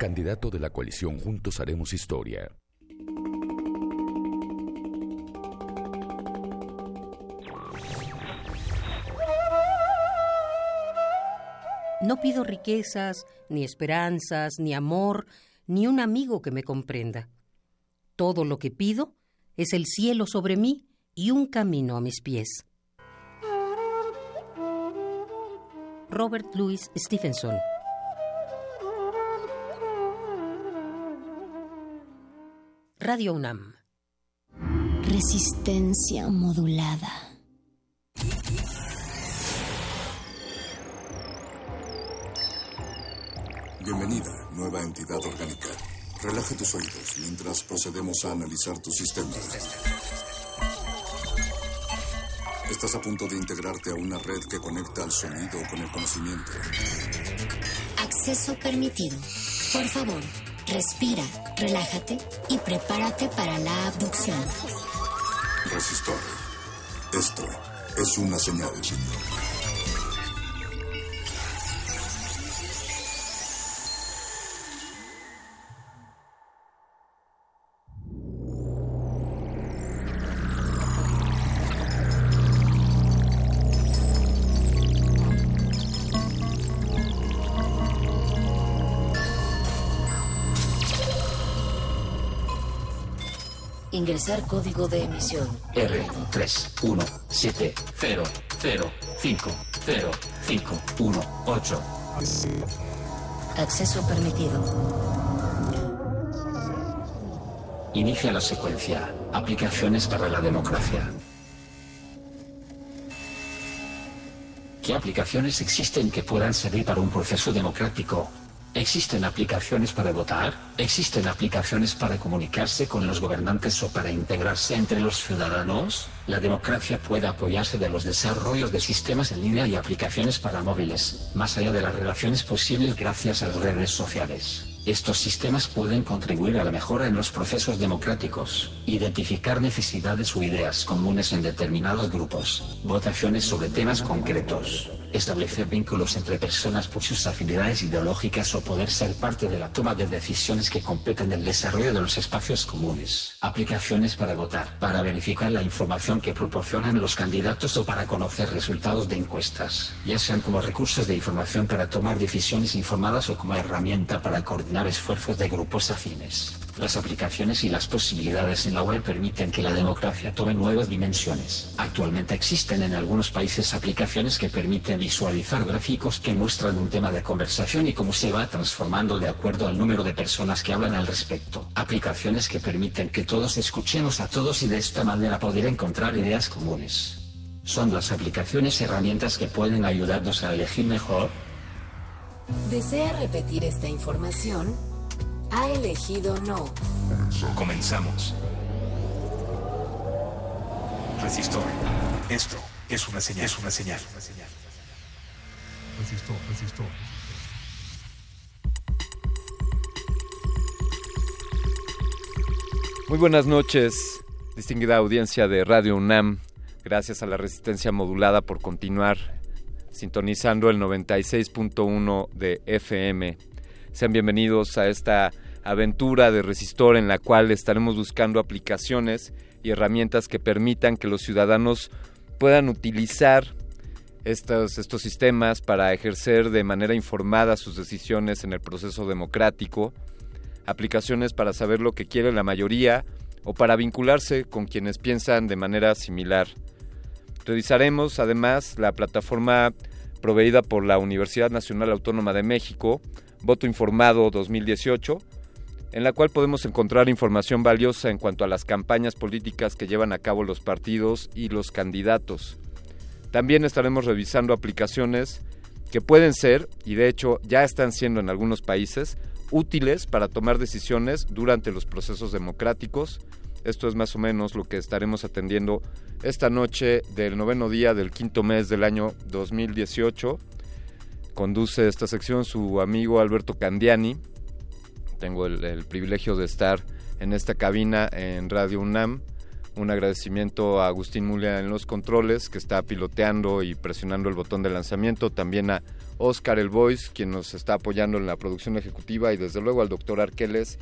Candidato de la coalición Juntos Haremos Historia. No pido riquezas, ni esperanzas, ni amor, ni un amigo que me comprenda. Todo lo que pido es el cielo sobre mí y un camino a mis pies. Robert Louis Stevenson Radio UNAM Resistencia modulada. Bienvenida, nueva entidad orgánica. Relaje tus oídos mientras procedemos a analizar tu sistema. Estás a punto de integrarte a una red que conecta al sonido con el conocimiento. Acceso permitido. Por favor, respira, relájate y prepárate para la abducción. Resistor. Esto es una señal. Ingresar código de emisión. R 3 1 7 0 0 5 0 5 1 8. Acceso permitido. Inicia la secuencia. Aplicaciones para la democracia. ¿Qué aplicaciones existen que puedan servir para un proceso democrático? ¿Existen aplicaciones para votar? ¿Existen aplicaciones para comunicarse con los gobernantes o para integrarse entre los ciudadanos? La democracia puede apoyarse de los desarrollos de sistemas en línea y aplicaciones para móviles, más allá de las relaciones posibles gracias a las redes sociales. Estos sistemas pueden contribuir a la mejora en los procesos democráticos, identificar necesidades o ideas comunes en determinados grupos, votaciones sobre temas concretos, establecer vínculos entre personas por sus afinidades ideológicas o poder ser parte de la toma de decisiones que competen el desarrollo de los espacios comunes, aplicaciones para votar, para verificar la información que proporcionan los candidatos o para conocer resultados de encuestas, ya sean como recursos de información para tomar decisiones informadas o como herramienta para coordinar esfuerzos de grupos afines. Las aplicaciones y las posibilidades en la web permiten que la democracia tome nuevas dimensiones. Actualmente existen en algunos países aplicaciones que permiten visualizar gráficos que muestran un tema de conversación y cómo se va transformando de acuerdo al número de personas que hablan al respecto. Aplicaciones que permiten que todos escuchemos a todos y de esta manera poder encontrar ideas comunes. Son las aplicaciones herramientas que pueden ayudarnos a elegir mejor ¿Desea repetir esta información? Ha elegido no. Comenzamos. Resistor. Esto es una señal. Es una señal. Resistor, resistor. Muy buenas noches, distinguida audiencia de Radio UNAM. Gracias a la resistencia modulada por continuar sintonizando el 96.1 de FM. Sean bienvenidos a esta aventura de Resistor en la cual estaremos buscando aplicaciones y herramientas que permitan que los ciudadanos puedan utilizar estos, estos sistemas para ejercer de manera informada sus decisiones en el proceso democrático, aplicaciones para saber lo que quiere la mayoría o para vincularse con quienes piensan de manera similar. Revisaremos además la plataforma proveída por la Universidad Nacional Autónoma de México, Voto Informado 2018, en la cual podemos encontrar información valiosa en cuanto a las campañas políticas que llevan a cabo los partidos y los candidatos. También estaremos revisando aplicaciones que pueden ser, y de hecho ya están siendo en algunos países, útiles para tomar decisiones durante los procesos democráticos. Esto es más o menos lo que estaremos atendiendo esta noche del noveno día del quinto mes del año 2018. Conduce esta sección su amigo Alberto Candiani, tengo el, privilegio de estar en esta cabina en Radio UNAM. Un agradecimiento a Agustín Mulia en los controles, que está piloteando y presionando el botón de lanzamiento. También a Oscar El Voice, quien nos está apoyando en la producción ejecutiva. Y desde luego al doctor Arqueles,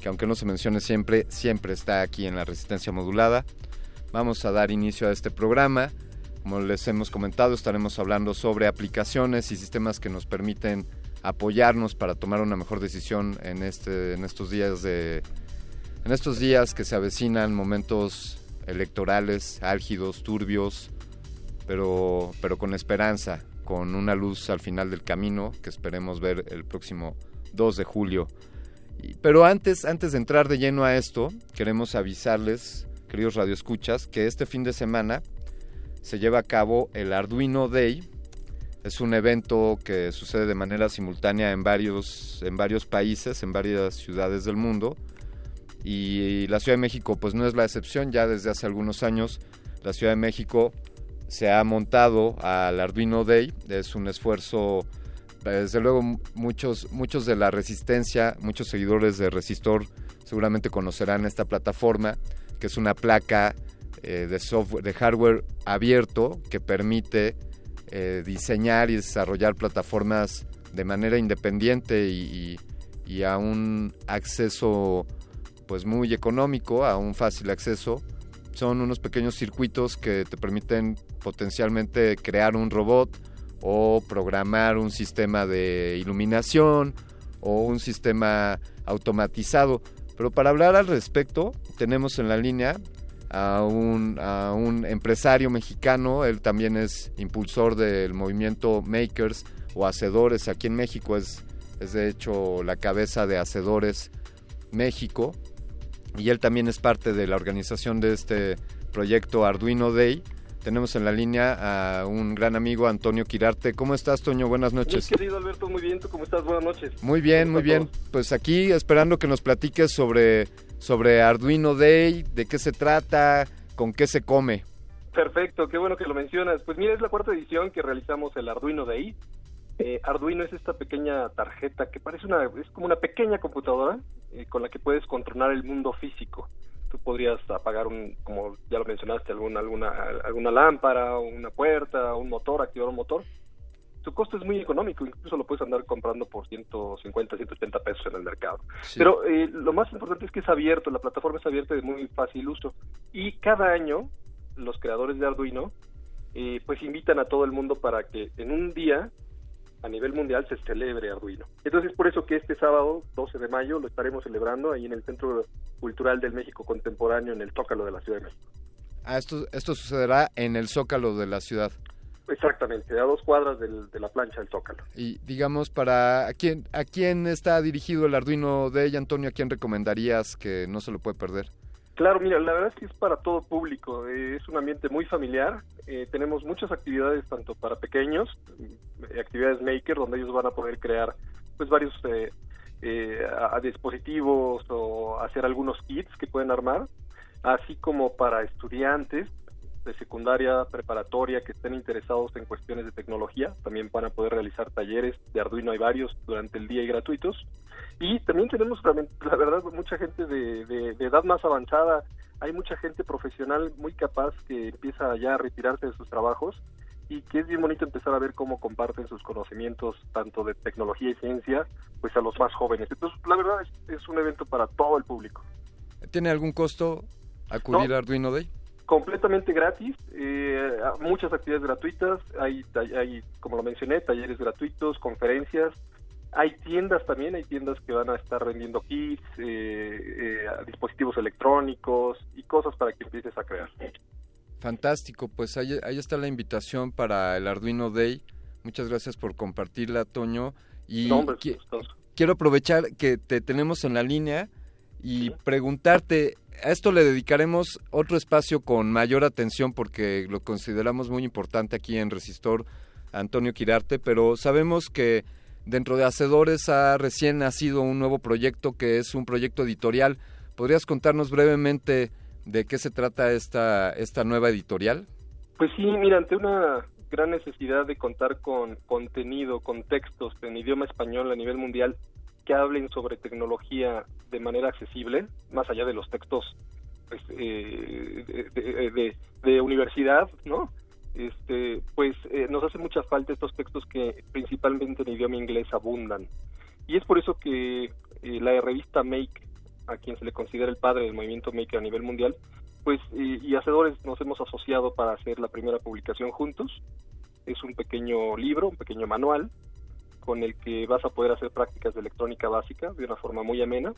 que aunque no se mencione siempre, siempre está aquí en la resistencia modulada. Vamos a dar inicio a este programa. Como les hemos comentado, estaremos hablando sobre aplicaciones y sistemas que nos permiten apoyarnos para tomar una mejor decisión en este en estos días de en estos días que se avecinan momentos electorales álgidos, turbios, pero pero con esperanza, con una luz al final del camino que esperemos ver el próximo 2 de julio. Pero antes antes de entrar de lleno a esto, queremos avisarles, queridos radioescuchas, que este fin de semana se lleva a cabo el Arduino Day, es un evento que sucede de manera simultánea en varios, en varios países, en varias ciudades del mundo. Y la Ciudad de México pues no es la excepción, ya desde hace algunos años la Ciudad de México se ha montado al Arduino Day, es un esfuerzo, desde luego muchos, muchos de la resistencia, muchos seguidores de Resistor seguramente conocerán esta plataforma, que es una placa eh, de software, de hardware abierto que permite eh, diseñar y desarrollar plataformas de manera independiente y, a un acceso pues muy económico, a un fácil acceso. Son unos pequeños circuitos que te permiten potencialmente crear un robot o programar un sistema de iluminación o un sistema automatizado. Pero para hablar al respecto, tenemos en la línea a un, a un empresario mexicano, él también es impulsor del movimiento Makers o Hacedores aquí en México, es, es de hecho la cabeza de Hacedores México y él también es parte de la organización de este proyecto Arduino Day. Tenemos en la línea a un gran amigo, Antonio Quirarte. ¿Cómo estás, Toño? Buenas noches. querido Alberto, muy bien. ¿Tú cómo estás? Buenas noches. Muy bien, muy bien. Pues aquí esperando que nos platiques sobre sobre Arduino Day, de qué se trata, con qué se come. Perfecto, qué bueno que lo mencionas. Pues mira, es la cuarta edición que realizamos el Arduino Day. Eh, Arduino es esta pequeña tarjeta que parece una, es como una pequeña computadora eh, con la que puedes controlar el mundo físico. Tú podrías apagar un, como ya lo mencionaste, alguna, alguna, alguna lámpara, una puerta, un motor, activar un motor su costo es muy económico, incluso lo puedes andar comprando por 150, 180 pesos en el mercado. Pero eh, lo más importante es que es abierto, la plataforma es abierta de muy fácil uso. Y cada año los creadores de Arduino eh, pues invitan a todo el mundo para que en un día a nivel mundial se celebre Arduino. Entonces por eso que este sábado, 12 de mayo, lo estaremos celebrando ahí en el Centro Cultural del México Contemporáneo, en el Zócalo de la Ciudad de México. Ah, esto, esto sucederá en el Zócalo de la ciudad. Exactamente, a dos cuadras de la plancha del Zócalo. Y digamos, para ¿a quién, ¿a quién está dirigido el Arduino de ella, Antonio? ¿A quién recomendarías que no se lo puede perder? Claro, mira, la verdad es que es para todo público, eh, es un ambiente muy familiar, eh, tenemos muchas actividades tanto para pequeños, eh, actividades maker, donde ellos van a poder crear pues varios a dispositivos o hacer algunos kits que pueden armar, así como para estudiantes, de secundaria, preparatoria que estén interesados en cuestiones de tecnología. También van a poder realizar talleres de Arduino, hay varios durante el día y gratuitos. Y también tenemos, la verdad, mucha gente de, de, edad más avanzada. Hay mucha gente profesional muy capaz que empieza ya a retirarse de sus trabajos y que es bien bonito empezar a ver cómo comparten sus conocimientos tanto de tecnología y ciencia pues a los más jóvenes. Entonces, la verdad es, es un evento para todo el público. ¿Tiene algún costo acudir a Arduino Day? Completamente gratis, eh, muchas actividades gratuitas, hay, hay, como lo mencioné, talleres gratuitos, conferencias, hay tiendas también, hay tiendas que van a estar vendiendo kits, eh, eh, dispositivos electrónicos y cosas para que empieces a crear. Fantástico, pues ahí, ahí, está la invitación para el Arduino Day. Muchas gracias por compartirla, Toño. Y quiero aprovechar que te tenemos en la línea y preguntarte, a esto le dedicaremos otro espacio con mayor atención porque lo consideramos muy importante aquí en Resistor, Antonio Quirarte, pero sabemos que dentro de Hacedores ha recién nacido un nuevo proyecto que es un proyecto editorial. ¿Podrías contarnos brevemente de qué se trata esta, esta nueva editorial? Pues sí, mira, ante una gran necesidad de contar con contenido, con textos en idioma español a nivel mundial que hablen sobre tecnología de manera accesible, más allá de los textos pues, eh, de, universidad, ¿no? Este, pues eh, nos hace mucha falta estos textos que principalmente en idioma inglés abundan. Y es por eso que eh, la revista Make, a quien se le considera el padre del movimiento Make a nivel mundial, pues y Hacedores nos hemos asociado para hacer la primera publicación juntos. Es un pequeño libro, un pequeño manual, con el que vas a poder hacer prácticas de electrónica básica de una forma muy amena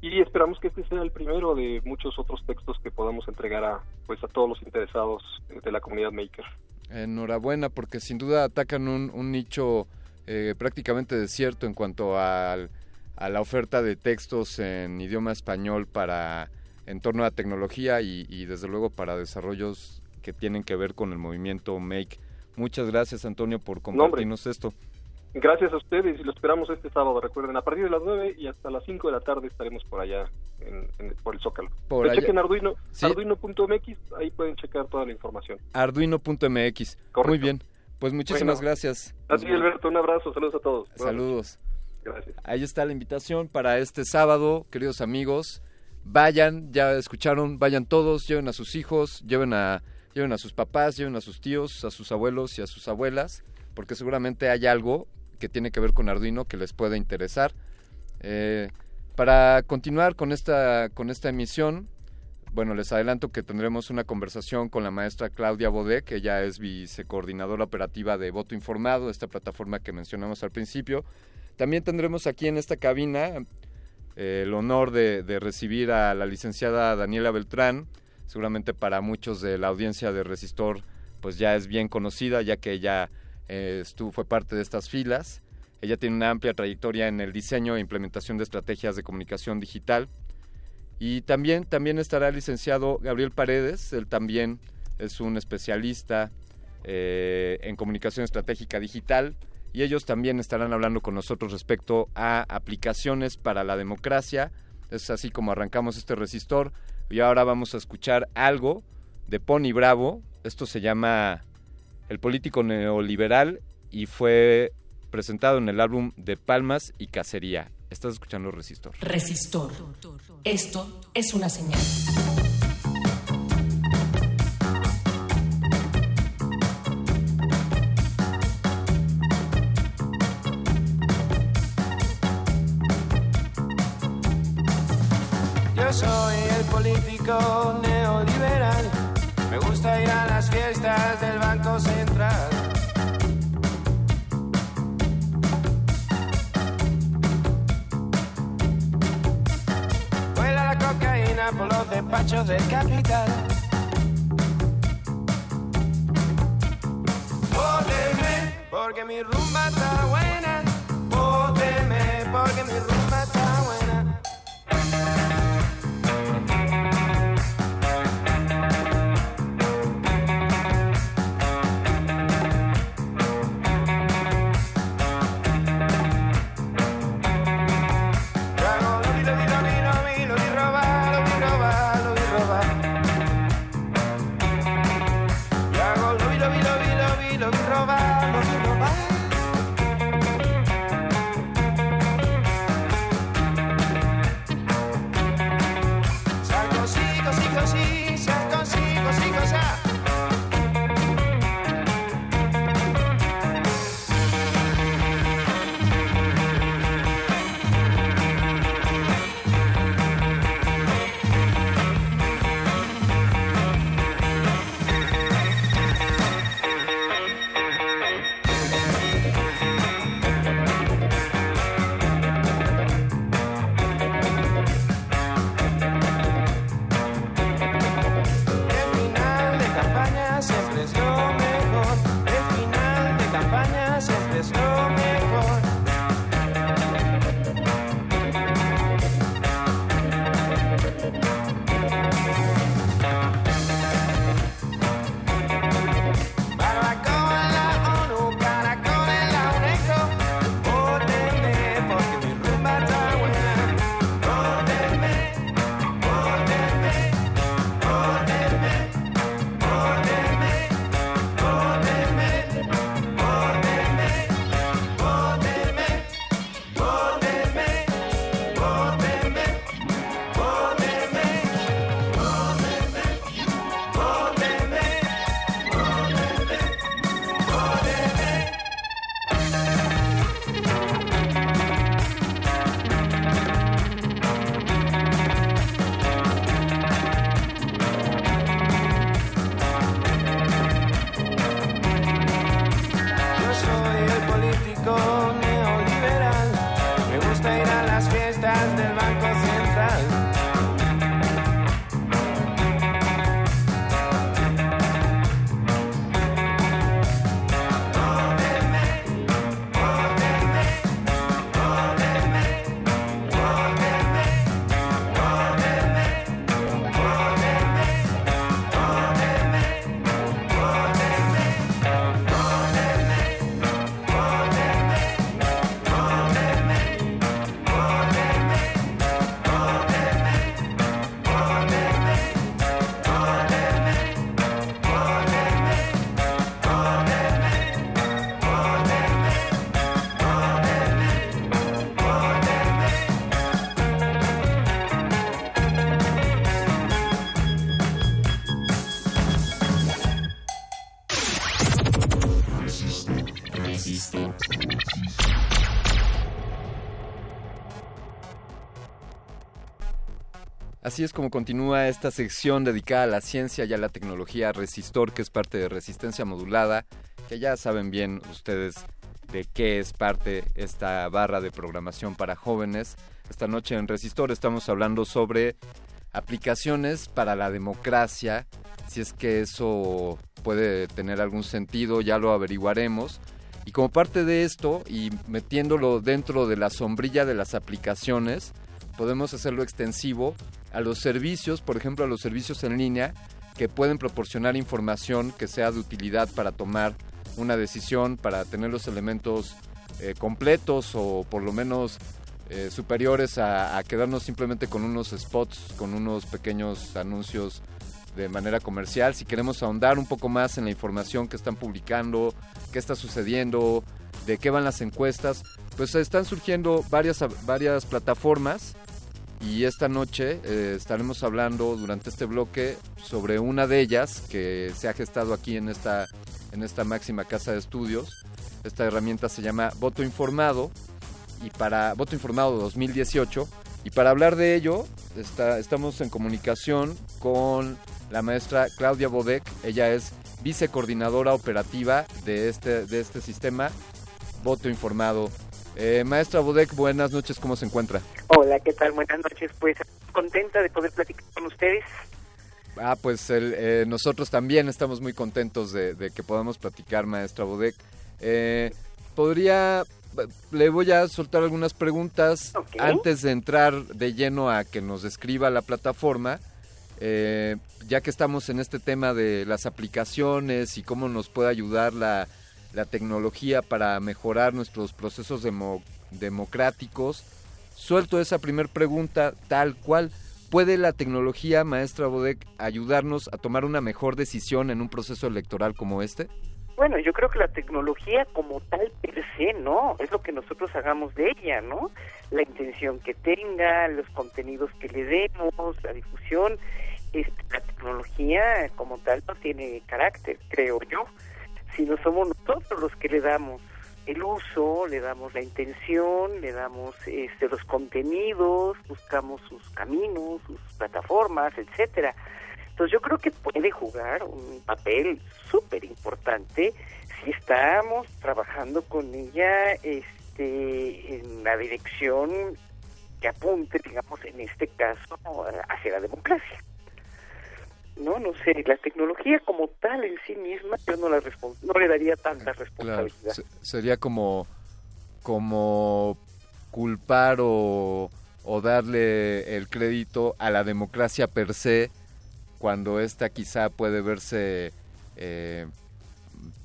y esperamos que este sea el primero de muchos otros textos que podamos entregar a pues a todos los interesados de la comunidad maker. Enhorabuena porque sin duda atacan un, nicho eh, prácticamente desierto en cuanto a la oferta de textos en idioma español para en torno a tecnología y, desde luego para desarrollos que tienen que ver con el movimiento Make. Muchas gracias Antonio por compartirnos esto. Gracias a ustedes y lo esperamos este sábado. Recuerden, a partir de las 9 y hasta las 5 de la tarde estaremos por allá, en, por el Zócalo. Por chequen Arduino, arduino.mx, ahí pueden checar toda la información. Arduino.mx. Muy bien. Pues muchísimas gracias. Así, Alberto, un abrazo. Saludos a todos. Saludos. Gracias. Ahí está la invitación para este sábado, queridos amigos. Vayan, ya escucharon, vayan todos, lleven a sus hijos, lleven a, lleven a sus papás, lleven a sus tíos, a sus abuelos y a sus abuelas, porque seguramente hay algo que tiene que ver con Arduino que les puede interesar. Eh, para continuar con esta, con esta emisión, bueno, les adelanto que tendremos una conversación con la maestra Claudia Bodé, que ya es vicecoordinadora operativa de Voto Informado, esta plataforma que mencionamos al principio. También tendremos aquí en esta cabina eh, el honor de, de, recibir a la licenciada Daniela Beltrán, seguramente para muchos de la audiencia de Resistor, pues ya es bien conocida, ya que ella eh, fue parte de estas filas. Ella tiene una amplia trayectoria en el diseño e implementación de estrategias de comunicación digital. Y también, también estará el licenciado Gabriel Paredes, él también es un especialista eh, en comunicación estratégica digital y ellos también estarán hablando con nosotros respecto a aplicaciones para la democracia. Es así como arrancamos este resistor y ahora vamos a escuchar algo de Pony Bravo. Esto se llama el político neoliberal y fue presentado en el álbum de Palmas y Cacería. Estás escuchando Resistor. Resistor. Esto es una señal. Yo soy el político del Banco Central. Vuela la cocaína por los despachos del capital. Vóteme porque mi rumba está buena. Vóteme porque mi rumba Así es como continúa esta sección dedicada a la ciencia y a la tecnología Resistor, que es parte de resistencia modulada, que ya saben bien ustedes de qué es parte esta barra de programación para jóvenes. Esta noche en Resistor estamos hablando sobre aplicaciones para la democracia, si es que eso puede tener algún sentido, ya lo averiguaremos. Y como parte de esto, y metiéndolo dentro de la sombrilla de las aplicaciones, podemos hacerlo extensivo a los servicios, por ejemplo, a los servicios en línea que pueden proporcionar información que sea de utilidad para tomar una decisión, para tener los elementos eh, completos o por lo menos eh, superiores a, quedarnos simplemente con unos spots, con unos pequeños anuncios de manera comercial. Si queremos ahondar un poco más en la información que están publicando, qué está sucediendo, de qué van las encuestas, pues están surgiendo varias, varias plataformas y esta noche eh, estaremos hablando durante este bloque sobre una de ellas que se ha gestado aquí en esta, en esta máxima casa de estudios. Esta herramienta se llama Voto Informado y para Voto Informado 2018 y para hablar de ello está, estamos en comunicación con la maestra Claudia Bodek. Ella es vicecoordinadora operativa de este, de este sistema Voto Informado eh, maestra Bodek, buenas noches, ¿cómo se encuentra? Hola, ¿qué tal? Buenas noches, pues contenta de poder platicar con ustedes. Ah, pues eh, nosotros también estamos muy contentos de, que podamos platicar, maestra Bodek. Eh, podría, le voy a soltar algunas preguntas antes de entrar de lleno a que nos describa la plataforma. ya que estamos en este tema de las aplicaciones y cómo nos puede ayudar la, la tecnología para mejorar nuestros procesos democráticos. Suelto esa primera pregunta tal cual. ¿Puede la tecnología, maestra Bodek, ayudarnos a tomar una mejor decisión en un proceso electoral como este? Bueno, yo creo que la tecnología como tal per se, ¿no? Es lo que nosotros hagamos de ella, ¿no? La intención que tenga, los contenidos que le demos, la difusión. Este, la tecnología como tal no tiene carácter, creo yo sino somos nosotros los que le damos el uso, le damos la intención, le damos este, los contenidos, buscamos sus caminos, sus plataformas, etcétera. Entonces yo creo que puede jugar un papel súper importante si estamos trabajando con ella este, en la dirección que apunte, digamos, en este caso, hacia la democracia no no sé la tecnología como tal en sí misma yo no la no le daría tanta responsabilidad. sería como como culpar o, o darle el crédito a la democracia per se cuando esta quizá puede verse eh,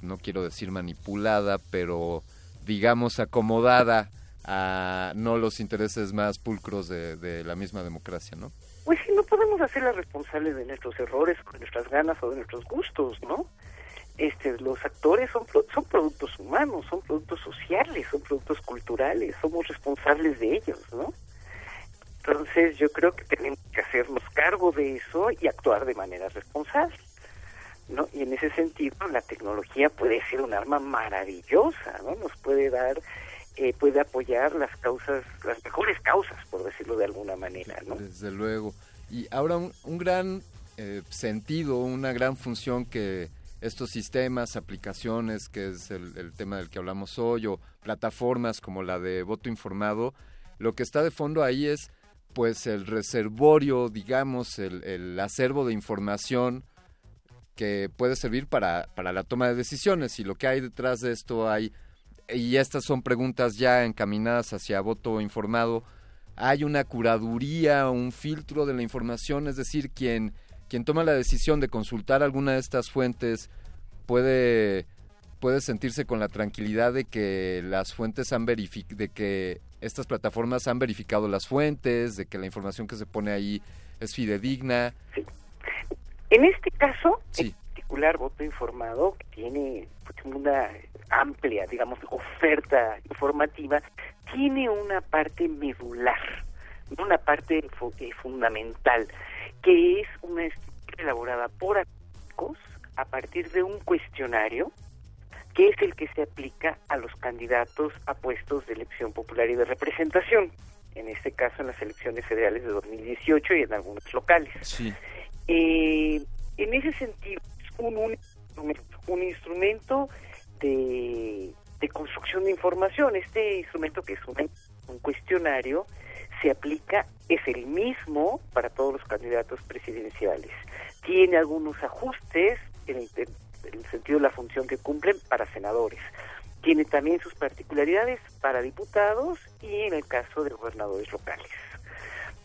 no quiero decir manipulada pero digamos acomodada a no los intereses más pulcros de, de la misma democracia no pues sí, no podemos hacerla responsable de nuestros errores, de nuestras ganas o de nuestros gustos, ¿no? Este, los actores son, son productos humanos, son productos sociales, son productos culturales, somos responsables de ellos, ¿no? Entonces yo creo que tenemos que hacernos cargo de eso y actuar de manera responsable. ¿no? Y en ese sentido la tecnología puede ser un arma maravillosa, ¿no? Nos puede dar eh, puede apoyar las causas, las mejores causas, por decirlo de alguna manera, ¿no? Desde luego. Y ahora un, gran eh, sentido, una gran función que estos sistemas, aplicaciones, que es el, tema del que hablamos hoy, o plataformas como la de voto informado, lo que está de fondo ahí es pues el reservorio, digamos, el, el acervo de información que puede servir para, para la toma de decisiones. Y lo que hay detrás de esto hay y estas son preguntas ya encaminadas hacia voto informado, hay una curaduría, un filtro de la información, es decir, quien, quien toma la decisión de consultar alguna de estas fuentes puede, puede sentirse con la tranquilidad de que las fuentes han verificado, de que estas plataformas han verificado las fuentes, de que la información que se pone ahí es fidedigna. Sí. En este caso, en particular, voto informado tiene pues, una amplia, digamos, oferta informativa, tiene una parte medular, una parte eh, fundamental, que es una estructura elaborada por académicos a partir de un cuestionario que es el que se aplica a los candidatos a puestos de elección popular y de representación, en este caso en las elecciones federales de 2018 y en algunos locales. Sí. Eh, en ese sentido, es un, un, un instrumento de, construcción de información. Este instrumento, que es un, cuestionario, se aplica, es el mismo para todos los candidatos presidenciales. Tiene algunos ajustes en el, en el sentido de la función que cumplen para senadores. Tiene también sus particularidades para diputados y en el caso de gobernadores locales.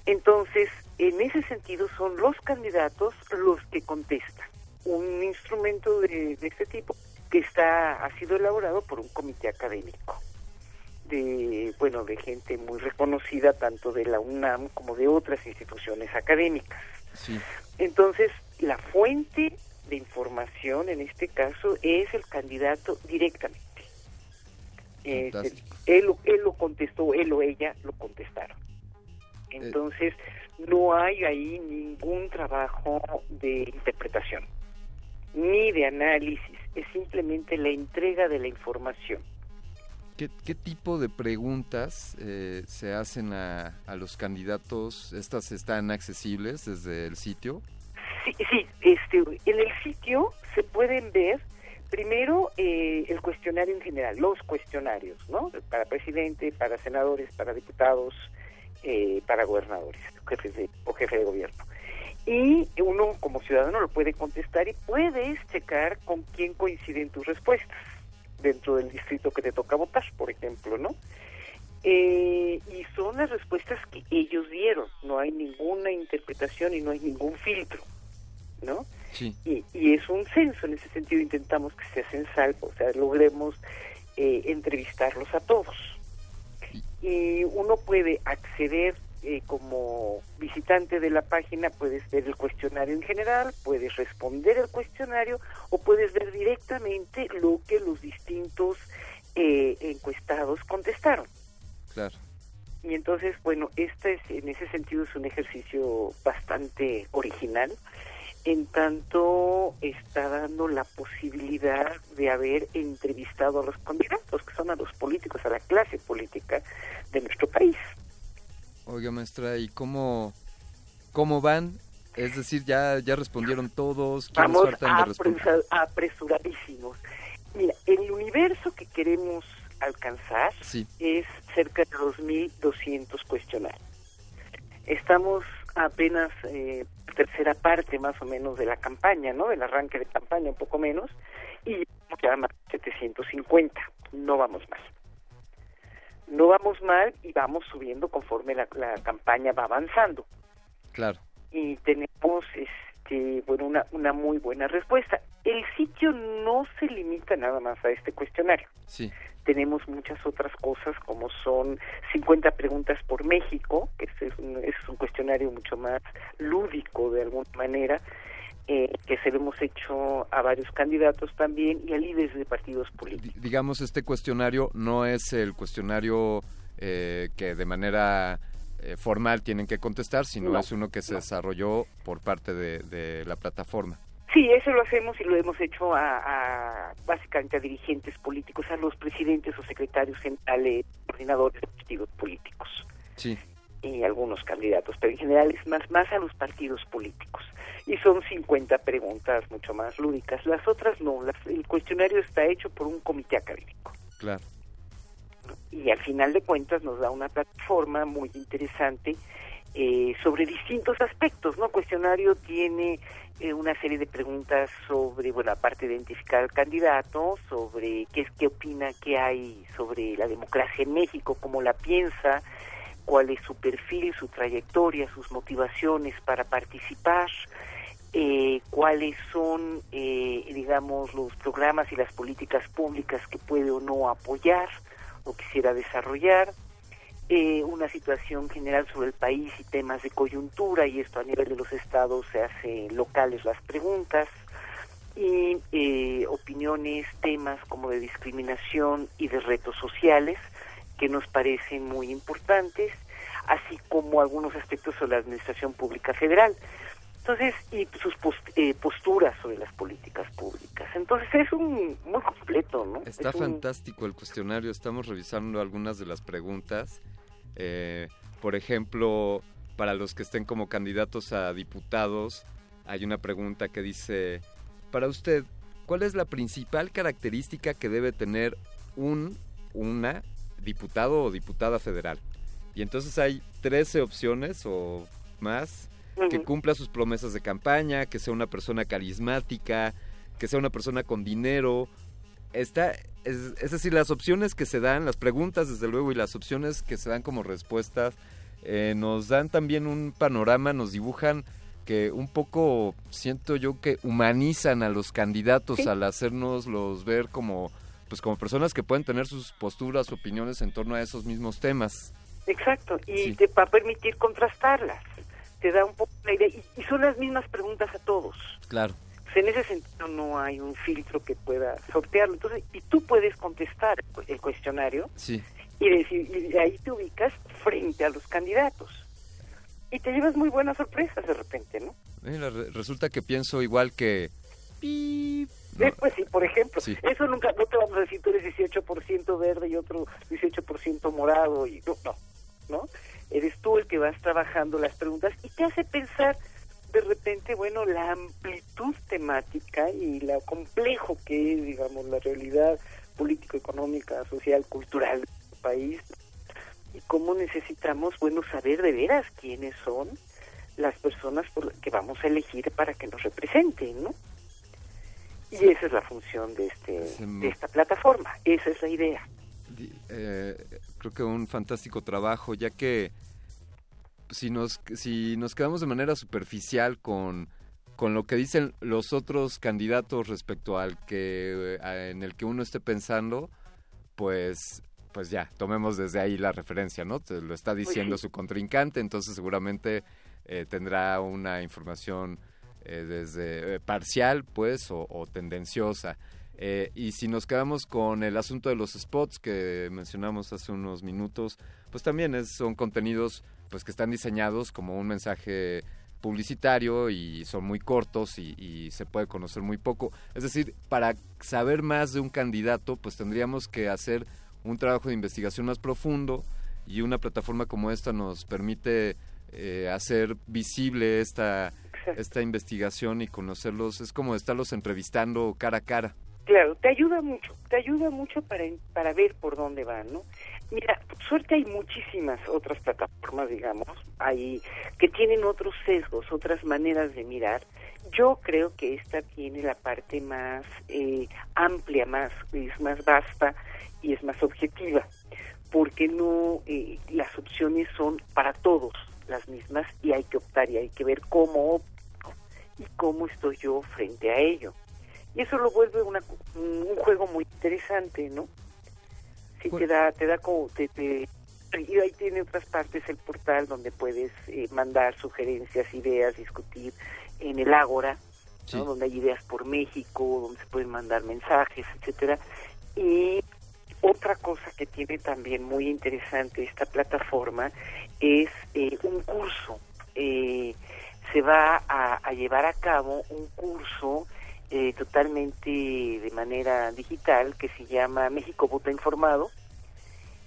Entonces, en ese sentido son los candidatos los que contestan. Un instrumento de este tipo que está ha sido elaborado por un comité académico de bueno de gente muy reconocida tanto de la UNAM como de otras instituciones académicas. Sí. Entonces, la fuente de información en este caso es el candidato directamente. Eh, él, él lo contestó, él o ella lo contestaron. Entonces, no hay ahí ningún trabajo de interpretación, ni de análisis, es simplemente la entrega de la información. ¿Qué, qué tipo de preguntas eh, se hacen a, a, los candidatos? ¿Estas están accesibles desde el sitio? Sí, sí este, en el sitio se pueden ver primero eh, el cuestionario en general, los cuestionarios, ¿no? Para presidente, para senadores, para diputados, eh, para gobernadores jefes de, o jefe de gobierno. Y uno como ciudadano lo puede contestar y puedes checar con quién coinciden tus respuestas dentro del distrito que te toca votar, por ejemplo, ¿no? Eh, y son las respuestas que ellos dieron, no hay ninguna interpretación y no hay ningún filtro, ¿no? Sí. Y, y, es un censo, en ese sentido intentamos que se hacen salvo, o sea, logremos eh, entrevistarlos a todos. Y uno puede acceder eh, como visitante de la página, puedes ver el cuestionario en general, puedes responder el cuestionario o puedes ver directamente lo que los distintos eh, encuestados contestaron. Claro. Y entonces, bueno, este es, en ese sentido es un ejercicio bastante original en tanto está dando la posibilidad de haber entrevistado a los candidatos, que son a los políticos, a la clase política de nuestro país. Oiga, maestra, ¿y cómo, cómo van? Es decir, ya, ya respondieron todos. Vamos apresur apresuradísimos. Mira, el universo que queremos alcanzar sí. es cerca de 2.200 cuestionarios. Estamos apenas eh, tercera parte más o menos de la campaña, ¿no? Del arranque de campaña, un poco menos, y ya más 750. No vamos mal. No vamos mal y vamos subiendo conforme la, la campaña va avanzando. Claro. Y tenemos este bueno una, una muy buena respuesta. El sitio no se limita nada más a este cuestionario. Sí tenemos muchas otras cosas como son 50 preguntas por México, que es un, es un cuestionario mucho más lúdico de alguna manera, eh, que se lo hemos hecho a varios candidatos también y a líderes de partidos políticos. Digamos, este cuestionario no es el cuestionario eh, que de manera eh, formal tienen que contestar, sino No, es uno que se no. desarrolló por parte de, de la plataforma. Sí, eso lo hacemos y lo hemos hecho a, a básicamente a dirigentes políticos, a los presidentes o secretarios generales, coordinadores de partidos políticos Sí. y algunos candidatos, pero en general es más, más a los partidos políticos. Y son 50 preguntas mucho más lúdicas. Las otras no, las, el cuestionario está hecho por un comité académico. Claro. Y al final de cuentas nos da una plataforma muy interesante eh, sobre distintos aspectos, ¿no? El cuestionario tiene eh, una serie de preguntas sobre, bueno, aparte de identificar al candidato, sobre qué es qué opina, qué hay sobre la democracia en México, cómo la piensa, cuál es su perfil, su trayectoria, sus motivaciones para participar, eh, cuáles son, eh, digamos, los programas y las políticas públicas que puede o no apoyar o quisiera desarrollar, eh, una situación general sobre el país y temas de coyuntura, y esto a nivel de los estados se hace locales las preguntas, y eh, opiniones, temas como de discriminación y de retos sociales que nos parecen muy importantes, así como algunos aspectos sobre la administración pública federal. Entonces, y sus eh, posturas sobre las políticas públicas. Entonces es un muy completo, ¿no? Está fantástico el cuestionario. Estamos revisando algunas de las preguntas. Eh, por ejemplo, para los que estén como candidatos a diputados, hay una pregunta que dice, para usted, ¿cuál es la principal característica que debe tener un, una diputado o diputada federal? Y entonces hay 13 opciones o más que cumpla sus promesas de campaña, que sea una persona carismática, que sea una persona con dinero. Está, es, decir, las opciones que se dan, las preguntas desde luego y las opciones que se dan como respuestas, eh, nos dan también un panorama, nos dibujan que un poco siento yo que humanizan a los candidatos al hacernos los ver como pues como personas que pueden tener sus posturas, opiniones en torno a esos mismos temas. Exacto, y te va a permitir contrastarlas te da un poco la idea. Y, son las mismas preguntas a todos. Claro. en ese sentido no hay un filtro que pueda sortearlo. Entonces, y tú puedes contestar el cuestionario sí. y, decir, y ahí te ubicas frente a los candidatos. Y te llevas muy buenas sorpresas de repente, ¿no? resulta que pienso igual que... Eh, pues sí, por ejemplo, eso nunca, no te vamos a decir tú eres 18% verde y otro 18% morado y no, no, ¿no? Eres tú el que vas trabajando las preguntas y te hace pensar de repente, bueno, la amplitud temática y lo complejo que es, digamos, la realidad político-económica, social, cultural del país y cómo necesitamos, bueno, saber de veras quiénes son las personas por que vamos a elegir para que nos representen, ¿no? Y esa es la función de, este, de esta plataforma, esa es la idea. Eh, creo que un fantástico trabajo, ya que si nos, si nos quedamos de manera superficial con, con lo que dicen los otros candidatos respecto al que eh, en el que uno esté pensando, pues pues ya, tomemos desde ahí la referencia, ¿no? Te lo está diciendo su contrincante, entonces seguramente eh, tendrá una información desde parcial, pues, o, o tendenciosa. Eh, y si nos quedamos con el asunto de los spots que mencionamos hace unos minutos, pues también es, son contenidos pues que están diseñados como un mensaje publicitario y son muy cortos y, y, se puede conocer muy poco. Es decir, para saber más de un candidato, pues tendríamos que hacer un trabajo de investigación más profundo y una plataforma como esta nos permite eh, hacer visible esta, esta investigación y conocerlos. Es como estarlos entrevistando cara a cara. Claro, te ayuda mucho, te ayuda mucho para, para ver por dónde van, ¿no? Mira, por suerte hay muchísimas otras plataformas, digamos, hay, que tienen otros sesgos, otras maneras de mirar. Yo creo que esta tiene la parte más eh, amplia, más es más vasta y es más objetiva, porque no eh, las opciones son para todos las mismas y hay que optar y hay que ver cómo opto y cómo estoy yo frente a ello. Y eso lo vuelve una, un juego muy interesante, ¿no? Sí, te da, te da como, te, y ahí tiene otras partes el portal donde puedes eh, mandar sugerencias, ideas, discutir en el Ágora, ¿no? donde hay ideas por México, donde se pueden mandar mensajes, etcétera. Y otra cosa que tiene también muy interesante esta plataforma es eh, un curso. Eh, se va a, a, llevar a cabo un curso eh, totalmente de manera digital que se llama México Vota Informado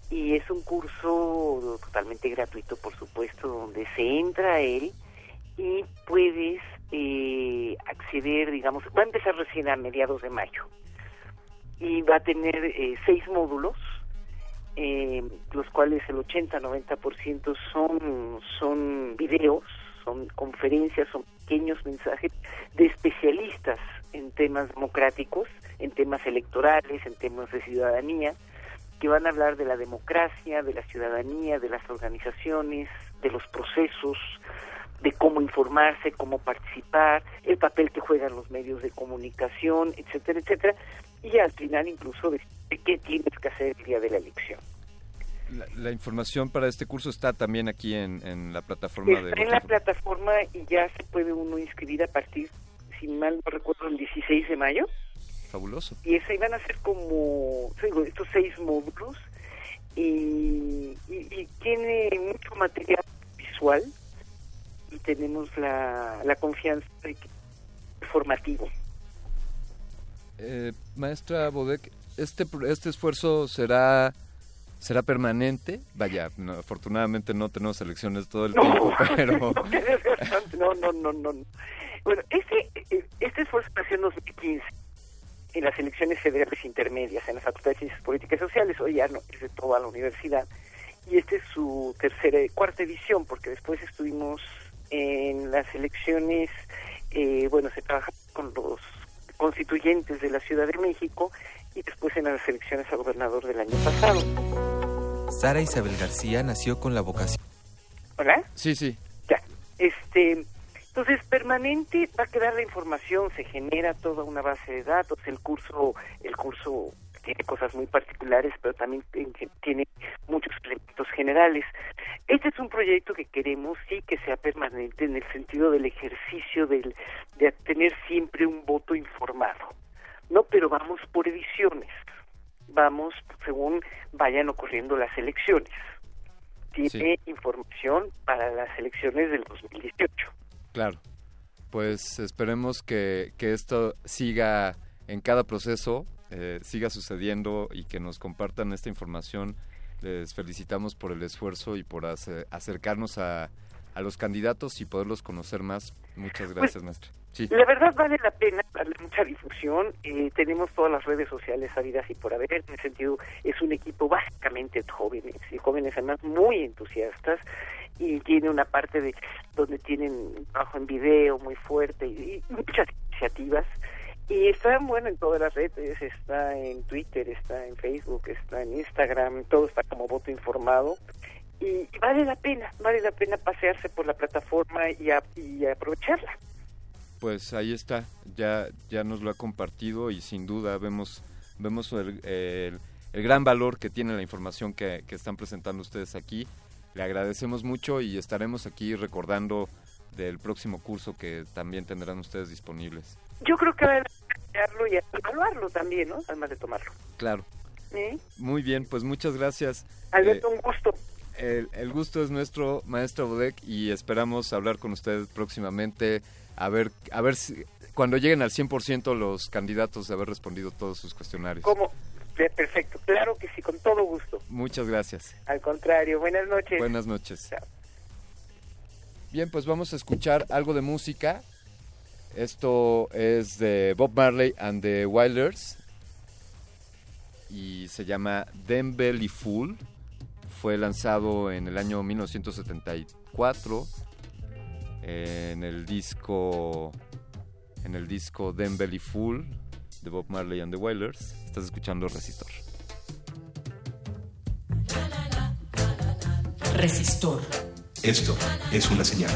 y es un curso totalmente gratuito, por supuesto, donde se entra a él y puedes eh, acceder, digamos, va a empezar recién a mediados de mayo y va a tener eh, seis módulos, los cuales el 80-90% son, son videos, son conferencias, son pequeños mensajes de especialistas en temas democráticos, en temas electorales, en temas de ciudadanía, que van a hablar de la democracia, de la ciudadanía, de las organizaciones, de los procesos, de cómo informarse, cómo participar, el papel que juegan los medios de comunicación, etcétera, etcétera, y al final incluso de qué tienes que hacer el día de la elección. La, información para este curso está también aquí en, la plataforma está de... en la plataforma y ya se puede uno inscribir a partir si mal no recuerdo, el 16 de mayo. Fabuloso. Y esa iban a ser como estos seis módulos y, tiene mucho material visual y tenemos la, la confianza de que es formativo. Eh, maestra Bodek, este, este esfuerzo será será permanente. Vaya, afortunadamente no tenemos elecciones todo el tiempo, pero... No, no, no, no, no. Bueno, este, este esfuerzo nació en 2015 en las elecciones federales intermedias en la Facultad de Ciencias Políticas y Sociales, hoy ya no, es de toda la universidad, y esta es su tercera, cuarta edición, porque después estuvimos en las elecciones, eh, bueno, se trabaja con los constituyentes de la Ciudad de México y después en las elecciones a gobernador del año pasado. Sara Isabel García nació con la vocación. ¿Hola? Sí, sí. Ya. Este, entonces, permanente va a quedar la información, se genera toda una base de datos, el curso, el curso tiene cosas muy particulares, pero también tiene muchos elementos generales. Este es un proyecto que queremos sí que sea permanente en el sentido del ejercicio del, de tener siempre un voto informado. No, pero vamos por ediciones. Vamos según vayan ocurriendo las elecciones. Tiene información para las elecciones del 2018. Claro. Pues esperemos que, que esto siga en cada proceso, eh, siga sucediendo y que nos compartan esta información. Les felicitamos por el esfuerzo y por acercarnos a, a los candidatos y poderlos conocer más. Muchas pues, gracias, maestra. La verdad vale la pena darle mucha difusión. Eh, tenemos todas las redes sociales sabidas y por haber. En ese sentido, es un equipo básicamente de jóvenes y jóvenes además muy entusiastas y tiene una parte de donde tienen trabajo en video muy fuerte y, muchas iniciativas. Y está bueno en todas las redes, está en Twitter, está en Facebook, está en Instagram, todo está como voto informado y vale la pena, vale la pena pasearse por la plataforma y aprovecharla. Pues ahí está, ya, ya nos lo ha compartido y sin duda vemos, vemos el, el, gran valor que tiene la información que, que, están presentando ustedes aquí. Le agradecemos mucho y estaremos aquí recordando del próximo curso que también tendrán ustedes disponibles. Yo creo que a y evaluarlo también, ¿no? Además de tomarlo. Claro. Muy bien, pues muchas gracias. Alberto, un gusto. El, gusto es nuestro, maestro Bodek, y esperamos hablar con usted próximamente, a ver, a ver si, cuando lleguen al 100% los candidatos de haber respondido todos sus cuestionarios. ¿Cómo? Perfecto, claro que sí, con todo gusto. Muchas gracias. Al contrario, buenas noches. Buenas noches. Bien, pues vamos a escuchar algo de música. Esto es de Bob Marley and the Wilders y se llama Them Belly Fool fue lanzado en el año 1974 en el disco en el disco Dem Belly Full de Bob Marley and the Wailers. Estás escuchando Resistor. Resistor. Esto es una señal.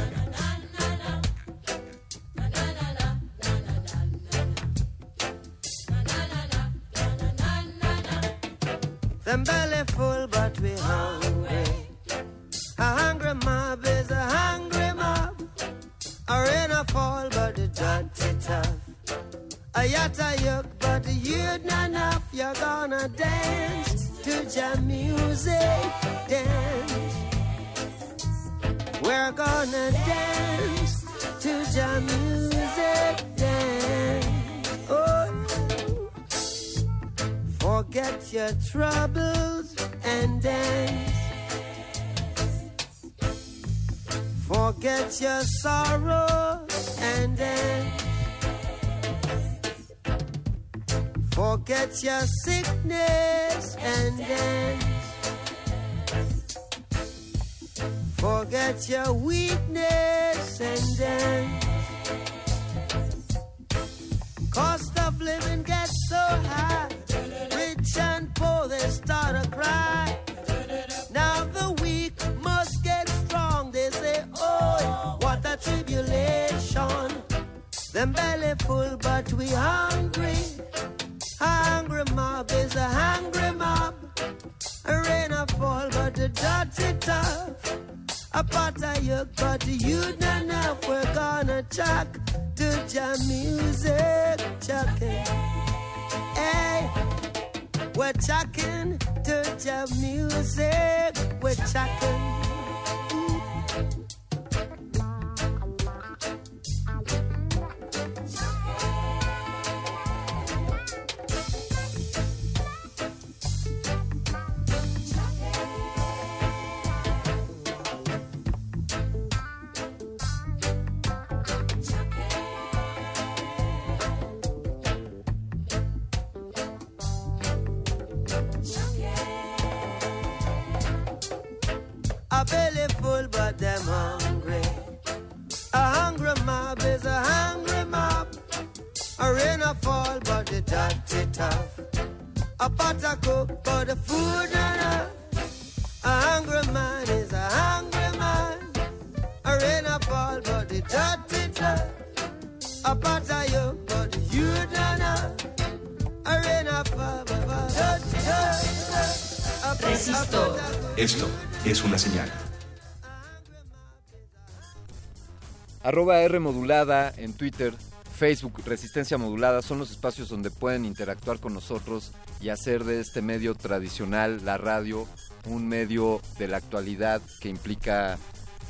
Arroba R modulada en Twitter, Facebook, Resistencia Modulada son los espacios donde pueden interactuar con nosotros y hacer de este medio tradicional, la radio, un medio de la actualidad que implica,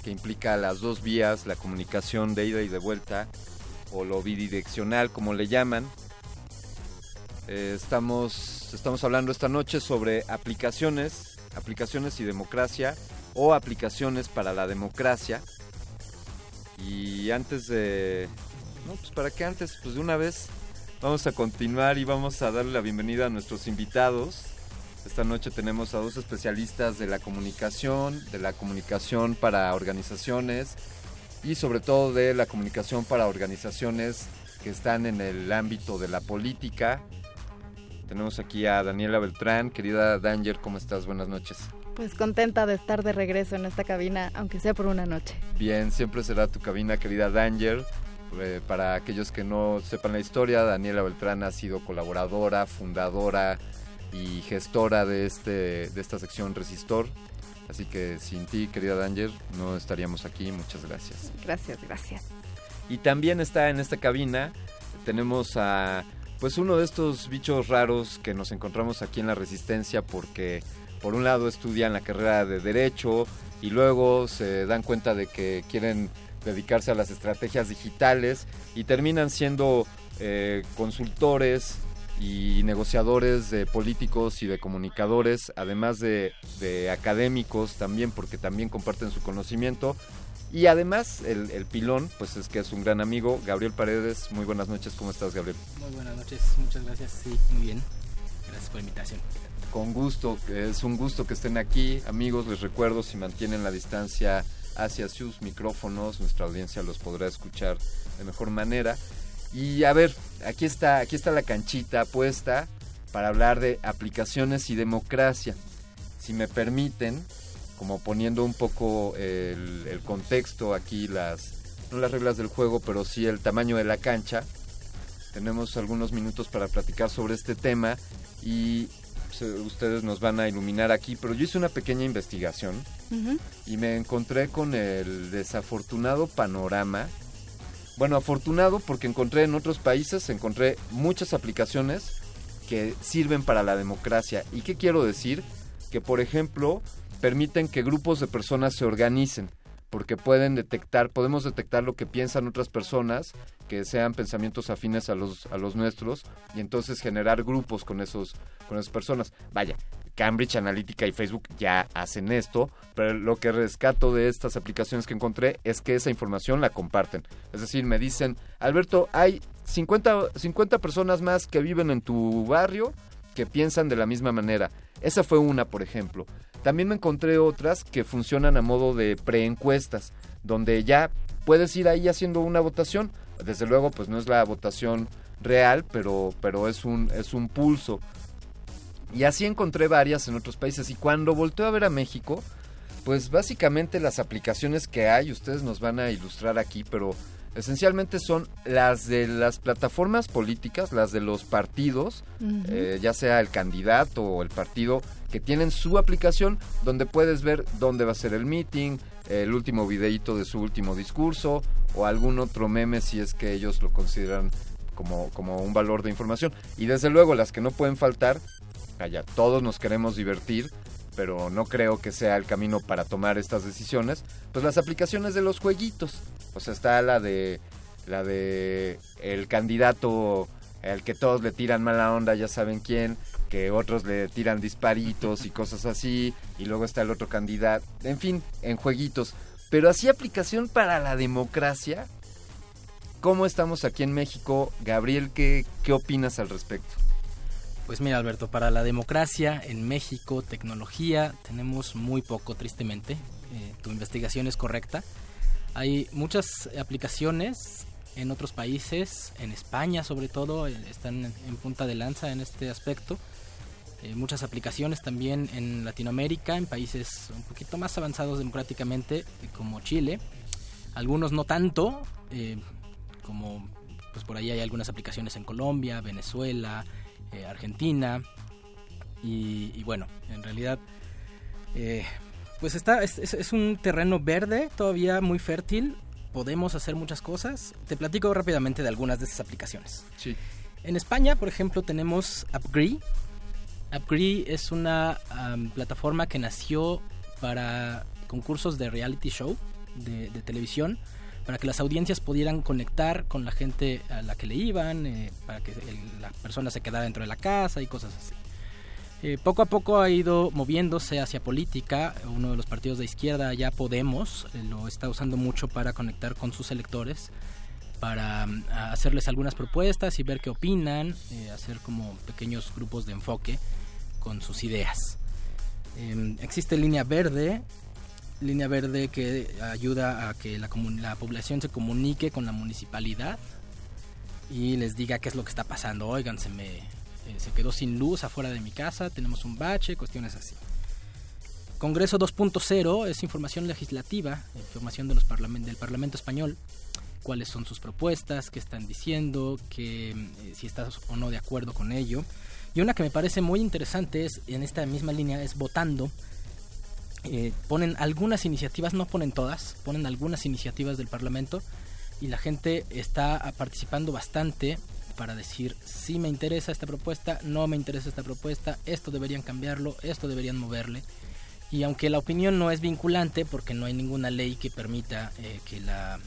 que implica las dos vías, la comunicación de ida y de vuelta, o lo bidireccional como le llaman. Eh, estamos, estamos hablando esta noche sobre aplicaciones, aplicaciones y democracia, o aplicaciones para la democracia. Y antes de... No, pues para qué antes, pues de una vez vamos a continuar y vamos a darle la bienvenida a nuestros invitados. Esta noche tenemos a dos especialistas de la comunicación, de la comunicación para organizaciones y sobre todo de la comunicación para organizaciones que están en el ámbito de la política. Tenemos aquí a Daniela Beltrán, querida Danger, ¿cómo estás? Buenas noches. Pues contenta de estar de regreso en esta cabina, aunque sea por una noche. Bien, siempre será tu cabina, querida Danger. Eh, para aquellos que no sepan la historia, Daniela Beltrán ha sido colaboradora, fundadora y gestora de, este, de esta sección Resistor. Así que sin ti, querida Danger, no estaríamos aquí. Muchas gracias. Gracias, gracias. Y también está en esta cabina, tenemos a pues uno de estos bichos raros que nos encontramos aquí en la Resistencia porque por un lado estudian la carrera de Derecho y luego se dan cuenta de que quieren dedicarse a las estrategias digitales y terminan siendo eh, consultores y negociadores de políticos y de comunicadores, además de, académicos también, porque también comparten su conocimiento. Y además, el, el, pilón, pues es que es un gran amigo, Gabriel Paredes. Muy buenas noches, ¿cómo estás, Gabriel? Muy buenas noches, muchas gracias, sí, muy bien. Gracias por la invitación. Con gusto, es un gusto que estén aquí. Amigos, les recuerdo, si mantienen la distancia hacia sus micrófonos, nuestra audiencia los podrá escuchar de mejor manera. Y a ver, aquí está, aquí está la canchita puesta para hablar de aplicaciones y democracia. Si me permiten, como poniendo un poco el, contexto aquí, las, no las reglas del juego, pero sí el tamaño de la cancha. Tenemos algunos minutos para platicar sobre este tema y ustedes nos van a iluminar aquí, pero yo hice una pequeña investigación uh -huh. y me encontré con el desafortunado panorama. Bueno, afortunado porque encontré en otros países, encontré muchas aplicaciones que sirven para la democracia. ¿Y qué quiero decir? Que, por ejemplo, permiten que grupos de personas se organicen porque pueden detectar, podemos detectar lo que piensan otras personas que sean pensamientos afines a los, a los nuestros y entonces generar grupos con esos con esas personas. Vaya, Cambridge Analytica y Facebook ya hacen esto, pero lo que rescato de estas aplicaciones que encontré es que esa información la comparten. Es decir, me dicen, Alberto, hay 50, 50 personas más que viven en tu barrio que piensan de la misma manera. Esa fue una, por ejemplo. También me encontré otras que funcionan a modo de preencuestas, donde ya puedes ir ahí haciendo una votación. Desde luego, pues no es la votación real, pero, pero es, un, es un pulso. Y así encontré varias en otros países. Y cuando volteo a ver a México, pues básicamente las aplicaciones que hay, ustedes nos van a ilustrar aquí, pero esencialmente son las de las plataformas políticas, las de los partidos, uh -huh. eh, ya sea el candidato o el partido, que tienen su aplicación donde puedes ver dónde va a ser el meeting, el último videíto de su último discurso o algún otro meme si es que ellos lo consideran como, como un valor de información. Y desde luego las que no pueden faltar, allá todos nos queremos divertir, pero no creo que sea el camino para tomar estas decisiones, pues las aplicaciones de los jueguitos. O sea, está la de la de el candidato al que todos le tiran mala onda, ya saben quién, que otros le tiran disparitos y cosas así, y luego está el otro candidato, en fin, en jueguitos. Pero así aplicación para la democracia, ¿cómo estamos aquí en México? Gabriel, ¿qué, qué opinas al respecto? Pues mira, Alberto, para la democracia en México, tecnología, tenemos muy poco, tristemente. eh, tu investigación es correcta. Hay muchas aplicaciones en otros países, en España sobre todo, eh, están en punta de lanza en este aspecto. Eh, muchas aplicaciones también en Latinoamérica, en países un poquito más avanzados democráticamente, como Chile. Algunos no tanto, como pues por ahí hay algunas aplicaciones en Colombia, Venezuela, Argentina. Y, bueno, en realidad, pues está, es, es un terreno verde, todavía muy fértil, podemos hacer muchas cosas. Te platico rápidamente de algunas de estas aplicaciones. Sí. En España, por ejemplo, tenemos Upgree. Upgree es una plataforma que nació para concursos de reality show de, televisión, para que las audiencias pudieran conectar con la gente a la que le iban, eh, para que la persona se quedara dentro de la casa y cosas así. Eh, poco a poco ha ido moviéndose hacia política. Uno de los partidos de izquierda, ya Podemos, eh, lo está usando mucho para conectar con sus electores, para mm, hacerles algunas propuestas y ver qué opinan, hacer como pequeños grupos de enfoque con sus ideas. Em, existe línea verde, línea verde que ayuda a que la, la población se comunique con la municipalidad y les diga qué es lo que está pasando. Oigan, se me eh, se quedó sin luz afuera de mi casa, tenemos un bache, cuestiones así. Congreso 2.0 es información legislativa, información de los del Parlamento Español, cuáles son sus propuestas, qué están diciendo, que, eh, si estás o no de acuerdo con ello. Y una que me parece muy interesante es, en esta misma línea, es votando. Eh, ponen algunas iniciativas, no ponen todas, ponen algunas iniciativas del Parlamento y la gente está participando bastante para decir si me interesa esta propuesta, no me interesa esta propuesta, esto deberían cambiarlo, esto deberían moverle. Y aunque la opinión no es vinculante, porque no hay ninguna ley que permita eh, que, la,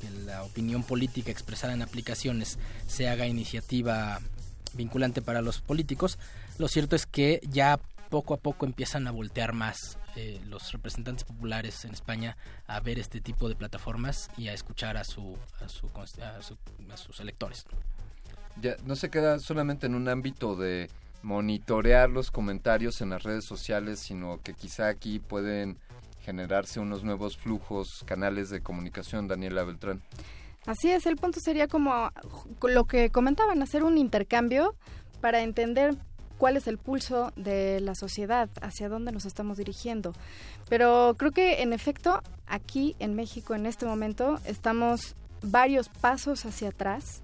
que la opinión política expresada en aplicaciones se haga iniciativa vinculante para los políticos, lo cierto es que ya poco a poco empiezan a voltear más eh, los representantes populares en España a ver este tipo de plataformas y a escuchar a, su, a, su, a sus electores ya no se queda solamente en un ámbito de monitorear los comentarios en las redes sociales, sino que quizá aquí pueden generarse unos nuevos flujos, canales de comunicación, Daniela Beltrán. Así es, el punto sería como lo que comentaban, hacer un intercambio para entender cuál es el pulso de la sociedad, hacia dónde nos estamos dirigiendo. Pero creo que en efecto, aquí en México en este momento estamos varios pasos hacia atrás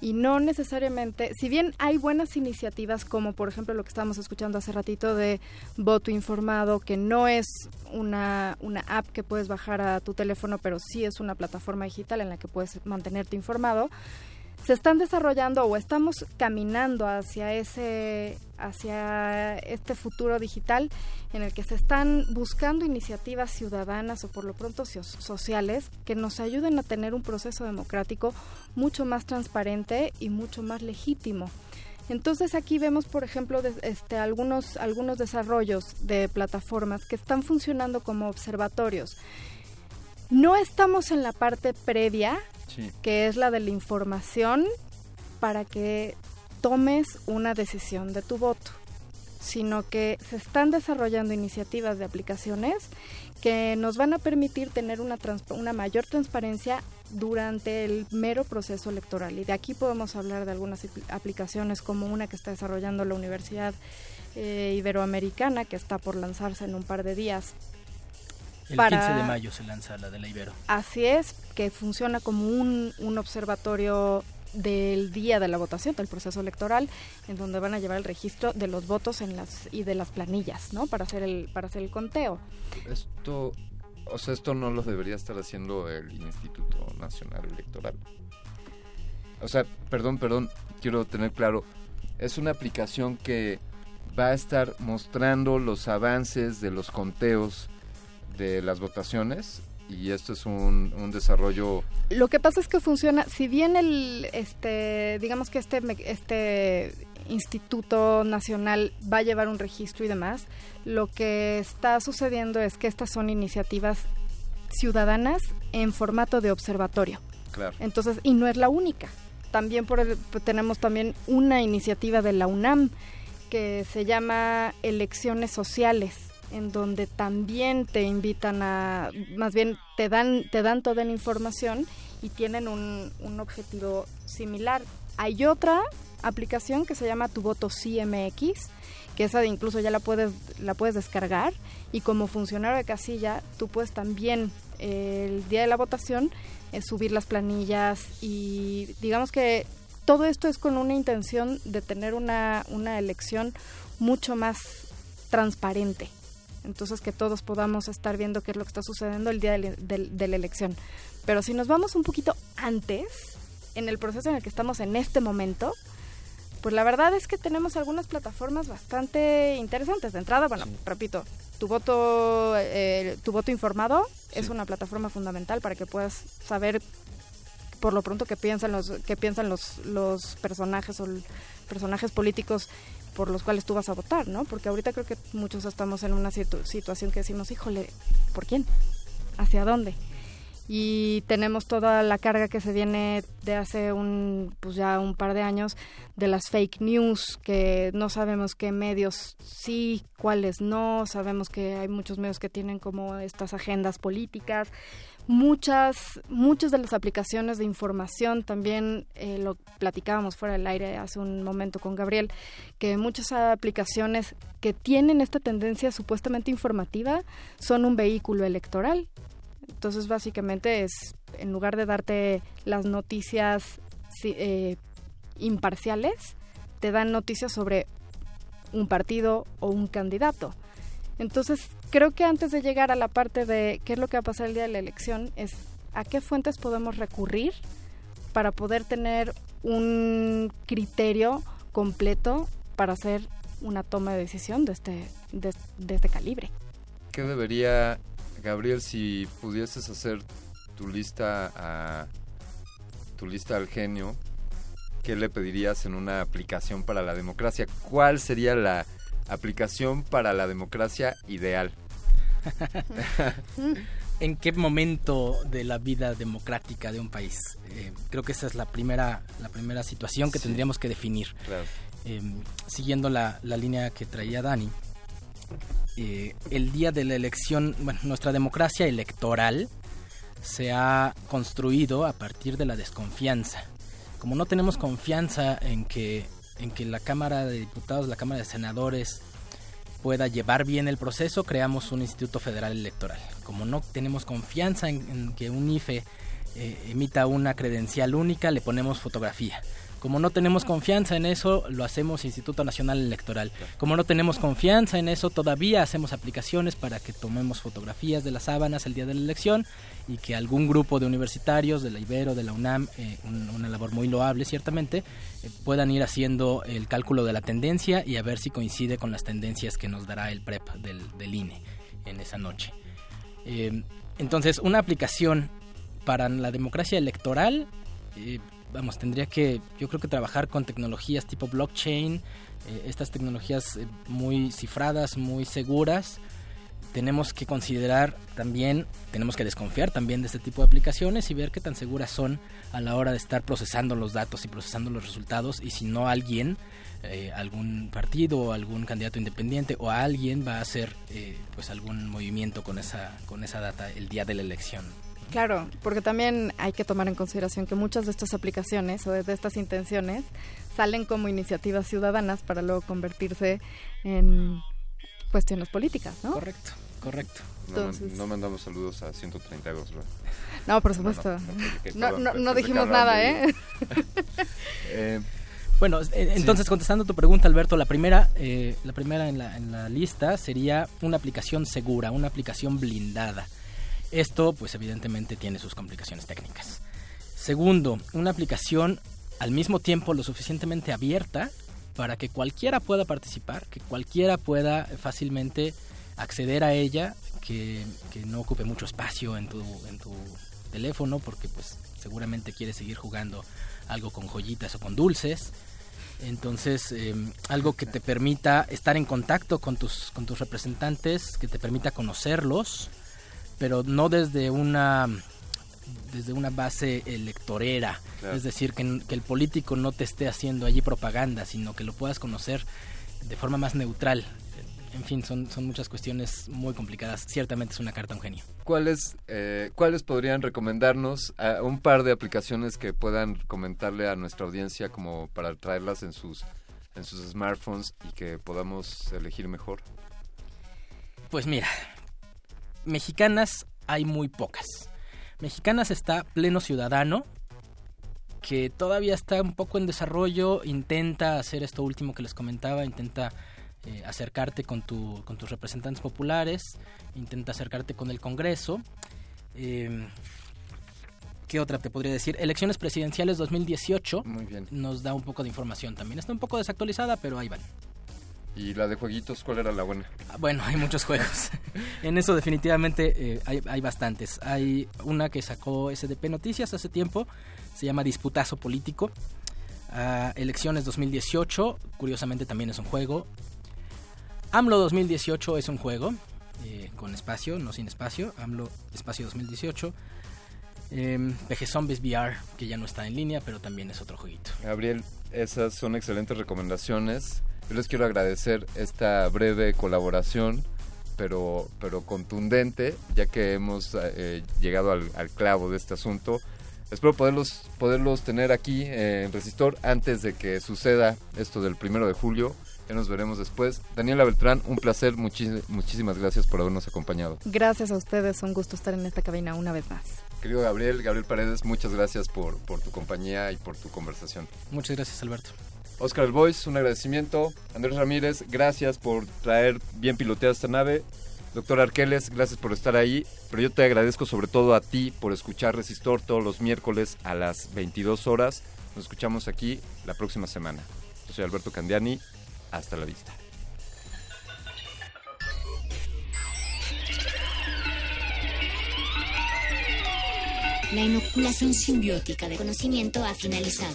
y no necesariamente, si bien hay buenas iniciativas como por ejemplo lo que estábamos escuchando hace ratito de voto informado, que no es una, una app que puedes bajar a tu teléfono, pero sí es una plataforma digital en la que puedes mantenerte informado, se están desarrollando o estamos caminando hacia ese hacia este futuro digital en el que se están buscando iniciativas ciudadanas o por lo pronto sociales que nos ayuden a tener un proceso democrático mucho más transparente y mucho más legítimo. Entonces aquí vemos, por ejemplo, este, algunos, algunos desarrollos de plataformas que están funcionando como observatorios. No estamos en la parte previa que es la de la información para que tomes una decisión de tu voto, sino que se están desarrollando iniciativas de aplicaciones que nos van a permitir tener una, una mayor transparencia durante el mero proceso electoral. Y de aquí podemos hablar de algunas aplicaciones como una que está desarrollando la Universidad eh, Iberoamericana, que está por lanzarse en un par de días, el 15 de mayo se lanza la de la Ibero. Así es, que funciona como un, un observatorio del día de la votación, del proceso electoral, en donde van a llevar el registro de los votos en las y de las planillas, ¿no? Para hacer el para hacer el conteo. Esto, o sea, esto no lo debería estar haciendo el Instituto Nacional Electoral. O sea, perdón, perdón, quiero tener claro, es una aplicación que va a estar mostrando los avances de los conteos de las votaciones y esto es un, un, desarrollo lo que pasa es que funciona si bien el este digamos que este este instituto nacional va a llevar un registro y demás lo que está sucediendo es que estas son iniciativas ciudadanas en formato de observatorio. Claro. Entonces y no es la única. También por tenemos también una iniciativa de la UNAM que se llama elecciones sociales en donde también te invitan a, más bien te dan, te dan toda la información y tienen un, un objetivo similar. Hay otra aplicación que se llama Tu Voto CMX, que esa incluso ya la puedes, la puedes descargar y como funcionario de casilla tú puedes también eh, el día de la votación eh, subir las planillas y digamos que todo esto es con una intención de tener una, una elección mucho más transparente. Entonces que todos podamos estar viendo qué es lo que está sucediendo el día de, de la elección. Pero si nos vamos un poquito antes, en el proceso en el que estamos en este momento, pues la verdad es que tenemos algunas plataformas bastante interesantes. De entrada, bueno, repito, tu voto, eh, tu voto informado es una plataforma fundamental para que puedas saber por lo pronto qué piensan los, qué piensan los, los personajes o personajes políticos por los cuales tú vas a votar, ¿no? Porque ahorita creo que muchos estamos en una situación que decimos, híjole, ¿por quién? ¿Hacia dónde? y tenemos toda la carga que se viene de hace un pues ya un par de años de las fake news que no sabemos qué medios sí cuáles no sabemos que hay muchos medios que tienen como estas agendas políticas muchas muchas de las aplicaciones de información también eh, lo platicábamos fuera del aire hace un momento con Gabriel que muchas aplicaciones que tienen esta tendencia supuestamente informativa son un vehículo electoral entonces, básicamente es, en lugar de darte las noticias eh, imparciales, te dan noticias sobre un partido o un candidato. Entonces, creo que antes de llegar a la parte de qué es lo que va a pasar el día de la elección, es a qué fuentes podemos recurrir para poder tener un criterio completo para hacer una toma de decisión de este, de, este calibre. ¿Qué debería Gabriel, si pudieses hacer tu lista a tu lista al genio, ¿qué le pedirías en una aplicación para la democracia? ¿Cuál sería la aplicación para la democracia ideal? ¿En qué momento de la vida democrática de un país? Eh, creo que esa es la primera, la primera situación que tendríamos que definir. Em, siguiendo la, la, línea que traía Dani, eh, el día de la elección, bueno, nuestra democracia electoral se ha construido a partir de la desconfianza. Como no tenemos confianza en que, en que la Cámara de Diputados, la Cámara de Senadores pueda llevar bien el proceso, creamos un Instituto Federal Electoral. Como no tenemos confianza en, que un IFE eh, emita una credencial única, le ponemos fotografía. Como no tenemos confianza en eso, lo hacemos Instituto Nacional Electoral. Como no tenemos confianza en eso, todavía hacemos aplicaciones para que tomemos fotografías de las sábanas el día de la elección y que algún grupo de universitarios de la Ibero, de la UNAM, eh, una labor muy loable ciertamente, eh, puedan ir haciendo el cálculo de la tendencia y a ver si coincide con las tendencias que nos dará el PREP del, INE en esa noche. Eh, entonces, una aplicación para la democracia electoral vamos, tendría que, yo creo que trabajar con tecnologías tipo blockchain, eh, estas tecnologías eh, muy cifradas, muy seguras. Tenemos que considerar también, tenemos que desconfiar también de este tipo de aplicaciones y ver qué tan seguras son a la hora de estar procesando los datos y procesando los resultados y si no alguien, eh, algún partido o algún candidato independiente o alguien va a hacer pues algún movimiento con esa, con esa data el día de la elección. Claro, porque también hay que tomar en consideración que muchas de estas aplicaciones o de estas intenciones salen como iniciativas ciudadanas para luego convertirse en cuestiones políticas, ¿no? Correcto, correcto. No, mandamos saludos a 132, ¿verdad? No, por supuesto. No, dijimos nada, ¿eh? eh bueno, eh, entonces contestando tu pregunta, Alberto, la primera, eh, la primera en la, en la lista sería una aplicación segura, una aplicación blindada. Esto, pues evidentemente tiene sus complicaciones técnicas. Segundo, una aplicación al mismo tiempo lo suficientemente abierta para que cualquiera pueda participar, que cualquiera pueda fácilmente acceder a ella, que, no ocupe mucho espacio en tu, en tu teléfono, porque pues seguramente quieres seguir jugando algo con joyitas o con dulces. Entonces, em, algo que te permita estar en contacto con tus, con tus representantes, que te permita conocerlos, pero no desde una desde una base electorera, es decir, que, que, el político no te esté haciendo allí propaganda, sino que lo puedas conocer de forma más neutral. en fin, son, son muchas cuestiones muy complicadas. Ciertamente es una carta a un genio. ¿Cuáles, eh, ¿Cuáles podrían recomendarnos a un par de aplicaciones que puedan comentarle a nuestra audiencia como para traerlas en sus, en sus smartphones y que podamos elegir mejor? Pues mira, mexicanas hay muy pocas. Mexicanas está Pleno Ciudadano, que todavía está un poco en desarrollo, intenta hacer esto último que les comentaba, intenta eh, acercarte con, tu, con tus representantes populares, intenta acercarte con el Congreso. Eh, ¿Qué otra te podría decir? Elecciones presidenciales 2018 Muy bien. nos da un poco de información también. Está un poco desactualizada, pero ahí van. ¿Y la de jueguitos cuál era la buena? Ah, Bueno, hay muchos juegos. en eso definitivamente eh, hay, hay bastantes. Hay una que sacó SDP Noticias hace tiempo, se llama Disputazo Político. Ah, elecciones 2018, curiosamente también es un juego. AMLO 2018 es un juego, eh, con espacio, no sin espacio. AMLO Espacio 2018. Eh, PG Zombies VR, que ya no está en línea, pero también es otro jueguito. Gabriel, esas son excelentes recomendaciones. Yo les quiero agradecer esta breve colaboración, pero, pero contundente, ya que hemos eh, llegado al, al clavo de este asunto. Espero poderlos, poderlos tener aquí eh, en Resistor antes de que suceda esto del primero de julio. Ya nos veremos después. Daniela Beltrán, un placer. muchis- muchísimas gracias por habernos acompañado. Gracias a ustedes, un gusto estar en esta cabina una vez más. Querido Gabriel, Gabriel Paredes, muchas gracias por, por tu compañía y por tu conversación. Muchas gracias, Alberto. Oscar Boys, un agradecimiento. Andrés Ramírez, gracias por traer bien piloteada esta nave. Doctor Arqueles, gracias por estar ahí. Pero yo te agradezco sobre todo a ti por escuchar Resistor todos los miércoles a las 22 horas. Nos escuchamos aquí la próxima semana. Yo soy Alberto Candiani. Hasta la vista. La inoculación simbiótica de conocimiento ha finalizado.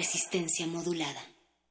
Resistencia modulada.